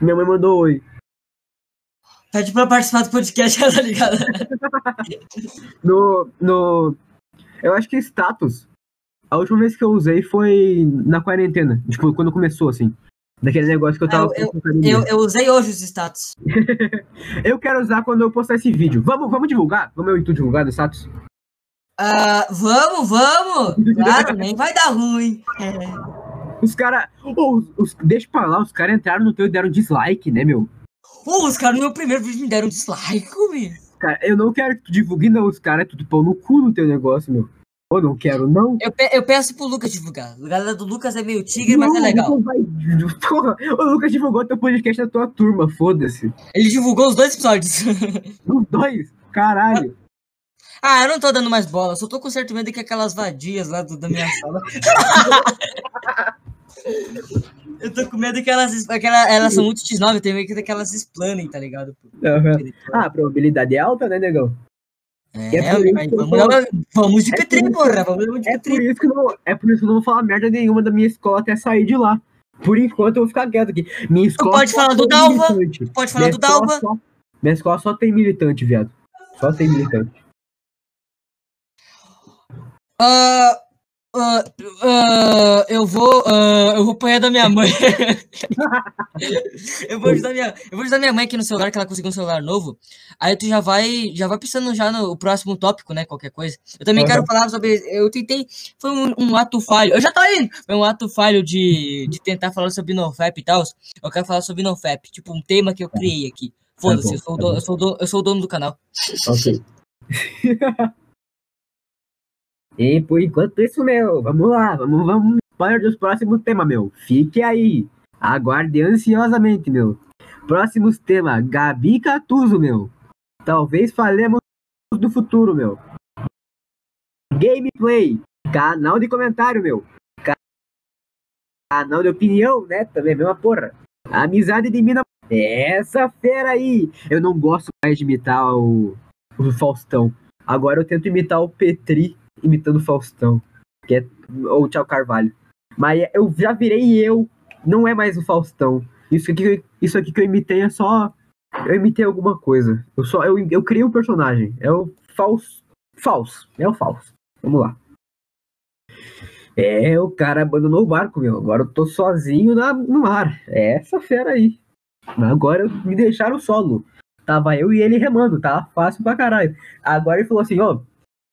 Minha mãe mandou oi. Pede pra participar do podcast, tá ligado? No, no. Eu acho que status. A última vez que eu usei foi na quarentena. Tipo, quando começou, assim. Daquele negócio que eu tava. Eu- com academia. Eu, eu usei hoje os status. Eu quero usar quando eu postar esse vídeo. Vamos, vamos divulgar? Vamos eu e tu divulgar no status? Ah, vamos, vamos! Claro, nem vai dar ruim. É. Os caras. deixa pra lá, os caras entraram no teu e deram dislike, né, meu? Pô, os caras no meu primeiro vídeo me deram dislike, meu. Cara, eu não quero que tu divulgue, não. Os caras é tudo pão no cu no teu negócio, meu. Eu não quero, não. Eu, pe- eu peço pro Lucas divulgar. A galera do Lucas é meio tigre, mas é legal. o Lucas vai- Porra, o Lucas divulgou teu podcast da tua turma, foda-se. Ele divulgou os dois episódios. Os dois, caralho. ah, eu não tô dando mais bola. Só tô com certo medo que aquelas vadias lá do- da minha sala. eu tô com medo que elas, aquela, elas são muito X9, eu tenho medo que elas explanem, tá ligado? Aham. Ah, a probabilidade é alta, né, negão? É, é por eu vamos, dar- vamos de é P3, por porra. Vamos de É por P3. isso que eu não, é por isso que eu não vou falar merda nenhuma da minha escola até sair de lá. Por enquanto eu vou ficar quieto aqui. Minha escola pode só falar do tem Dalva, militante. Pode falar Minha do Dalva. só- minha escola só tem militante, viado. Só tem militante. Ah, ah, ah, eu vou. ah, eu vou apanhar da minha mãe. eu, vou ajudar minha, eu vou ajudar minha mãe aqui no celular, que ela conseguiu um celular novo. Aí tu já vai. Já vai pensando já no próximo tópico, né? Qualquer coisa. Eu também Aham. quero falar sobre. Eu tentei. Foi um, um ato falho. Eu já tô indo! Foi um ato falho de, de tentar falar sobre NoFap e tal. Eu quero falar sobre NoFap. Tipo, um tema que eu criei aqui. Foda-se, bom, eu, sou o tá dono- bom. eu, sou o dono- eu sou o dono do canal. Ok. e por enquanto isso, meu. Vamos lá, vamos, vamos para os próximos temas, meu. Fique aí. Aguarde ansiosamente, meu. Próximos temas, Gabi Catuso, meu. Talvez falemos do futuro, meu. Gameplay. Canal de comentário, meu. Ca- Canal de opinião, né? Também, mesma porra. Amizade de mina. Essa fera aí. Eu não gosto mais de imitar o, o Faustão. Agora eu tento imitar o Petri imitando Faustão. Que é, ou Tchau Carvalho. Mas eu já virei eu. Não é mais o Faustão. Isso aqui, isso aqui que eu imitei é só. Eu imitei alguma coisa. Eu só eu, eu criei um personagem. É o falso. Falso. É o falso. Vamos lá. É, o cara abandonou o barco, meu. Agora eu tô sozinho na, no mar. É essa fera aí. Agora me deixaram solo. Tava eu e ele remando, tá fácil pra caralho. Agora ele falou assim, ó.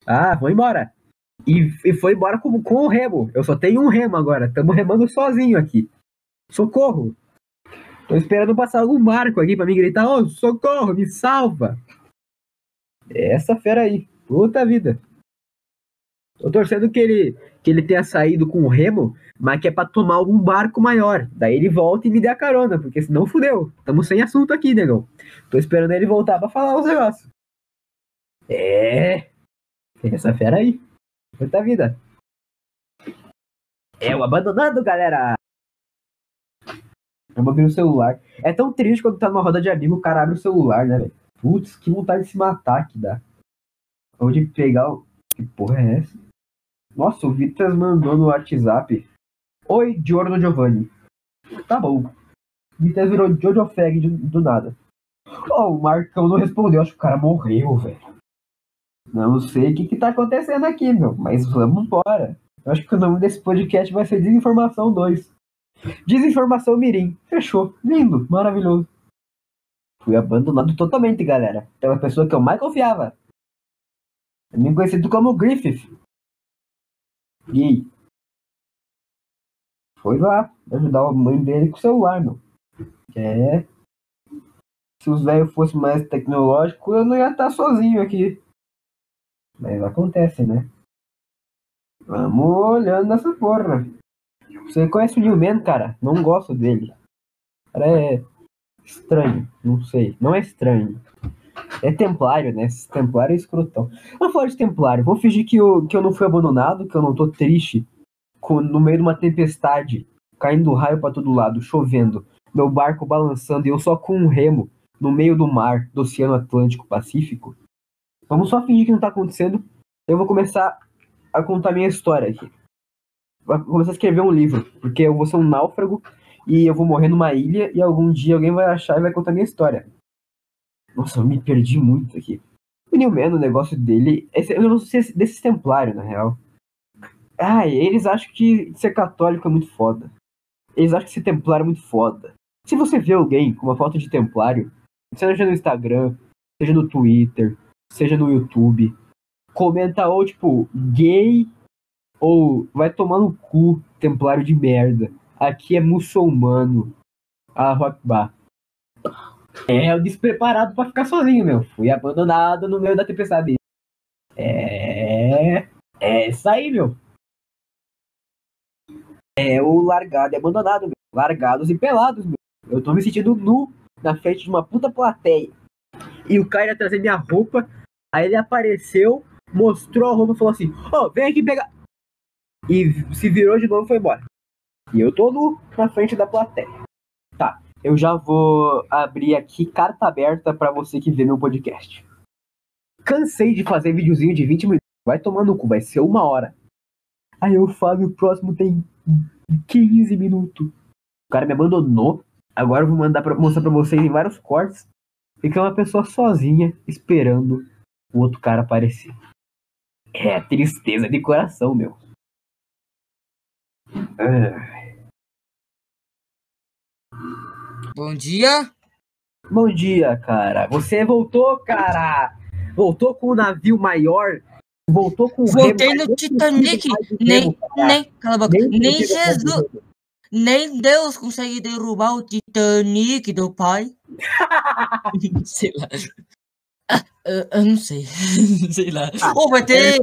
Ah, vou embora. E, e foi embora com, com o remo. Eu só tenho um remo agora. Tamo remando sozinho aqui. Socorro. Tô esperando passar algum barco aqui pra me gritar, ô, socorro, me salva. É Essa fera aí. Puta vida. Tô torcendo que ele, que ele tenha saído com o remo, mas que é pra tomar algum barco maior. Daí ele volta e me dê a carona, porque senão fudeu. Tamo sem assunto aqui, negão. Tô esperando ele voltar pra falar os negócios. É. Essa fera aí. Puta vida. É o abandonado, galera! Eu vou abrir o celular. É tão triste quando tá numa roda de amigo, o cara abre o celular, né, velho? Putz, que vontade de se matar que dá. Ou de pegar o. Que porra é essa? Nossa, o Vitas mandou no WhatsApp. Oi, Giorno Giovanni. Tá bom. Vitas virou Jojo do, do nada. Oh, o Marcão não respondeu, acho que o cara morreu, velho. Não sei o que, que tá acontecendo aqui, meu, mas vamos embora. Eu acho que o nome desse podcast vai ser Desinformação 2. Desinformação Mirim. Fechou. Lindo, maravilhoso. Fui abandonado totalmente, galera. Pela pessoa que eu mais confiava. Também conhecido como Griffith. Gay. Foi lá ajudar a mãe dele com o celular, meu. É. Se os velhos fossem mais tecnológicos, eu não ia estar sozinho aqui. Mas acontece, né? Vamos olhando nessa porra. Você conhece o Newman, cara? Não gosto dele. O cara é estranho, não sei. Não é estranho. É templário, né? Esse templário é escrotão. Vamos falar de templário. Vou fingir que eu, que eu não fui abandonado, que eu não tô triste. Com, no meio de uma tempestade, caindo raio pra todo lado, chovendo. Meu barco balançando e eu só com um remo no meio do mar, do Oceano Atlântico Pacífico. Vamos só fingir que não tá acontecendo. Eu vou começar a contar minha história aqui. Vou começar a escrever um livro, porque eu vou ser um náufrago e eu vou morrer numa ilha e algum dia alguém vai achar e vai contar minha história. Nossa, eu me perdi muito aqui. O Newman, o negócio dele. Esse, eu não sei se desses templários, na real. Ah, eles acham que ser católico é muito foda. Eles acham que ser templário é muito foda. Se você vê alguém com uma foto de templário, seja no Instagram, seja no Twitter, seja no YouTube, comenta ou tipo, gay ou vai tomar no cu, templário de merda. Aqui é muçulmano. Ah, Rockbar. É o despreparado pra ficar sozinho, meu. Fui abandonado no meio da tempestade. É. É isso aí, meu. É o largado e abandonado, meu. Largados e pelados, meu. Eu tô me sentindo nu na frente de uma puta plateia. E o cara ia trazer minha roupa. Aí ele apareceu, mostrou a roupa e falou assim: Ô, oh, vem aqui pegar. E se virou de novo e foi embora. E eu tô nu na frente da plateia. Tá, eu já vou abrir aqui carta aberta para você que vê meu podcast. Cansei de fazer videozinho de 20 minutos. Vai tomar no cu, vai ser uma hora. Aí eu falo, o próximo tem 15 minutos. O cara me abandonou. Agora eu vou mandar pra, mostrar pra vocês em vários cortes. Fica uma pessoa sozinha esperando o outro cara aparecer. É tristeza de coração, meu. Bom dia. Bom dia, cara. Você voltou, cara. Voltou com o navio maior. Voltou com o Voltei remo, no Titanic. Nem, cara. nem, cala a boca. Nem Nem consigo Jesus. Nem Deus consegue derrubar o Titanic do pai. sei lá. Ah, eu, eu não sei. sei lá. Ah, Ou vai ter.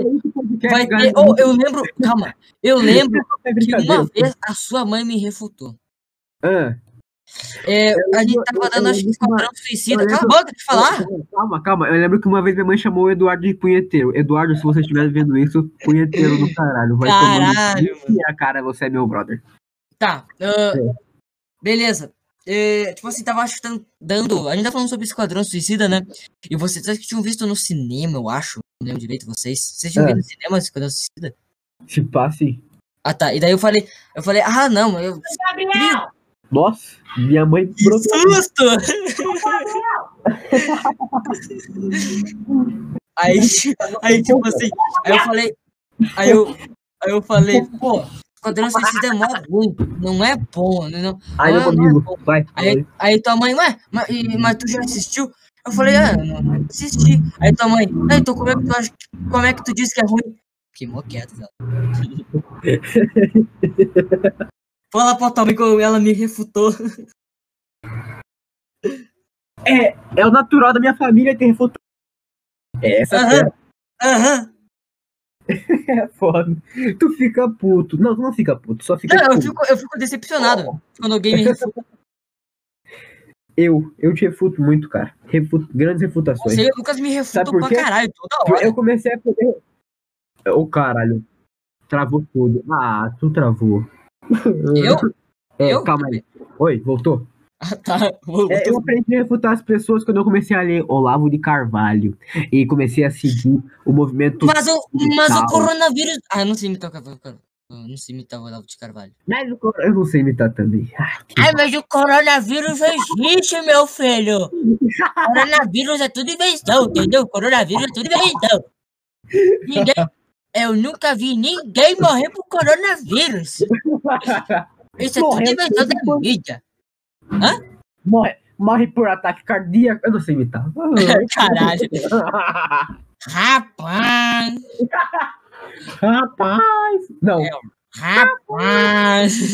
Vai ter. Ou eu lembro. Calma. Eu lembro que uma vez a sua mãe me refutou. Ah, É, a gente tava dando, acho que Esquadrão Suicida. Cala a boca de falar. Calma, calma. Eu lembro que uma vez minha mãe chamou o Eduardo de punheteiro. Eduardo, se você estiver vendo isso, punheteiro do caralho. Vai Caralho, tomando minha cara, você é meu brother. Tá. ah, beleza. É, tipo assim, tava tão dando. A gente tá falando sobre Esquadrão Suicida, né? E vocês acho que tinham visto no cinema, eu acho. Não lembro direito vocês. Vocês tinham É. visto no cinema Esquadrão Suicida? Se passe. Ah, tá. E daí eu falei, eu falei, ah, não, eu. Nossa, minha mãe Que susto! aí, aí, tipo assim, aí eu falei, aí eu, aí eu falei, pô, Esquadrão Suicida é mó ruim, não é bom, não, Ai, meu Ah, não, amigo, vai. Aí, aí tua mãe, ué, mas, mas tu já assistiu? Eu falei, ah, não, não assisti. Aí tua mãe, ah, então como é que tu acha, como é que tu disse que é ruim? Fiquei mó quieto, velho. Fala pra tua mãe eu- ela me refutou. É o natural da minha família ter refutado. Essa Aham. Aham. é foda. Tu fica puto. Não, tu não fica puto, só fica Não, eu puto. fico, eu fico decepcionado quando alguém me refuta. Eu, eu te refuto muito, cara. Refuto, grandes refutações. Você, Lucas me refuta pra caralho, toda hora. Eu comecei a poder. Ô, caralho. Travou tudo. Ah, tu travou. Eu? É, Eu? calma aí. Oi, voltou? Ah, tá. É, eu aprendi a refutar as pessoas quando eu comecei a ler Olavo de Carvalho. E comecei a seguir o movimento. Mas o, mas o coronavírus. Ah, eu não sei imitar o Carvalho. Não sei imitar o Olavo de Carvalho. Mas o eu não sei imitar também. Que Ai, mas o coronavírus existe, meu filho. Coronavírus é tudo invenção, entendeu? Coronavírus é tudo invenção. Ninguém. Eu nunca vi ninguém morrer por coronavírus. Isso é tudo invenção da tudo. Mídia. morre, morre por ataque cardíaco. Eu não sei imitar. Caralho. Rapaz. Rapaz! Não. É. Rapaz.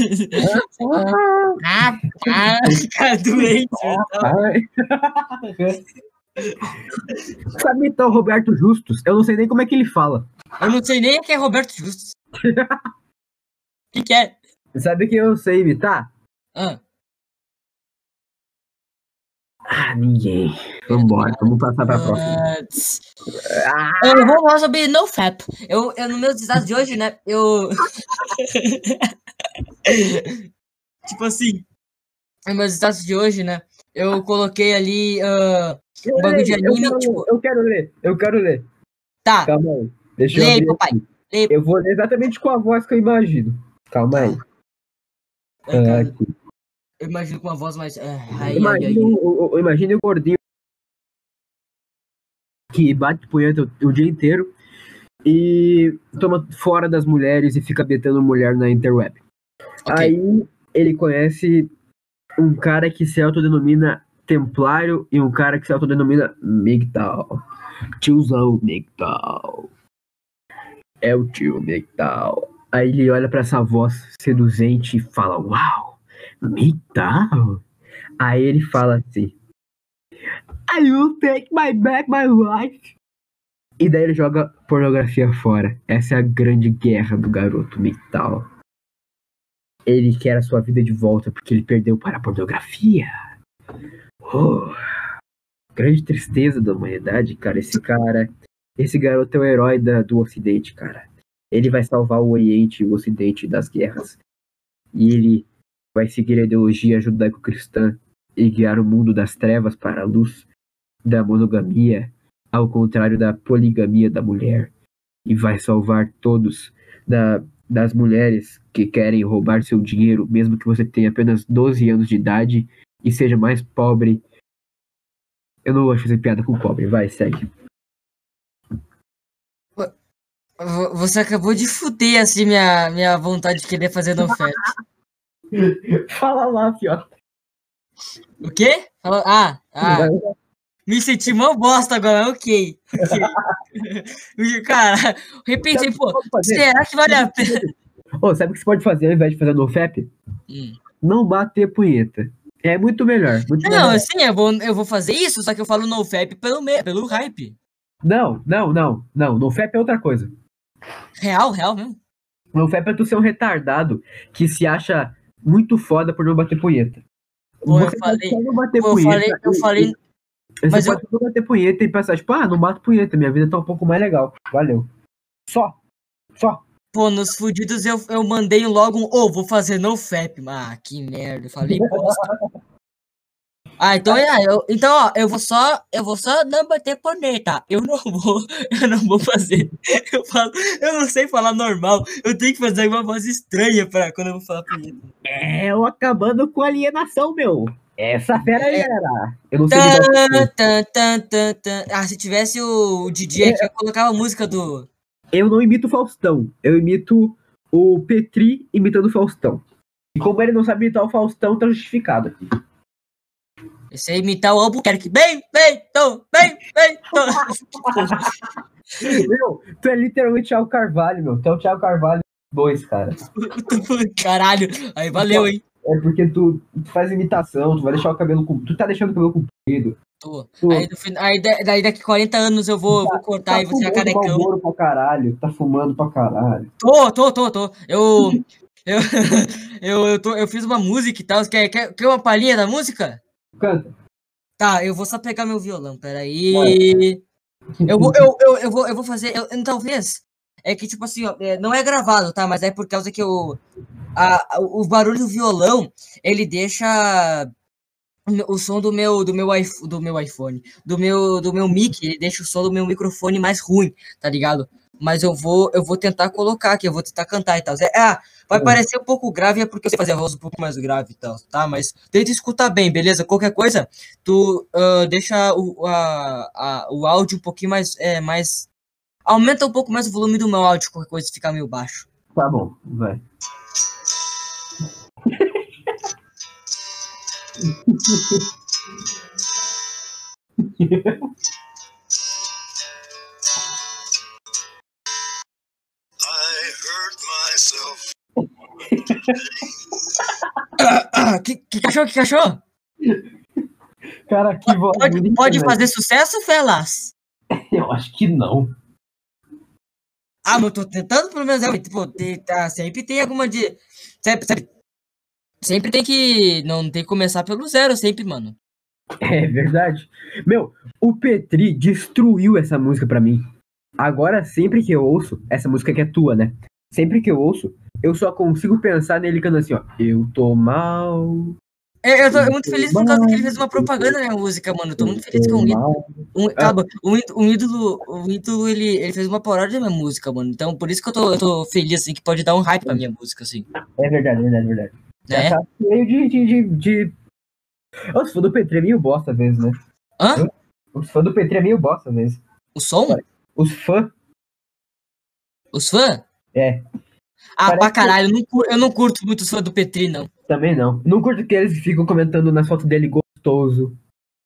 Rapaz. Cara doente. Rapaz. Sabe imitar o Roberto Justus? Eu não sei nem como é que ele fala. Eu não sei nem quem é Roberto Justus. O que, que é? Sabe quem eu sei imitar? Ah, Ah, ninguém. Vambora, vamos passar pra próxima. ah. Eu vou falar sobre NoFap. Eu, eu, no meu estado de hoje, né? Eu. tipo assim. No meu status de hoje, né? Eu coloquei ali. ah, Eu, um bagulho de leio, eu, anime, quero, tipo- eu quero ler, eu quero ler. tá, Calma aí. Deixa eu Lê aí, abrir papai. Lê. Eu vou ler exatamente com a voz que eu imagino. Calma aí. É, Ah, aqui. Eu imagino com uma voz mais. ai, ai, ai, Imagina o, gordinho que bate punheta o, o dia inteiro e toma fora das mulheres e fica betando mulher na interweb. Ok. Aí ele conhece um cara que se autodenomina Templário e um cara que se autodenomina Migtal. Tiozão Migtal. É o tio Migtal. Aí ele olha pra essa voz seduzente e fala: Uau, Migtal? Aí ele fala assim: I will take my back my life. E daí ele joga pornografia fora. Essa é a grande guerra do garoto Migtal. Ele quer a sua vida de volta porque ele perdeu para a pornografia. Oh, grande tristeza da humanidade, cara. Esse cara, esse garoto é o herói da- do Ocidente, cara. Ele vai salvar o Oriente e o Ocidente das guerras. E ele vai seguir a ideologia judaico-cristã e guiar o mundo das trevas para a luz da monogamia, ao contrário da poligamia da mulher. E vai salvar todos da, das mulheres que querem roubar seu dinheiro, mesmo que você tenha apenas 12 anos de idade e seja mais pobre. Eu não de fazer piada com pobre, vai, segue. Vo- Você acabou de fuder assim minha, minha vontade de querer fazer NoFap. Fala lá, fio. O quê? Fala- Ah, ah. Me senti mó bosta agora, ok. Cara, repensei, pô, fazer? será que vale a pena? Ô, sabe o que você pode fazer ao invés de fazer no FEP? Hum. Não bater punheta. É muito melhor. Muito Não, melhor. assim, eu vou, eu vou fazer isso, só que eu falo NoFap pelo, me- pelo hype. Não, não, não, não. No FEP é outra coisa. Real, real mesmo. No FEP é tu ser um retardado que se acha muito foda por não bater punheta. Pô, eu falei- bater Pô, eu punheta. falei, eu falei, Você mas eu- pode não bater punheta e pensar, tipo, ah, não bato punheta, minha vida tá um pouco mais legal. Valeu. Só. Só. pô, nos fudidos eu, eu mandei logo um, ô, vou fazer NoFap. Ah, que merda, eu falei bosta. Ah, então, é, eu, então, ó, eu vou só, eu vou só não bater punheta. Eu não vou, eu não vou fazer. Eu falo, eu não sei falar normal. Eu tenho que fazer uma voz estranha para quando eu vou falar punheta. É, eu acabando com alienação, meu. Essa fera aí É. era. Eu não sei Tan, tan, tan. Ah, se tivesse o, o DJ aqui, eu colocava a música do. Eu não imito o Faustão. Eu imito o Petri imitando o Faustão. E como ele não sabe imitar o Faustão, tá justificado aqui. Esse aí imitar o Albuquerque. Bem, bem, tô, bem, bem, tô. Meu, tu é literalmente Thiago Carvalho, meu. Tu é o Thiago Carvalho 2, cara. Caralho, aí valeu, hein? É porque tu, tu faz imitação, tu vai deixar o cabelo. Tu tá deixando o cabelo comprido. Tô. Tu Aí, no fin- aí da- daí daqui 40 anos eu vou, vou cortar e você é carecão. Marlboro pra caralho. Tá fumando pra caralho. Tô, tô, tô, tô. Eu. Eu, eu, eu, tô, eu fiz uma música e tal. Quer, quer, quer uma palhinha da música? Canta. Tá, eu vou só pegar meu violão, peraí. Eu vou, eu, eu, eu vou, eu vou fazer. Eu, talvez é que, tipo assim, ó, é, não é gravado, tá? Mas é por causa que o, a, a- o barulho do violão, ele deixa o som do meu, do meu, iPhone, do meu iPhone, do meu, do meu mic, ele deixa o som do meu microfone mais ruim, tá ligado? Mas eu vou, eu vou tentar colocar aqui, eu vou tentar cantar e tal. É, ah, vai Hum. parecer um pouco grave, é porque eu sei fazer a voz um pouco mais grave e tal, tá? Mas tenta escutar bem, beleza? Qualquer coisa, tu ah, deixa o, a, a- o áudio um pouquinho mais, é, mais... Aumenta um pouco mais o volume do meu áudio, qualquer coisa ficar meio baixo. Tá bom, vai. que, que cachorro, que cachorro? Cara, que voz Pode, bonita, pode fazer sucesso, Felas? Eu acho que não. Ah, mas eu tô tentando pelo menos. Tipo, tá, sempre tem alguma de. Sempre, sempre, sempre tem que. Não tem que começar pelo zero, sempre, mano. É verdade. Meu, o Petri destruiu essa música pra mim. Agora, sempre que eu ouço, essa música que é tua, né? Sempre que eu ouço, eu só consigo pensar nele cantando assim, ó. Eu tô mal. É, Eu, tô muito feliz por causa que ele fez uma propaganda na minha música, mano. Eu tô muito feliz com isso. mal. Um, calma, um, í- um ídolo, um ídolo ele, ele fez uma paródia da minha música, mano. Então, por isso que eu tô, eu tô feliz, assim, que pode dar um hype pra minha música, assim. É verdade, verdade, verdade. Né? Já tá meio de. de, de, de... Os fãs do Petri é meio bosta às vezes, né? Hã? Os fãs do Petri é meio bosta às vezes. O som? Os fãs. Os fãs? É. Ah, Parece pra que- caralho, eu não, cur- eu não curto muito do Petri, não. Também não. Não curto que eles ficam comentando nas fotos dele gostoso.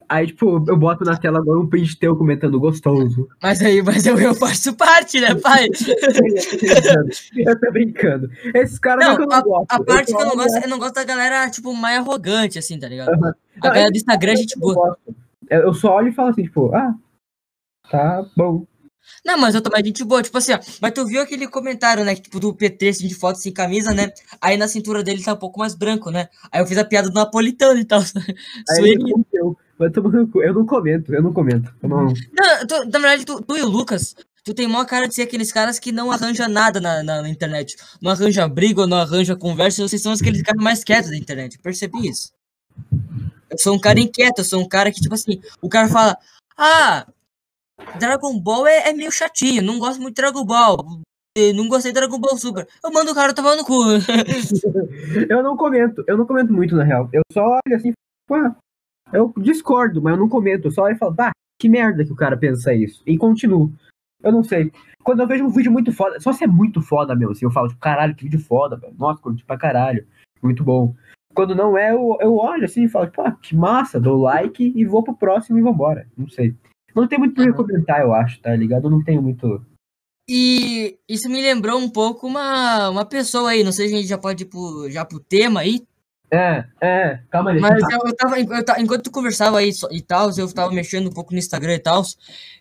Aí, tipo, eu boto na tela agora um print teu comentando gostoso. Mas aí, mas eu, eu faço parte, né, pai? eu tô brincando. Esses caras Não, que eu não gosto. A parte só que eu não gosto, eu não gosto da galera, tipo, mais arrogante, assim, tá ligado? Aham. A Não, galera do esses Instagram, é caras gente que eu não boa. Eu eu só olho e falo assim, tipo, ah, tá bom. Não, mas eu tô mais gente boa, tipo assim, ó. Mas tu viu aquele comentário, né? Tipo, do PT, assim, de foto sem camisa, né? Aí na cintura dele tá um pouco mais branco, né? Aí eu fiz a piada do napolitano e tal. Aí cu. Eu não comento, eu não comento. Eu não... Não, eu tô- na verdade, tu, tu e o Lucas, tu tem maior cara de ser aqueles caras que não arranja nada na, na, na internet. Não arranja briga, não arranja conversa, vocês são aqueles caras mais quietos da internet. Eu percebi isso. Eu sou um cara inquieto, eu sou um cara que, tipo assim, o cara fala, ah, Dragon Ball é, é meio chatinho, não gosto muito de Dragon Ball. Não gostei de Dragon Ball Super. Eu mando o cara tomar no cu. eu não comento, eu não comento muito, na real. Eu só olho assim, pô, eu discordo, mas eu não comento. Eu só olho e falo, bah, que merda que o cara pensa isso. E continuo. Eu não sei. Quando eu vejo um vídeo muito foda, só se é muito foda mesmo, assim, eu falo, tipo, caralho, que vídeo foda, velho. Nossa, curti pra caralho. Muito bom. Quando não é, eu, eu olho assim e falo, pô, que massa, dou like e vou pro próximo e vambora. Não sei. Não tem muito pra Aham. comentar, eu acho, tá ligado? Eu não tenho muito. E isso me lembrou um pouco uma, uma pessoa aí, não sei se a gente já pode ir pro, já pro tema aí, É, é, calma aí. Mas eu, eu tava, eu ta- enquanto tu conversava aí e tal, eu tava mexendo um pouco no Instagram e tal,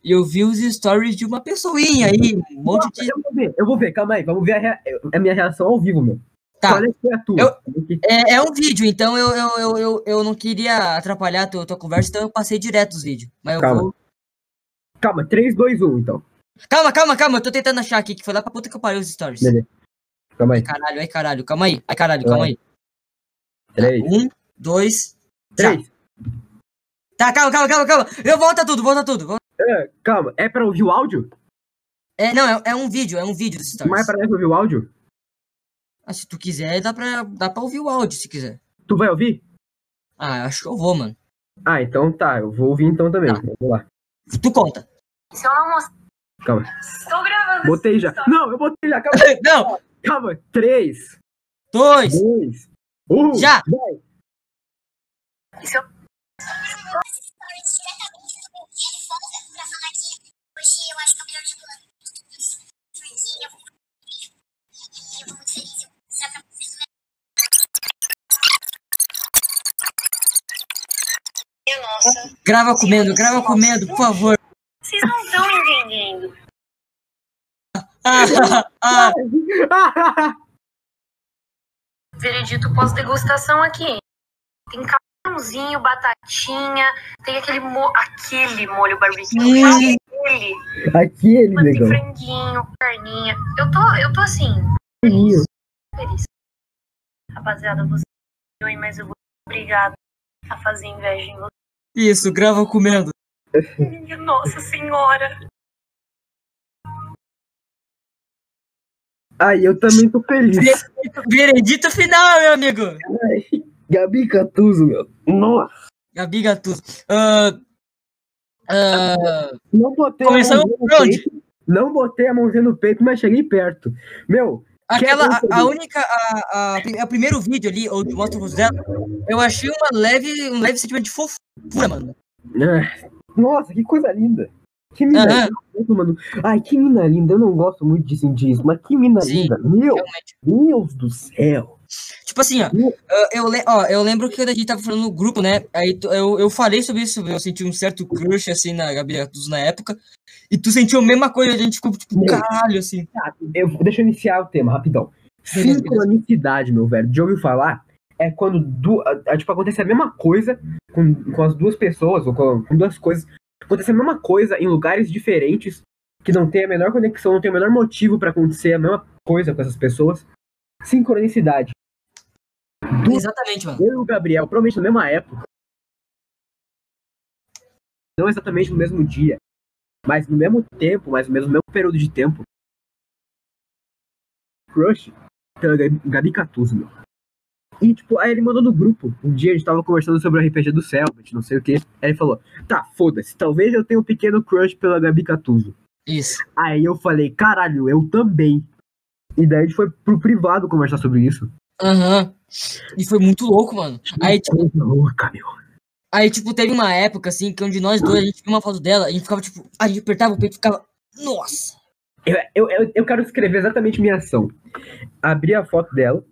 e eu vi os stories de uma pessoinha aí, um monte de. Eu vou ver, eu vou ver, calma aí, vamos ver a, rea- a minha reação ao vivo, meu. Tá, é que é a tua? Eu- é, é um vídeo, então eu, eu, eu, eu, eu não queria atrapalhar a tua, tua conversa, então eu passei direto os vídeos. Mas eu Calma. vou. Calma, 3, 2, 1, então. Calma, calma, calma, eu tô tentando achar aqui, que foi lá pra puta que eu parei os stories. Beleza. Calma Ai, aí. caralho, ai, caralho, calma aí, ai, caralho, calma aí. 3, Um, dois. 3. Tá, calma, calma, calma, calma. Eu volta tudo, volta tudo. volta- Calma, é pra ouvir o áudio? É, não, é, é um vídeo, é um vídeo dos stories. Mas parece ouvir o áudio? Ah, se tu quiser, dá pra, dá pra ouvir o áudio, se quiser. Tu vai ouvir? Ah, acho que eu vou, mano. Ah, então tá, eu vou ouvir então também. Tá. Vamos lá. Tu conta. Se eu não mostrar. Calma. Tô gravando. Botei já. Não, eu botei já. Calma, Não, calma. 3, dois. 2, 1. Já. Vai. Se eu... Nossa. Grava comendo, grava comendo, por favor. Vocês não estão entendendo. Veredito pós-degustação aqui. Tem camarãozinho, batatinha, tem aquele, mo... aquele molho barbecue. hum, Ele. Aquele, Mas tem negão. franguinho, carninha. Eu tô, eu tô assim, Feliz. feliz. Rapaziada, você é mas eu vou ser obrigada a fazer inveja em Isso, grava comendo. Você. Nossa senhora. Ai, eu também tô feliz. Veredito final, meu amigo. Gabi Catuso, meu. Nossa. Gabi Gattuso. Ah, ah, Não botei Começamos a mãozinha no por onde? peito. Não botei a mãozinha no peito, mas cheguei perto. Meu, aquela, a, a única, a, a, é o primeiro vídeo ali, ou mostra o rosto dela, eu achei uma leve, um leve sentimento de fofura, mano. Nossa, que coisa linda. Que mina linda, mano. Ai, que mina linda. Eu não gosto muito de sentir isso, mas que mina Sim, linda. Meu Realmente. Deus do céu. Tipo assim, ó, eu, ó, eu lembro que quando a gente tava falando no grupo, né? Aí eu, eu falei sobre isso, eu senti um certo crush, assim, na Gabi Gattuso na época. E tu sentiu a mesma coisa, a gente ficou tipo, Meu. caralho, assim. Tá, eu, deixa eu iniciar o tema, rapidão. Sincronicidade, meu velho. De ouvir falar, é quando du, a- tipo, acontece a mesma coisa com, com as duas pessoas, ou com, com duas coisas. Acontece a mesma coisa em lugares diferentes, que não tem a menor conexão, não tem o menor motivo pra acontecer a mesma coisa com essas pessoas. Sincronicidade. Du- Exatamente, mano. Eu e o Gabriel, provavelmente na mesma época. Não exatamente no mesmo dia, mas no mesmo tempo, mas no mesmo, mesmo período de tempo. Crush pela Gabi, Catuso, meu. E, tipo, aí ele mandou no grupo. Um dia a gente tava conversando sobre o RPG do Selbit, não sei o que. Aí ele falou: tá, foda-se, talvez eu tenha um pequeno crush pela Gabi Catuso. Isso. Aí eu falei: caralho, eu também. E daí a gente foi pro privado conversar sobre isso. Aham. E foi muito louco, mano. Aí, tipo, louca, meu. aí, tipo, teve uma época, assim, que onde nós dois, a gente viu uma foto dela, a gente ficava, tipo, a gente apertava o peito e ficava, nossa. Eu, eu, eu, eu quero escrever exatamente minha ação. Abria a foto dela,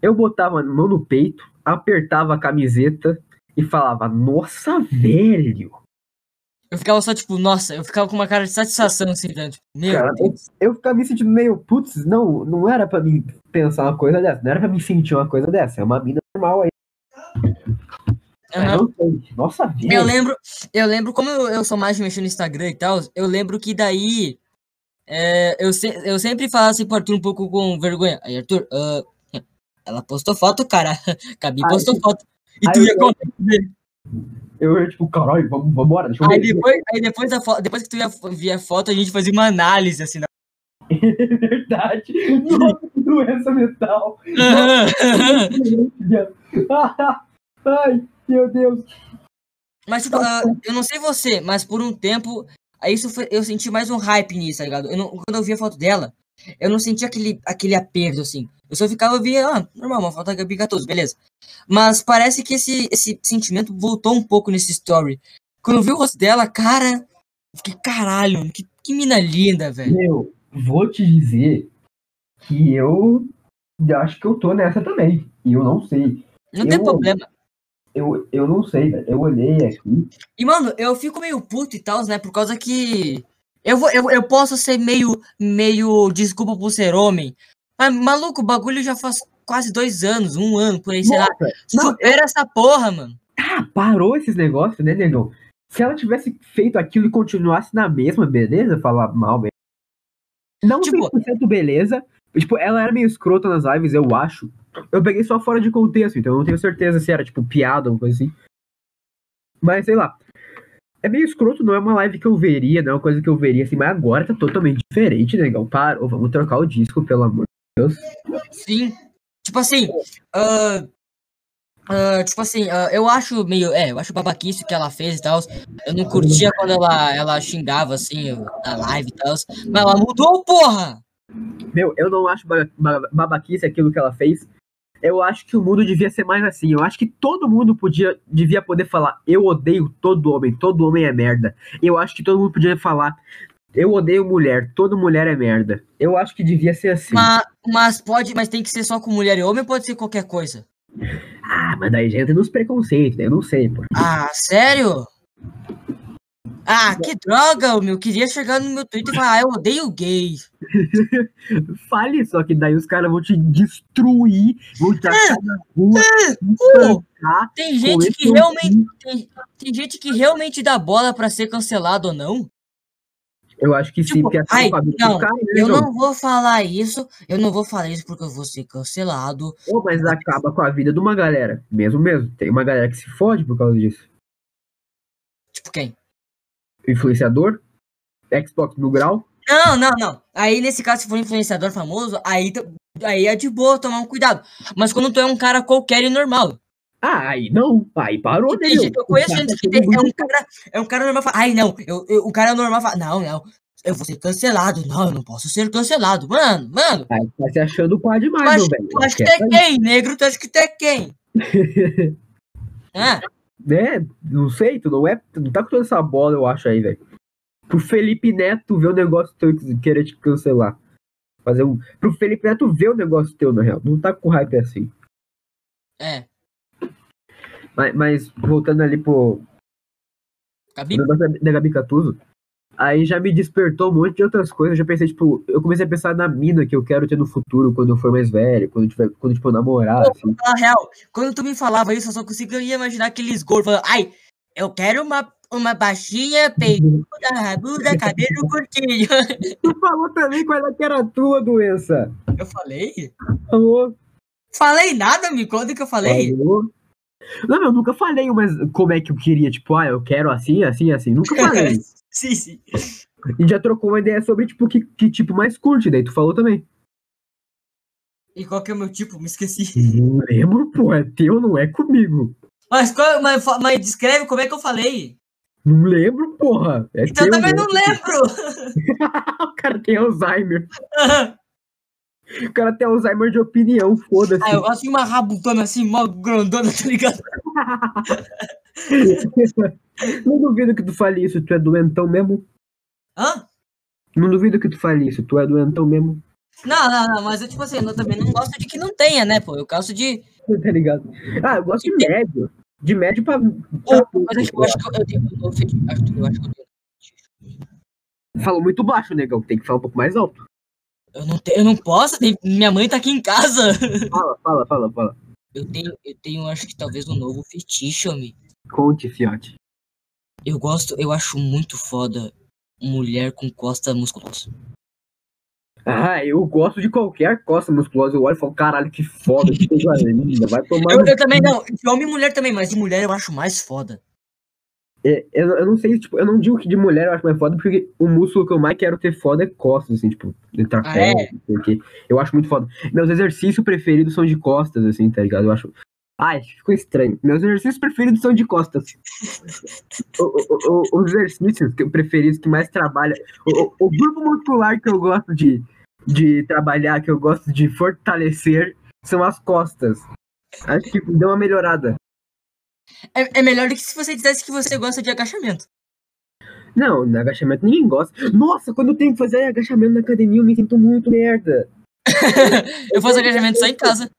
eu botava a mão no peito, apertava a camiseta e falava, nossa, velho. Eu ficava só, tipo, nossa, eu ficava com uma cara de satisfação, assim, tá? tipo, meu Cara, Deus. Eu ficava me sentindo meio, putz, não, não era pra mim pensar uma coisa dessa, não era pra mim sentir uma coisa dessa, é uma mina normal aí. Sei, nossa, velho. Eu lembro, eu lembro, como eu, eu sou mais mexer no Instagram e tal, eu lembro que daí é, eu, se, eu sempre falava assim pro Arthur um pouco com vergonha. Aí, Arthur, ah, ela postou foto, cara. Gabi Aí- postou foto. E tu ia contar. Eu ia tipo, caralho, vamos, vambora, deixa eu Aí depois, aí depois foto, depois que tu ia ver a foto, a gente fazia uma análise, assim. É verdade. Doença mental. Ai, meu Deus. Mas, tipo, ah, eu não sei você, mas por um tempo, isso foi, eu senti mais um hype nisso, tá ligado? Eu não- quando eu vi a foto dela, eu não senti aquele, aquele aperto, assim. Eu só ficava, via, ah, normal, uma da Gabi Gatoso, beleza. Mas parece que esse, esse sentimento voltou um pouco nesse story. Quando eu vi o rosto dela, cara, fiquei, caralho, que, que mina linda, velho. Meu, vou te dizer que eu acho que eu tô nessa também. E eu não sei. Não tem Eu- problema. Eu, eu não sei, velho. Eu olhei aqui. E, mano, eu fico meio puto e tal, né? Por causa que. Eu, vou, eu, eu posso ser meio. meio. Desculpa por ser homem. Mas, maluco, o bagulho já faz quase dois anos, um ano, por aí, sei lá. Nossa, não, Supera essa porra, mano. ah, parou esses negócios, né, negão? Se ela tivesse feito aquilo e continuasse na mesma, beleza? Falar mal, beleza. Não Tipo- 100% beleza. Tipo, ela era meio escrota nas lives, eu acho. Eu peguei só fora de contexto, então eu não tenho certeza se era, tipo, piada ou coisa assim. Mas, sei lá. É meio escroto, não é uma live que eu veria, não é uma coisa que eu veria assim, mas agora tá totalmente diferente, negão. Parou, vamos trocar o disco, pelo amor de Deus. Sim. Tipo assim. ah, ah, tipo assim, ah, eu acho meio. É, eu acho babaquice o que ela fez e tal. Eu não curtia quando ela, ela xingava, assim, na live e tal. Mas ela mudou, porra! Meu, eu não acho ba- ba- babaquice aquilo que ela fez. Eu acho que o mundo devia ser mais assim. Eu acho que todo mundo podia, devia poder falar: eu odeio todo homem, todo homem é merda. Eu acho que todo mundo podia falar: eu odeio mulher, toda mulher é merda. Eu acho que devia ser assim. Mas, mas pode, mas tem que ser só com mulher e homem ou pode ser qualquer coisa? Ah, mas daí já entra nos preconceitos, né? Eu não sei, pô. Ah, sério? Ah, que droga, meu. Queria chegar no meu Twitter e falar, ah, eu odeio gay. Fale só que daí os caras vão te destruir, vão te tacar na rua, te Uh, tem gente que realmente tem, tem gente que realmente dá bola pra ser cancelado ou não. Eu acho que sim, Tipo, porque acaba ai, não, cara, né, Eu não vou falar isso, eu não vou falar isso porque eu vou ser cancelado. Pô, mas acaba com a vida de uma galera. Mesmo mesmo. Tem uma galera que se fode por causa disso. Tipo, quem? Influenciador, Xbox no grau. Não, não, não. Aí, nesse caso, se for influenciador famoso, aí, aí é de boa tomar um cuidado. Mas quando tu é um cara qualquer e normal. Ah, aí não. Aí parou, né? Eu conheço gente tá que é um cara, é um cara normal. fala, Ai, não, eu, eu- o cara normal fala, não, não, eu vou ser cancelado. Não, eu não posso ser cancelado. Mano, mano, Aí tá se achando tu demais, meu velho. tu acha que tu é quem? Negro, tu acha que tu é quem? Ah, né? Não sei, tu não é. Tu não tá com toda essa bola, eu acho aí, velho. Pro Felipe Neto ver o negócio teu e querer te cancelar. Fazer um. Pro Felipe Neto ver o negócio teu, na real. Não tá com hype assim. é. Mas, mas voltando ali pro, Gabi, o negócio da, da Gabi Catuso, aí já me despertou um monte de outras coisas. Eu já pensei, tipo, eu comecei a pensar na mina que eu quero ter no futuro, quando eu for mais velho, quando eu tiver, quando tipo, eu namorar, assim. na real, quando tu me falava isso, eu só conseguia imaginar aqueles gordos falando, ai, eu quero uma, uma baixinha, peituda, rabuda, cabelo curtinho. Tu falou também qual era que era a tua doença. Eu falei? Falou. Falei nada, me conta que eu falei. Falou. Não, eu nunca falei, mas como é que eu queria, tipo, ah, eu quero assim, assim, assim. Nunca falei. sim, sim. E já trocou uma ideia sobre, tipo, que, que tipo mais curte, daí tu falou também. E qual que é o meu tipo? Me esqueci. Não lembro, pô, é teu, não é comigo. Mas, qual, mas, mas descreve como é que eu falei. Não lembro, porra. É Então eu teu, também não lembro. o cara tem Alzheimer. O cara tem Alzheimer de opinião, foda-se. ah, eu gosto de uma rabutona assim, mó grandona, tá ligado? Não duvido que tu fale isso, tu é doentão mesmo. Hã? Não duvido que tu fale isso, tu é doentão mesmo. Não, não, não, mas eu, tipo assim, eu também não gosto de que não tenha, né, pô? Eu gosto de. Tá ligado? Ah, eu gosto de médio. De médio pra. Ou, mas eu, eu acho que eu, eu tenho. Eu, feti- acho que- eu acho que eu tenho. Falou muito baixo, negão. Tem que falar um pouco mais alto. Eu não, tenho, eu não posso, tem- minha mãe tá aqui em casa. Fala, fala, fala, fala. Eu tenho, eu tenho, acho que talvez um novo fetiche, homem. Conte, fiote. Eu gosto, eu acho muito foda mulher com costa musculosa. Ah, eu gosto de qualquer costa musculosa. Eu olho e falo, caralho, que foda, que coisa linda. Vai tomar. Eu, eu também não, de homem e mulher também, mas de mulher eu acho mais foda. É, eu, eu não sei, tipo, eu não digo que de mulher eu acho mais foda, porque o músculo que eu mais quero ter foda é costas, assim, tipo, de trapézio, Ah, é? quê. Eu acho muito foda. Meus exercícios preferidos são de costas, assim, tá ligado? Eu acho. Ai, ficou estranho. Meus exercícios preferidos são de costas. O- o- o- os exercícios preferidos que mais trabalha. O grupo muscular que eu gosto de, de trabalhar, que eu gosto de fortalecer, são as costas. Acho que deu uma melhorada. É, é melhor do que se você dissesse que você gosta de agachamento. Não, no agachamento ninguém gosta. Nossa, quando eu tenho que fazer agachamento na academia, eu me sinto muito merda. eu faço agachamento só em casa.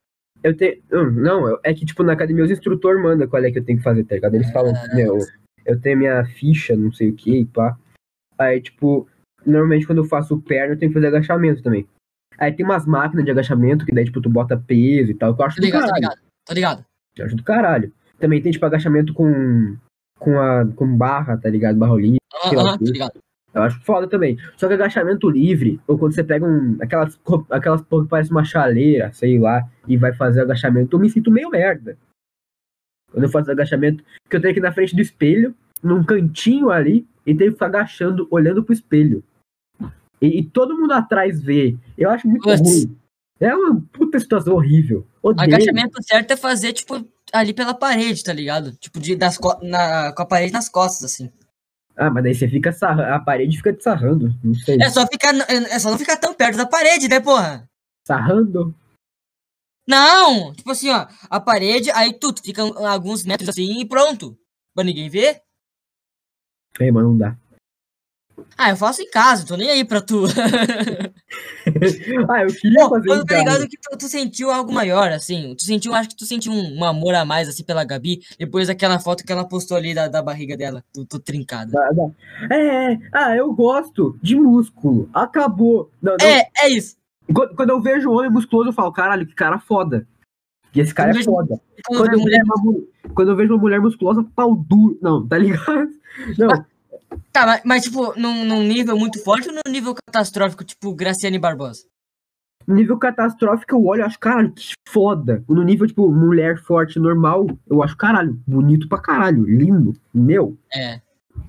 Eu tenho. hum, Não, é que, tipo, na academia os instrutor manda qual é que eu tenho que fazer, tá ligado? Eles falam, meu, eu tenho minha ficha, não sei o que, e pá. Aí, tipo, normalmente quando eu faço perna, eu tenho que fazer agachamento também. Aí tem umas máquinas de agachamento, que daí, tipo, tu bota peso e tal, que eu acho Tô do ligado, tô caralho. ligado. Tô ligado. Eu acho do caralho. Também tem, tipo, agachamento com. com a. com barra, tá ligado? Barra olímpica. Aham, o tô quê. ligado. Eu acho foda também. Só que agachamento livre, ou quando você pega um. aquelas, aquelas porra que parece uma chaleira, sei lá, e vai fazer agachamento, eu me sinto meio merda. Quando eu faço agachamento, porque eu tenho que ir na frente do espelho, num cantinho ali, e tenho que ficar agachando, olhando pro espelho. E, e todo mundo atrás vê. Eu acho muito Putz. ruim. É uma puta situação horrível. Odeio. Agachamento certo é fazer, tipo, ali pela parede, tá ligado? Tipo, de, das, co- na, com a parede nas costas, assim. Ah, mas daí você fica sarrando. A parede fica te sarrando. Não sei. É só, ficar, n- é só não ficar tão perto da parede, né, porra? Sarrando? Não! Tipo assim, ó, a parede, aí tu, tu fica alguns metros assim e pronto. Pra ninguém ver. Ei, mas não dá. Ah, eu faço em casa, tô nem aí pra tu. ah, eu queria Pô, fazer eu tô ligado que tu, tu sentiu algo maior, assim. Tu sentiu, acho que tu sentiu um, um amor a mais, assim, pela Gabi, depois daquela foto que ela postou ali da, da barriga dela, tu, tu trincada. É, é, ah, eu gosto de músculo. Acabou. Não, não. É, é isso. Quando, quando eu vejo um homem musculoso, eu falo, caralho, que cara foda. E esse cara Eu é vejo- foda. Quando Quando eu, mulher vejo uma, mu- quando eu vejo uma mulher musculosa, pau duro. Não, tá ligado? Não. Tá, mas, mas, tipo, num, num nível muito forte ou num nível catastrófico, tipo Graciane Barbosa? No nível catastrófico, eu olho e acho, caralho, que foda. No nível, tipo, mulher forte normal, eu acho, caralho, bonito pra caralho, lindo. Meu. É.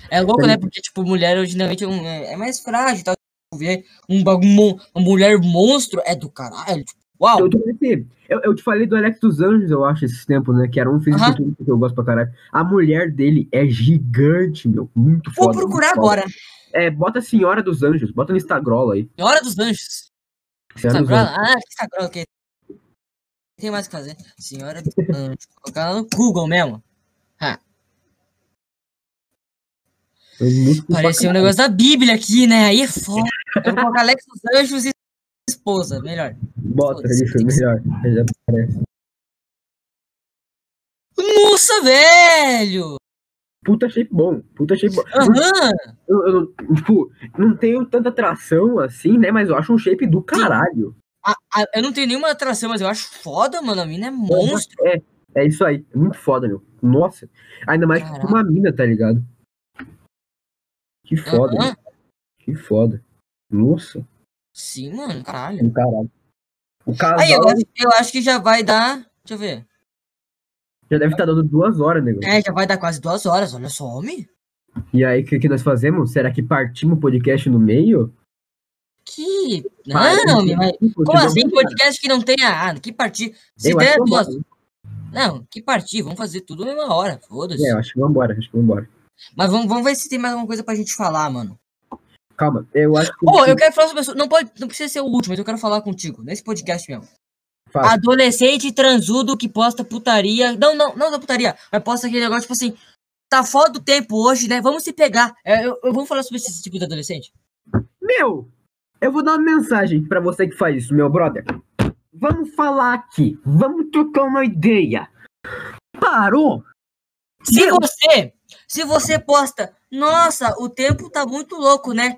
É louco, né? Porque, tipo, mulher originalmente é, é é mais frágil e tal. Ver um bagulho, uma mulher monstro é do caralho. Tipo, uau! Eu, te- eu, eu te falei do Alex dos Anjos, eu acho, esses tempos, né? Que era um fisiculturista que eu gosto pra caralho. A mulher dele é gigante, meu. Muito Vou foda. procurar muito foda. agora. É, bota Senhora dos Anjos, bota no Instagram aí. Hora dos Anjos. Senhora dos? Anjos. Ah, Instagram, ok. Tem mais o que fazer. Senhora dos Anjos. Vou colocar lá no Google mesmo. Muito Parecia um negócio da Bíblia aqui, né? Aí é foda. Eu vou colocar Alex dos Anjos e esposa. Melhor. Bota isso, que melhor. Já. Nossa, velho! Puta shape bom, puta shape bom. Aham! Eu, eu não- tipo, não tenho tanta atração assim, né? Mas eu acho um shape do caralho. A- a- Eu não tenho nenhuma atração, mas eu acho foda, mano. A mina é monstro. É, é isso aí. É muito foda, meu. Nossa. Ainda mais que Caraca. uma mina, tá ligado? Que foda, meu. Que foda. Nossa. Sim, mano, caralho. Caralho. O casal Aí, eu acho, eu acho que já vai dar. Deixa eu ver. já deve estar dando duas horas, nego. É, já vai dar quase duas horas. Olha só, homem. E aí, o que, que nós fazemos? Será que partimos o podcast no meio? Que. Parece Não, que- mas. Tipo, Como assim? vamos- Podcast que não tenha. Ah, que partir. Se Eu der duas. Não, que partir. Vamos fazer tudo na mesma hora. Foda-se. É, eu acho que vambora, acho que vambora. Mas vamos, vamos ver se tem mais alguma coisa pra gente falar, mano. Calma, eu acho que. Ô, eu quero falar sobre isso. Não, pode, não precisa ser o último, mas eu quero falar contigo. Nesse podcast mesmo. Fala. Adolescente transudo que posta putaria. Não, não, não da putaria. Mas posta aquele negócio, tipo assim. Tá foda do tempo hoje, né? Vamos se pegar. É, eu, eu vou falar sobre esse tipo de adolescente. Meu, eu vou dar uma mensagem pra você que faz isso, meu brother. Vamos falar aqui. Vamos trocar uma ideia. Parou? Se Meu. você, se você posta, nossa, o tempo tá muito louco, né?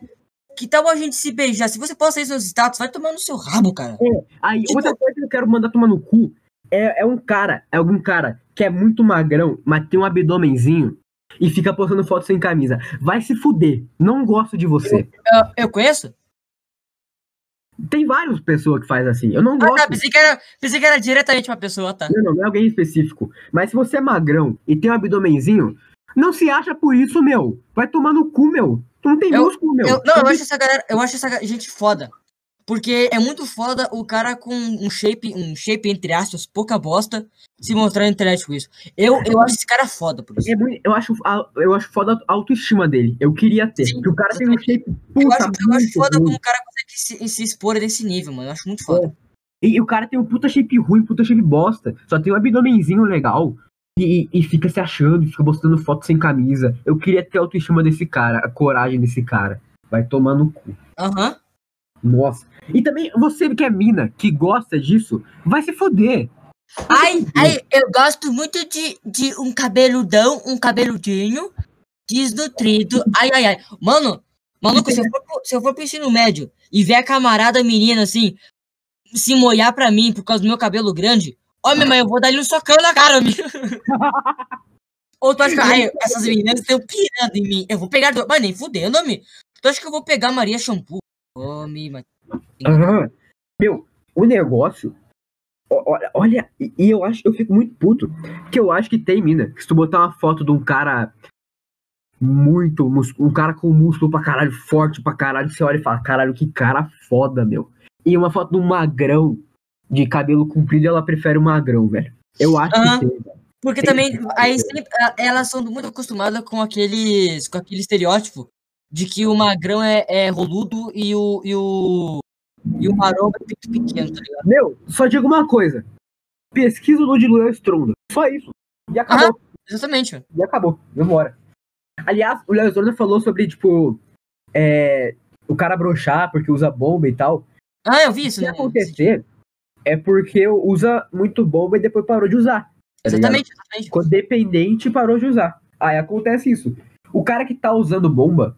Que tal a gente se beijar? Se você posta isso nos status, vai tomar no seu rabo, cara. Aí, Tipo- outra coisa que eu quero mandar tomar no cu é, é um cara, é algum cara que é muito magrão, mas tem um abdômenzinho e fica postando foto sem camisa. Vai se fuder. Não gosto de você. Eu, eu conheço? Tem várias pessoas que faz assim. Eu não Ah, gosto. tá, pensei que, era, pensei que era diretamente uma pessoa, tá? Não, não, não é alguém específico. Mas se você é magrão e tem um abdômenzinho, não se acha por isso, meu. Vai tomar no cu, meu. Tu não tem Eu- músculo, meu. Eu, não, eu acho essa galera, eu acho essa gente foda. Porque é muito foda o cara com um shape, um shape entre aspas, pouca bosta, se mostrar na internet com isso. Eu, eu acho esse cara foda por isso. É muito- eu, acho, eu acho foda a autoestima dele. Eu queria ter. Sim, porque o cara tem um shape Eu puta acho, eu acho foda ruim. como o cara consegue se, se expor nesse nível, mano. Eu acho muito foda. E, e o cara tem um puta shape ruim, puta shape bosta. Só tem um abdômenzinho legal. E, e fica se achando, fica postando foto sem camisa. Eu queria ter a autoestima desse cara, a coragem desse cara. Vai tomar no cu. Aham. Nossa. E também, você que é mina, que gosta disso, vai se foder. Ai, ai, eu gosto muito de, de um cabeludão, um cabeludinho, desnutrido. Ai, ai, ai. Mano, maluco, se eu for, pro- se eu for pro ensino médio e ver a camarada menina assim, se molhar pra mim por causa do meu cabelo grande, ó, minha mãe, eu vou dar ele um socão na cara, amigo. Ou tu acha que ai, essas meninas estão pirando em mim? Eu vou pegar. do- Mas nem fudendo, amigo. Tu acha que eu vou pegar Maria Shampoo? Homem, mas. Aham. Meu, o negócio. Olha, olha, e e eu acho, eu fico muito puto. Que eu acho que tem mina. Que se tu botar uma foto de um cara muito, um cara com músculo pra caralho, forte pra caralho, você olha e fala, caralho, que cara foda, meu. E uma foto de um magrão de cabelo comprido, ela prefere o magrão, velho. Eu acho que tem, velho. Porque Tem também, fazer. aí sempre, elas são muito acostumadas com aqueles, com aquele estereótipo de que o magrão é, é roludo e o, e o, e o maromba é muito pequeno, tá ligado? Meu, só digo uma coisa. Pesquisa do de Luan Stronda. Só isso. E acabou. Exatamente, mano. E acabou. Vambora. Aliás, o Léo Stronda falou sobre, tipo, é, o cara broxar porque usa bomba e tal. Ah, eu vi isso, Se né? acontecer, é porque usa muito bomba e depois parou de usar. tá ligado? Exatamente, exatamente. Ficou dependente e parou de usar. Aí acontece isso. O cara que tá usando bomba,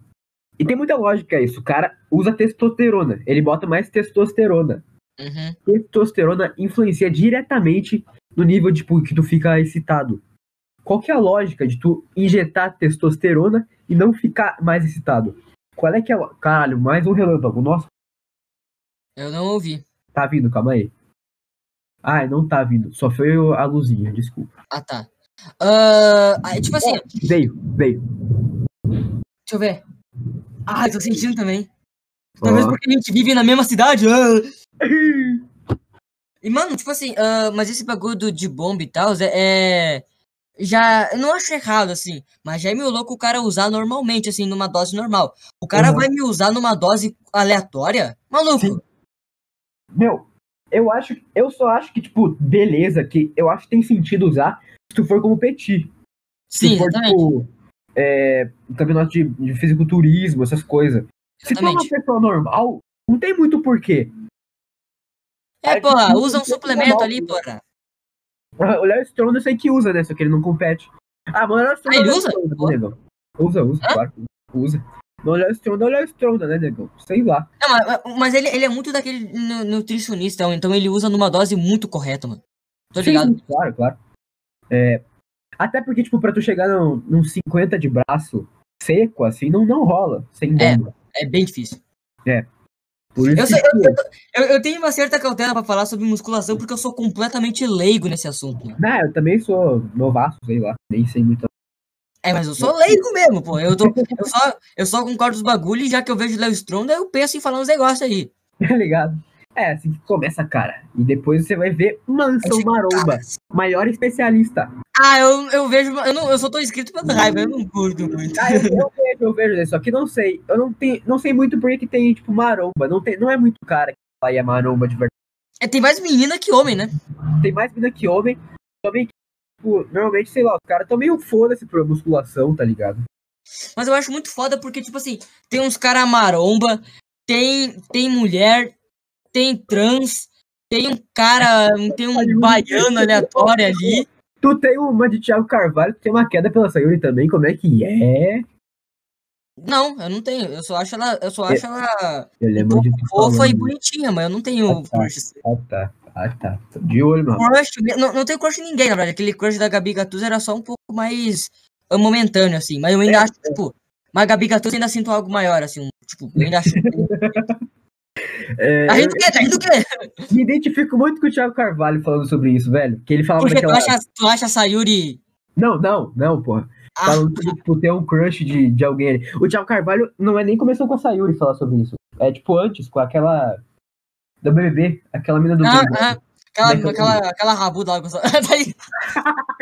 e tem muita lógica isso, o cara usa testosterona. Ele bota mais testosterona. Uhum. Testosterona influencia diretamente no nível tipo, que tu fica excitado. qual que é a lógica de tu injetar testosterona e não ficar mais excitado? Qual é que é o. Caralho, mais um relâmpago. Nossa, Eu não ouvi. tá vindo, calma aí. Ah, não tá vindo. Só foi a luzinha, desculpa. Ah, tá. Aí, tipo assim, Veio, veio. deixa eu ver. Ah, eu tô sentindo também. Talvez porque a gente vive na mesma cidade. ah. E, mano, tipo assim, ah, mas esse bagulho de bomba e tal, é, é- Já. Eu não acho errado, assim. Mas já é meio louco o cara usar normalmente, assim, numa dose normal. O cara Uhum. vai me usar numa dose aleatória? Maluco. Sim. Meu, eu acho. Eu só acho que, tipo, beleza, que eu acho que tem sentido usar se tu for como petit. Se Sim, for, exatamente. tipo, é, campeonato de, de fisiculturismo, essas coisas. Se tu é uma pessoa normal, não tem muito porquê. É, Aí, porra, usa um suplemento tomar ali, porra. O Léo Stronda eu sei que usa, né? Só que ele não compete. Ah, mas o Léo Stronda Ah, usa? Usa, usa, Hã? claro. que Usa. Mas o Stronda é o Stronda, né, negão? Sei lá. Não, mas, mas ele, ele é muito daquele nu- nutricionista, então ele usa numa dose muito correta, mano. Tô Sim, ligado. claro, claro. É, até porque, tipo, pra tu chegar num, num 50 de braço seco, assim, não, não rola. Sem É. bomba. É bem difícil. Por isso Eu, sei- eu, eu, eu tenho uma certa cautela pra falar sobre musculação porque eu sou completamente leigo nesse assunto. Nah, eu também sou novaço, sei lá. Nem sei muito. É, mas eu sou leigo mesmo, pô. Eu, tô, eu, só, eu só concordo os bagulhos e já que eu vejo o Léo Stronda, eu penso em falar uns negócios aí. Tá ligado? É, assim que começa, cara. E depois você vai ver Mansão Maromba, maior especialista. Ah, eu, eu vejo. Eu, não, eu só tô inscrito pela raiva, eu não curto muito. Ah, eu, eu vejo, eu vejo, só que não sei. Eu não, tenho, não sei muito porque que tem, tipo, maromba. Não, tem, não é muito cara que fala aí é maromba de verdade. É, tem mais menina que homem, né? Tem mais mina que homem. Que, tipo, normalmente, sei lá, os caras tão meio foda-se por musculação, tá ligado? Mas eu acho muito foda porque, tipo assim, tem uns cara maromba, tem, tem mulher, tem trans, tem um cara, tem um baiano aleatório ali. Tu tem uma de Thiago Carvalho, tu tem uma queda pela Sayuri também, como é que é? Não, eu não tenho. Eu só acho ela, eu só acho ela Eu um lembro pouco de fofa e bonitinha, mas eu não tenho Ah, tá. crush. Ah, tá. Ah, tá. Tô de olho, mano. Crush, não, não tenho crush em ninguém, na verdade. Aquele crush da Gabi Gattuso era só um pouco mais ah, momentâneo, assim. Mas eu ainda É, acho, tipo, mas a Gabi Gattuso ainda sinto algo maior, assim. um- Tipo, eu ainda acho. É, Tá rindo o quê? Tá rindo o quê? me identifico muito com o Thiago Carvalho falando sobre isso, velho. Que ele falava Porque tu daquela. acha, tu acha a Sayuri. Não, não, não, porra. Ah, Falando sobre, tipo, ter um crush de, de alguém ali. O Thiago Carvalho não é nem começou com a Sayuri falar sobre isso. É tipo antes, com aquela. Do BBB, aquela mina do ah, BBB. ah, aquela, aquela, aquela rabuda lá. Tá aí.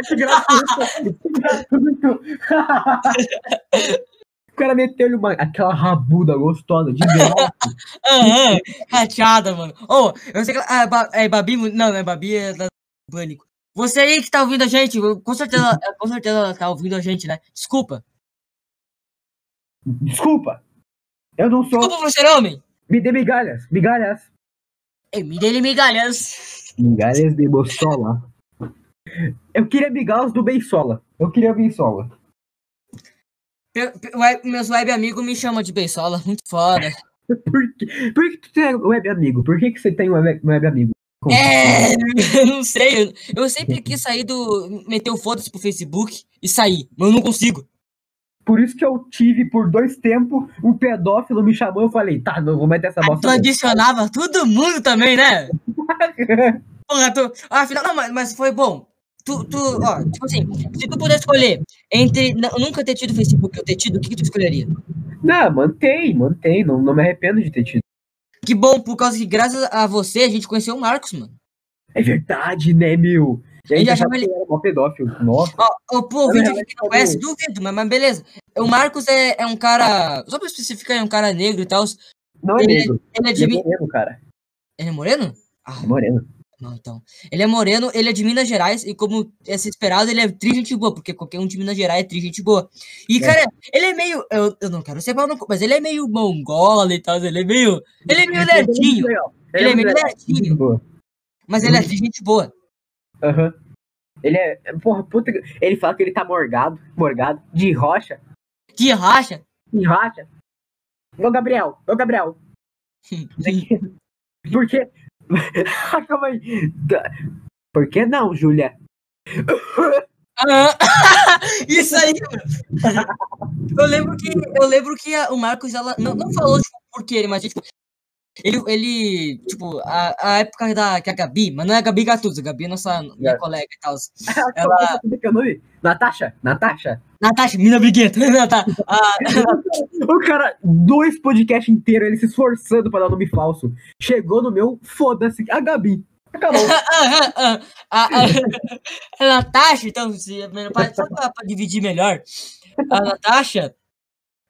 Que gratuito. O cara meteu-lhe uma, aquela rabuda gostosa de graça. Aham, rateada, mano. Ô, eu sei que. ela- Ah, Ba- é Babi. Não, não é Babi, é da Pânico. Você aí que tá ouvindo a gente, com certeza, com certeza ela tá ouvindo a gente, né? Desculpa. Desculpa. Eu não sou. Desculpa por ser homem. Me dê migalhas. Migalhas. Me dele migalhas. Migalhas de Bossola. Eu queria migalhas do Beisola. Eu queria Beisola. Pe- pe- web- Meus web amigos me chamam de beisola, muito foda. Por que, por que tu tem web amigo? Por que, que você tem um web, web amigo? Como? É, eu não sei. eu- Eu sempre quis sair do. meter o foda-se pro Facebook e sair, mas eu não consigo. Por isso que eu tive por dois tempos um pedófilo me chamou. Eu falei, tá, não vou meter essa bosta. tu adicionava todo mundo também, né? Porra, tu. Ah, afinal, não, mas, mas foi bom. Tu, tu, ó, tipo assim, se tu puder escolher entre nunca ter tido Facebook ou ter tido, o que, que tu escolheria? não, mantém, mantém. Não, não me arrependo de ter tido. Que bom, por causa que graças a você a gente conheceu o Marcos, mano. É verdade, né, meu? Ele gente achava ele era mó pedófilo. Nossa. Ó, ó, pô, o vídeo Olha, que não conhece, duvido, mas, mas beleza. O Marcos é, é um cara. Só pra especificar, é um cara negro e tal. Não é ele- negro. Ele é de. Ele é moreno, cara. Ele é moreno? Ah, É moreno. não, então. Ele é moreno, ele é de Minas Gerais, e como é esperado, ele é tri gente boa, porque qualquer um de Minas Gerais é tri gente boa. E, É. cara, ele é meio. Eu, eu não quero ser cu, mas ele é meio mongola e tal, ele é meio. Ele é meio Ele é nerdinho, legal. Ele é meio nerdinho. mas ele é tri gente boa. Aham. Ele é. Porra, puta. que- Ele fala que ele tá morgado. Morgado. De rocha. Que racha. De rocha. Ô, Gabriel. Ô, Gabriel. Por quê? Calma aí. Por que não, Júlia? Ah, Isso aí, mano. Eu lembro que, eu lembro que o Marcos, ela não, não falou tipo, por quê, mas tipo, ele, ele, tipo, a, a época da que a Gabi, mas não é a Gabi Gattuso, a Gabi é nossa minha É. colega e tal. Ela... É que é o nome? Natasha? Natasha? Natasha, mina briguenta. Ah, O cara, dois podcasts inteiros, ele se esforçando pra dar nome falso. Chegou no meu, foda-se, a Gabi. Acabou. ah, ah, a Natasha, então, se, pra- só pra, pra dividir melhor, a Natasha,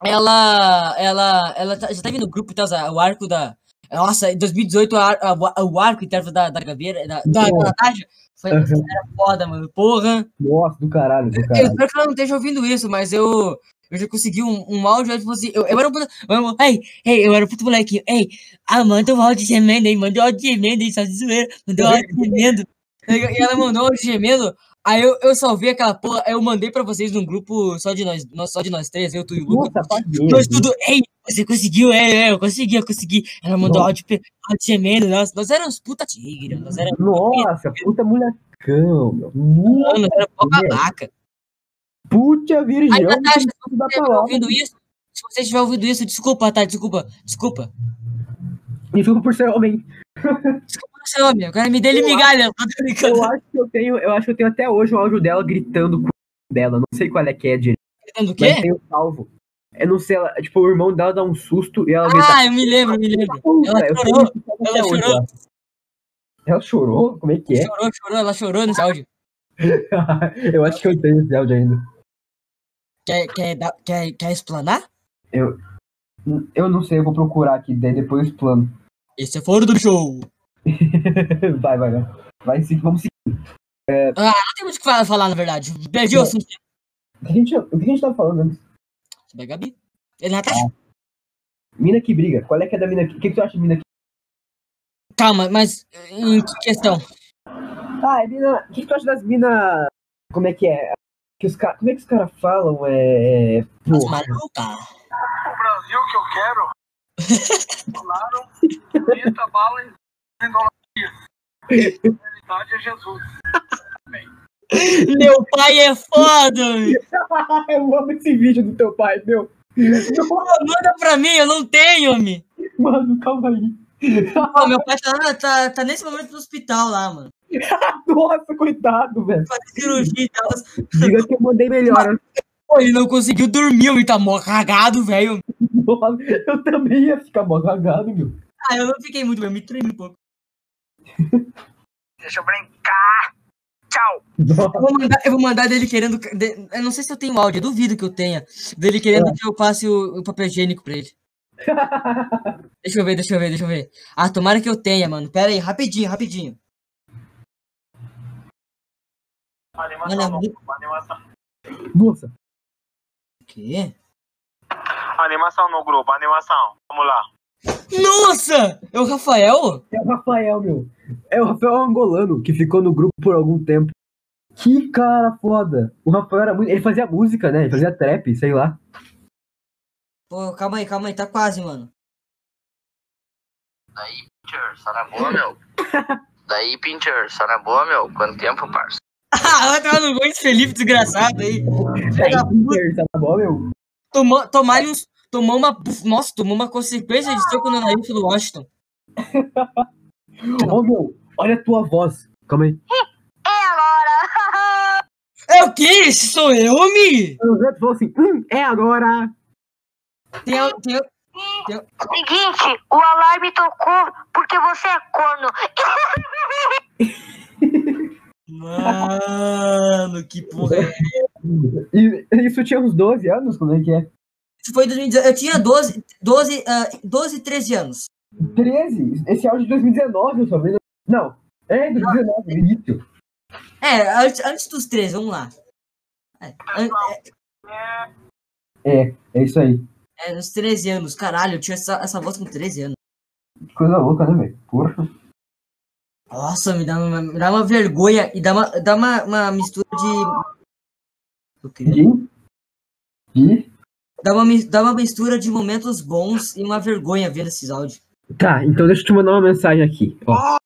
ela, ela, ela tá- já teve no grupo, então, o arco da. Nossa, em 2018, o arco interno da, da Gabi, era- da, da, da Natasha, foi, era foda, mano. Porra. Nossa, do caralho, do Eu caralho. espero que ela não esteja ouvindo isso, mas eu. Eu já consegui um, um áudio, aí, tipo assim, eu, eu era um puta. Eu, ei, ei, eu era um puto molequinho. Ei, ah, manda um áudio gemendo aí, manda um áudio gemendo aí, só de zoeira. Mandou um áudio gemendo. E ela mandou um áudio gemendo. Aí eu, eu salvei aquela porra, eu mandei pra vocês num grupo só de nós, nós só de nós três, eu, tu e o Lucas. Nós tudo, ei, você conseguiu, é, é, eu consegui, eu consegui. Ela mandou Nossa. áudio, áudio gemendo, nós, nós éramos puta tigre, nós éramos, Nossa, puta molecão, meu. Nossa, nós éramos pó babaca. puta virgem. Aí, Natasha, Se você estiver ouvindo isso, se você estiver ouvindo isso, desculpa, tá? Desculpa, desculpa. Desculpa por ser homem. Desculpa eu quero me dele migalha, eu. Eu acho que eu tenho, eu acho que eu tenho até hoje o áudio dela gritando com dela. Não sei qual é que é direito, Gritando o mas quê? tenho salvo. Eu não sei, ela, tipo, o irmão dela dá um susto e ela grita. Ah, eu me lembro, me lembro. Ela eu chorou, ela chorou. Ela chorou? Como é que é? Chorou, chorou, ela chorou nesse áudio. eu acho que eu tenho esse áudio ainda. Quer, quer, quer, quer explanar? Eu não sei, eu vou procurar aqui, daí depois eu explano. Esse é fora do show. vai, vai, vai. Vai sim, vamos seguir. Não tem muito o que fa- falar, na verdade. Perdi o assunto O que a gente, o que a gente tava falando antes? da Gabi. Ele Natasha. Mina que briga. Qual é que é da mina que. O que, que tu acha de mina que. Calma, mas em que questão? Ah, é mina. O que, que tu acha das minas. Como é que é? Que os ca... Como é que os caras falam? É. As Porra. malucas. O Brasil que eu quero. Claro, bonita, bala idolatria. A é Jesus. Meu pai é foda! eu amo esse vídeo do teu pai, meu. Manda pra mim, eu não tenho, homem. Mano, calma aí. Pô, meu pai tá, tá, tá nesse momento no hospital lá, mano. Nossa, coitado, velho. Fazer cirurgia e tal. Diga que eu mandei melhor. Pô, ele não conseguiu dormir, ele tá mó cagado, velho. Eu também ia ficar mó cagado, meu. Ah, eu não fiquei muito, eu me tremi um pouco. Deixa eu brincar. Tchau. Eu vou mandar, eu vou mandar dele querendo. de- eu não sei se eu tenho áudio, eu duvido que eu tenha. Dele querendo que eu passe o, o papel higiênico pra ele. Deixa eu ver, deixa eu ver, deixa eu ver. Ah, tomara que eu tenha, mano. Pera aí, rapidinho, rapidinho. Animação, Olha, no- muito- animação. Nossa. O quê? Animação no grupo, animação. Vamos lá. Nossa! É o Rafael? É o Rafael, meu. É o Rafael angolano, que ficou no grupo por algum tempo. Que cara foda. O Rafael era muito. Ele fazia música, né? Ele fazia trap, sei lá. Pô, calma aí, calma aí, tá quase, mano. Daí, Pincher, só na boa, meu. Daí, Pincher, só na boa, meu. Quanto tempo, parça? Ah, vai tomar no gol esse Felipe desgraçado aí. Aí, Peter, tá bom, meu? Tomou, tomar uns, tomou uma. Nossa, tomou uma consequência de soco no nariz pelo Washington. Ô, meu, olha a tua voz. Calma aí. É agora! É o quê? Esse sou eu, me? O Zé falou assim: hum, é agora. Tem, tem, Seguinte, o alarme tocou porque você é corno. Mano, que porra é isso tinha uns 12 anos? Como é que é? Foi em 2019. Eu tinha 12, 12, ah, 12 13 anos. 13? Esse áudio de 2019, eu só vi. Não. É, 2019, no início. É, antes, antes dos 13, vamos lá. É, an- É, é isso aí. é, nos 13 anos, caralho, eu tinha essa, essa voz com 13 anos. Que coisa louca, né, velho? Porra. Nossa, me dá uma, me dá uma vergonha e dá uma, dá uma, uma mistura de. O quê? De? De? Dá uma, dá uma mistura de momentos bons e uma vergonha ver esses áudios. Tá, então deixa eu te mandar uma mensagem aqui. Ó.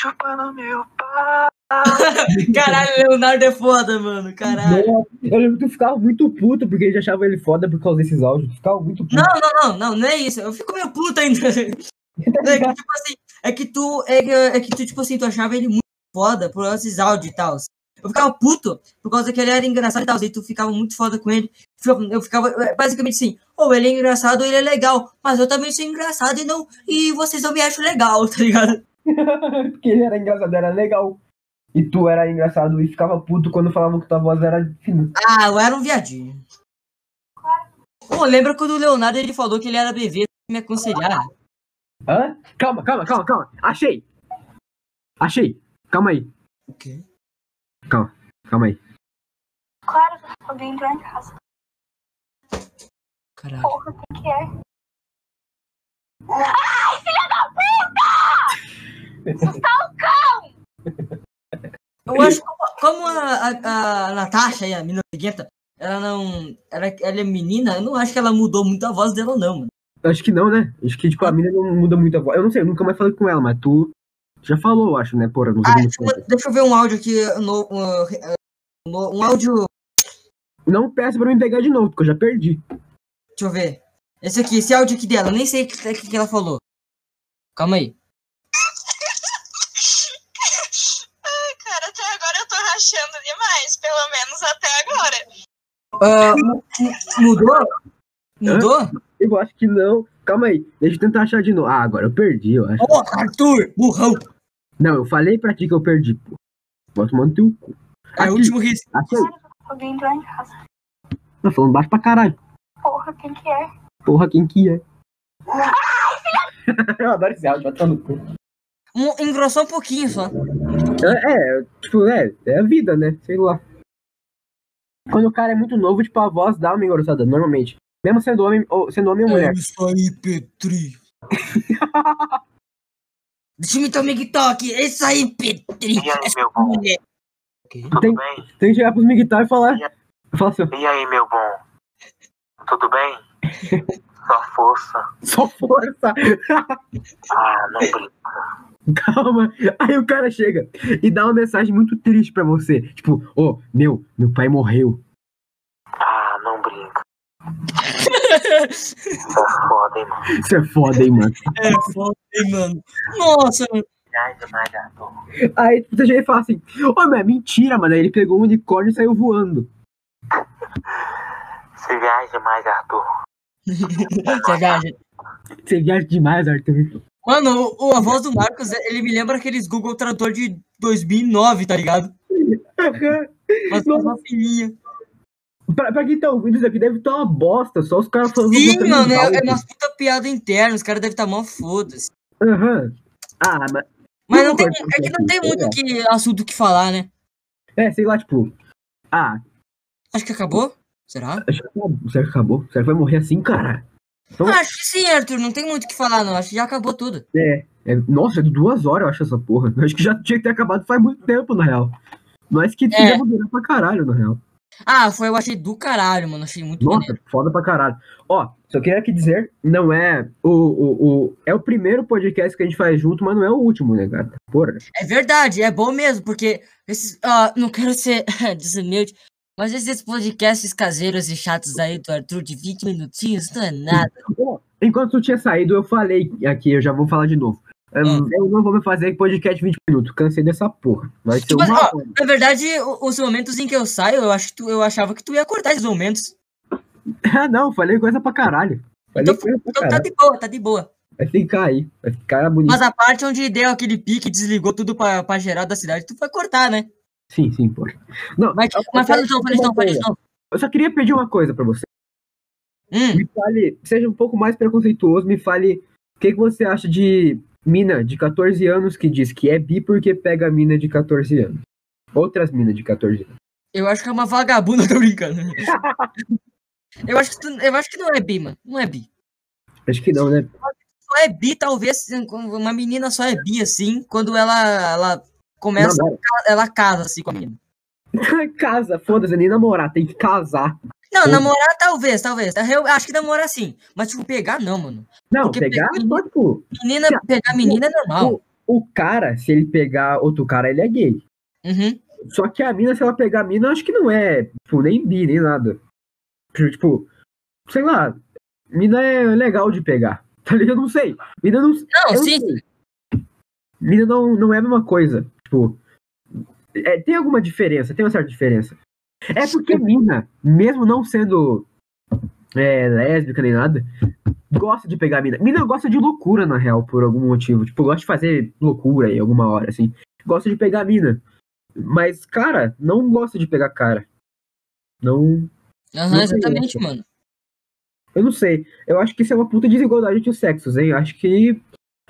Chupando meu pai. Caralho, Leonardo é foda, mano. Caralho. Eu lembro que eu ficava muito puto porque ele achava ele foda por causa desses áudios. Eu Ficava muito puto. Não, não, não, não, não é isso. Eu fico meio puto ainda. É que, tipo assim, é que tu, é que, é que tu, tipo assim, tu achava ele muito foda por esses áudios e tal. Eu ficava puto por causa que ele era engraçado e tal. E tu ficava muito foda com ele. Eu ficava é, basicamente assim, ou ele é engraçado ou ele é legal. Mas eu também sou engraçado e não. E vocês não me acham legal, tá ligado? porque ele era engraçado, era legal. E tu era engraçado e ficava puto quando falavam que tua voz era fina. Ah, eu era um viadinho. Pô, lembra quando o Leonardo ele falou que ele era bebê me aconselhar? Hã? Calma, calma, calma, calma. Achei! Achei! Calma aí, O quê? Calma, calma aí. Claro, alguém entrou em casa. Caralho. Porra, o que que é? Eu acho que como a, a, a Natasha, aí, a menina briguenta, ela não. Ela, ela é menina, eu não acho que ela mudou muito a voz dela, não, mano. Acho que não, né? Acho que, tipo, a mina não muda muito a voz. Eu não sei, eu nunca mais falei com ela, mas tu já falou, eu acho, né? Porra, não Ah, deixa, eu- deixa eu ver um áudio aqui. No, uh, uh, no- um áudio. Não peça pra me pegar de novo, porque eu já perdi. Deixa eu ver. Esse aqui, esse áudio aqui dela, eu nem sei o que, que, que ela falou. Calma aí. Cara, até agora eu tô rachando demais, pelo menos até agora. Mu- mudou? Mudou? Eu acho que não. Calma aí, deixa eu tentar achar de novo. Ah, agora eu perdi, eu acho. Ô, Arthur, burrão. Não, eu falei pra ti que eu perdi, pô. Vou tomar no teu cu. É o Aqui. último risco. Achei. Alguém entrou em casa. Tá falando baixo pra caralho. Porra, quem que é? Porra, quem que é? eu adoro esse áudio, vai no cu. Um, engrossou um pouquinho só. É, é, tipo, é, é a vida, né? Sei lá. Quando o cara é muito novo, tipo, a voz dá uma engrossada, normalmente. Mesmo sendo homem ou, sendo homem ou mulher. isso aí, Petri. Deixa eu me tomar TikTok. É isso aí, Petri. E aí, Essa meu bom? mulher. Tudo Tem- bem? Tem que chegar pros miguitar e falar. Fala assim, ó, E aí, meu bom? Tudo bem? Só força. só força. Ah, não brinca. Calma. Aí o cara chega e dá uma mensagem muito triste pra você. Tipo, ô, meu, meu pai morreu. Ah, não brinca. Isso é foda, hein, mano. Isso é foda, hein, mano. É foda, hein, mano. Nossa, mano. Demais. Aí você chega e fala assim, ô, meu, é mentira, mano. Aí ele pegou um unicórnio e saiu voando. Você viaja mais, Arthur. Você viaja. Você viaja demais, Arthur. Mano, o, a voz do Marcos, ele me lembra aqueles Google Tradutor de 2009, tá ligado? Mas uma fininha. Pra, pra quem tá ouvindo isso aqui, deve estar uma bosta. Só os caras falando. Sim, mano, é, é umas puta piada interna, os caras devem estar mó foda-se. Aham. Ah, mas. Mas não tem, é que não tem muito aqui, que, assunto que falar, né? É, sei lá, tipo. Ah, Acho que acabou? Será? acho que acabou. Será que acabou? Será que vai morrer assim, cara? Então- Ah, acho que sim, Arthur, não tem muito o que falar, não. Acho que já acabou tudo. É, nossa, é de duas horas, eu acho, essa porra. Eu acho que já tinha que ter acabado faz muito tempo, na real. Mas que É. fizemos durar pra caralho, na real. Ah, foi, eu achei do caralho, mano. Achei muito Nossa, maneiro. foda pra caralho. Ó, só queria aqui dizer, não é o, o, o. É o primeiro podcast que a gente faz junto, mas não é o último, né, cara? Porra. É verdade, é bom mesmo, porque esses. ah, não quero ser desumilde, mas esses podcasts caseiros e chatos aí do Arthur de 20 minutinhos não é nada. Enquanto tu tinha saído, eu falei aqui, eu já vou falar de novo. Um, Eu não vou me fazer podcast 20 minutos, cansei dessa porra. Vai ser Tipo, uma ó, hora. na verdade, os momentos em que eu saio, eu acho que tu, eu achava que tu ia cortar esses momentos. Ah, não, falei coisa pra caralho. Falei Então- coisa pra Então tá caralho. de boa, tá de boa. Vai ficar aí, vai ficar bonito. Mas a parte onde deu aquele pique e desligou tudo pra, pra geral da cidade, tu vai cortar, né? Sim, sim, porra. Não, Mas, mas fala de novo, fala de uma novo, fala de coisa. novo. Eu só queria pedir uma coisa pra você. Hum, Me fale, seja um pouco mais preconceituoso, me fale o que, que você acha de mina de 14 anos que diz que é bi porque pega mina de 14 anos. Outras minas de 14 anos. eu acho que é uma vagabunda, tô brincando. eu, acho que tu, eu acho que não é bi, mano. Não é bi. Acho que não, né? Só é bi, talvez, uma menina só é bi, assim, quando ela, ela começa, Namora. ela casa, assim, com a menina. Casa, foda-se, nem namorar, tem que casar. Não, namorar talvez, talvez. Eu acho que namorar sim. Mas, tipo, pegar não, mano. Não, Porque pegar, pegar- tipo, Menina, pegar menina é normal. o cara, se ele pegar outro cara, ele é gay. Uhum. Só que a mina, se ela pegar a mina, acho que não é, tipo, nem bi, nem nada. Tipo, sei lá, mina é legal de pegar. Tá ligado? Eu não sei. Mina não. Não, eu sim. sei. Mina não, não é a mesma coisa. Tipo, é, tem alguma diferença, tem uma certa diferença. É porque mina, mesmo não sendo é, lésbica nem nada, gosta de pegar mina. Mina gosta de loucura, na real, por algum motivo. Tipo, gosta de fazer loucura em alguma hora, assim. Gosta de pegar mina. Mas, cara, não gosta de pegar cara. Não. Aham, Não exatamente, mano. Eu não sei. Eu acho que isso é uma puta desigualdade entre os sexos, hein? Acho que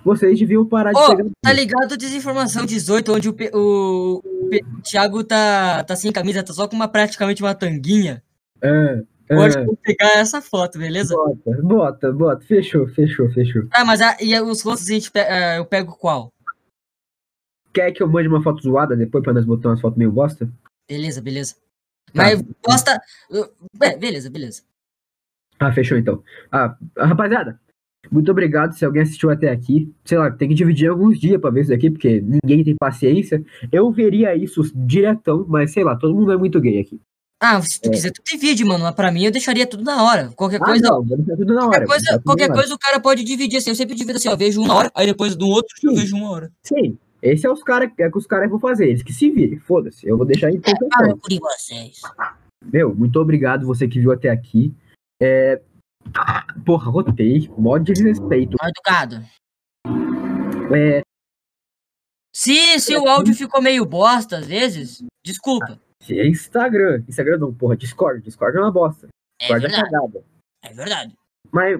vocês deviam parar de pegar. tá ligado Desinformação 18, onde o, o, o Thiago tá, tá sem camisa, tá só com uma, praticamente uma tanguinha? Ah, Pode ah, pegar essa foto, beleza? bota, bota, bota. Fechou, fechou, fechou. Ah, mas a, e os rostos a gente pe- ah, eu pego qual? Quer que eu mande uma foto zoada depois pra nós botar umas fotos meio bosta? Beleza, beleza. Tá. Mas posta. É, beleza, beleza. Ah, fechou então. Ah, rapaziada, muito obrigado se alguém assistiu até aqui. Sei lá, tem que dividir alguns dias pra ver isso daqui, porque ninguém tem paciência. Eu veria isso diretão, mas sei lá, todo mundo é muito gay aqui. Ah, se tu quiser, tu divide, mano. Mas pra mim eu deixaria tudo na hora. Qualquer Ah, coisa. não, vou deixar tudo na hora. Qualquer coisa, qualquer hora. coisa o cara pode dividir assim. Eu sempre divido assim, ó. Vejo uma hora, aí depois do outro eu Sim. vejo uma hora. Sim, esse é os cara, é que os caras vão fazer, eles que se virem, foda-se. Eu vou deixar em Ah, por vocês. Meu, muito obrigado você que viu até aqui. É... Porra, rotei. Mó desrespeito. Mal educado. É, Se, se o áudio ficou meio bosta às vezes, desculpa. é Instagram. Instagram não, porra. Discord. Discord é uma bosta. É Discord é, verdade. cagada. É verdade. Mas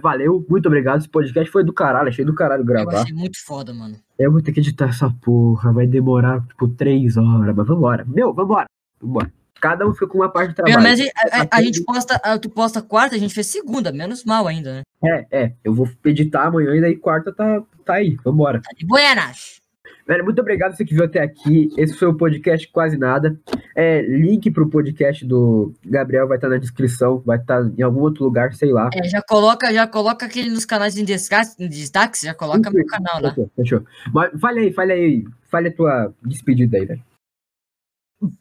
valeu, muito obrigado. Esse podcast foi do caralho. Achei do caralho Eu gravar. achei muito foda, mano. Eu vou ter que editar essa porra. Vai demorar, tipo, três horas. Mas vambora. Meu, vambora. Vambora. Cada um fica com uma parte de trabalho. Pelo menos a, a- a gente posta, a- tu posta quarta, a gente fez segunda, menos mal ainda, né? É, é. Eu vou editar amanhã e daí quarta tá, tá aí. Vambora. Tá de buenas. Velho, muito obrigado você que viu até aqui. Esse foi o podcast Quase Nada. É, link pro podcast do Gabriel vai estar na descrição, vai estar em algum outro lugar, sei lá. É, já coloca, já coloca aquele nos canais em destaque, já coloca meu canal lá. Fechou, fechou. Mas fale aí, fale aí. Fale a tua despedida aí, velho.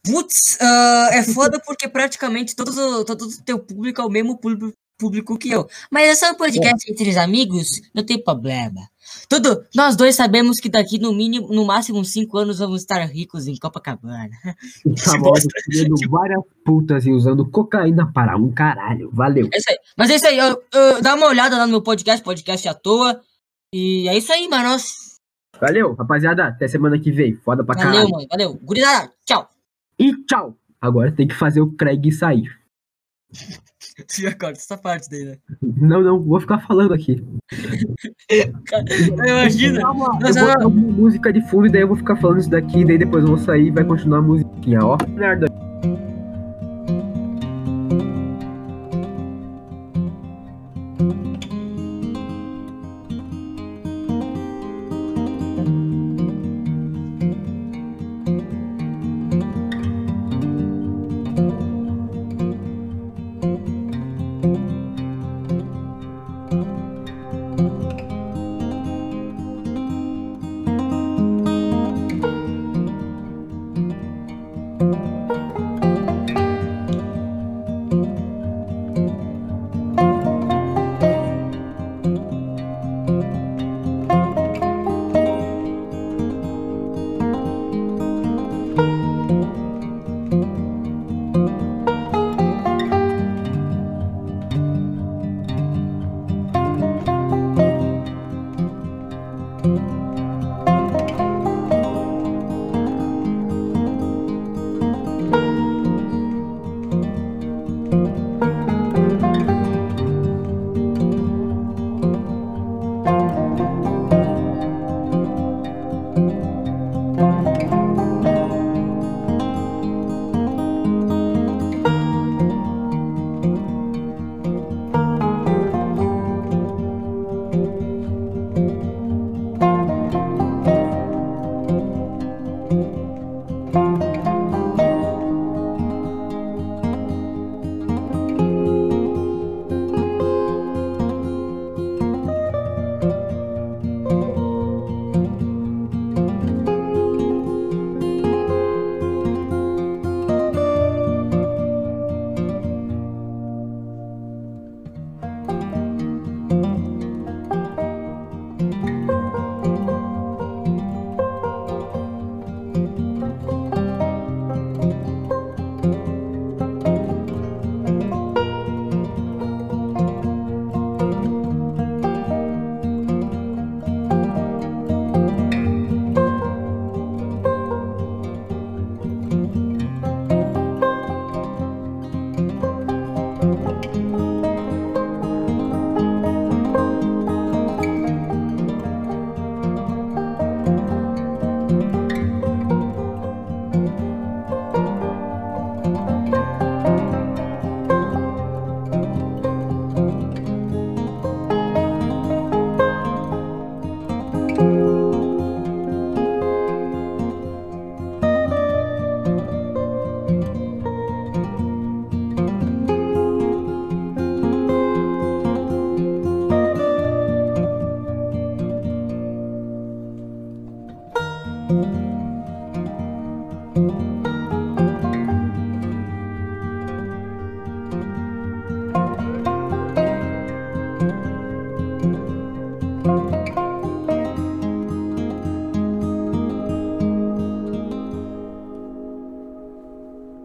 Putz, ah, é foda porque praticamente todo, o- todo o teu público é o mesmo público, público que eu. Mas é só um podcast entre os amigos, não tem problema. Tudo, nós dois sabemos que daqui no mínimo, no máximo uns 5 anos vamos estar ricos em Copacabana. Famoso comendo várias putas e usando cocaína para um caralho. Valeu. É isso aí. Mas é isso aí, eu- eu- dá uma olhada lá no meu podcast, podcast à toa. E é isso aí, mano. Valeu, rapaziada. Até semana que vem. Foda pra Valeu, caralho. mano. Valeu. Gurizada, tchau. E tchau. Agora tem que fazer o Craig sair. Já corta essa parte daí, né? Não, não, vou ficar falando aqui. Imagina. Eu vou botar uma música de fundo e daí eu vou ficar falando isso daqui, daí depois eu vou sair e vai continuar a musiquinha, ó. Merda.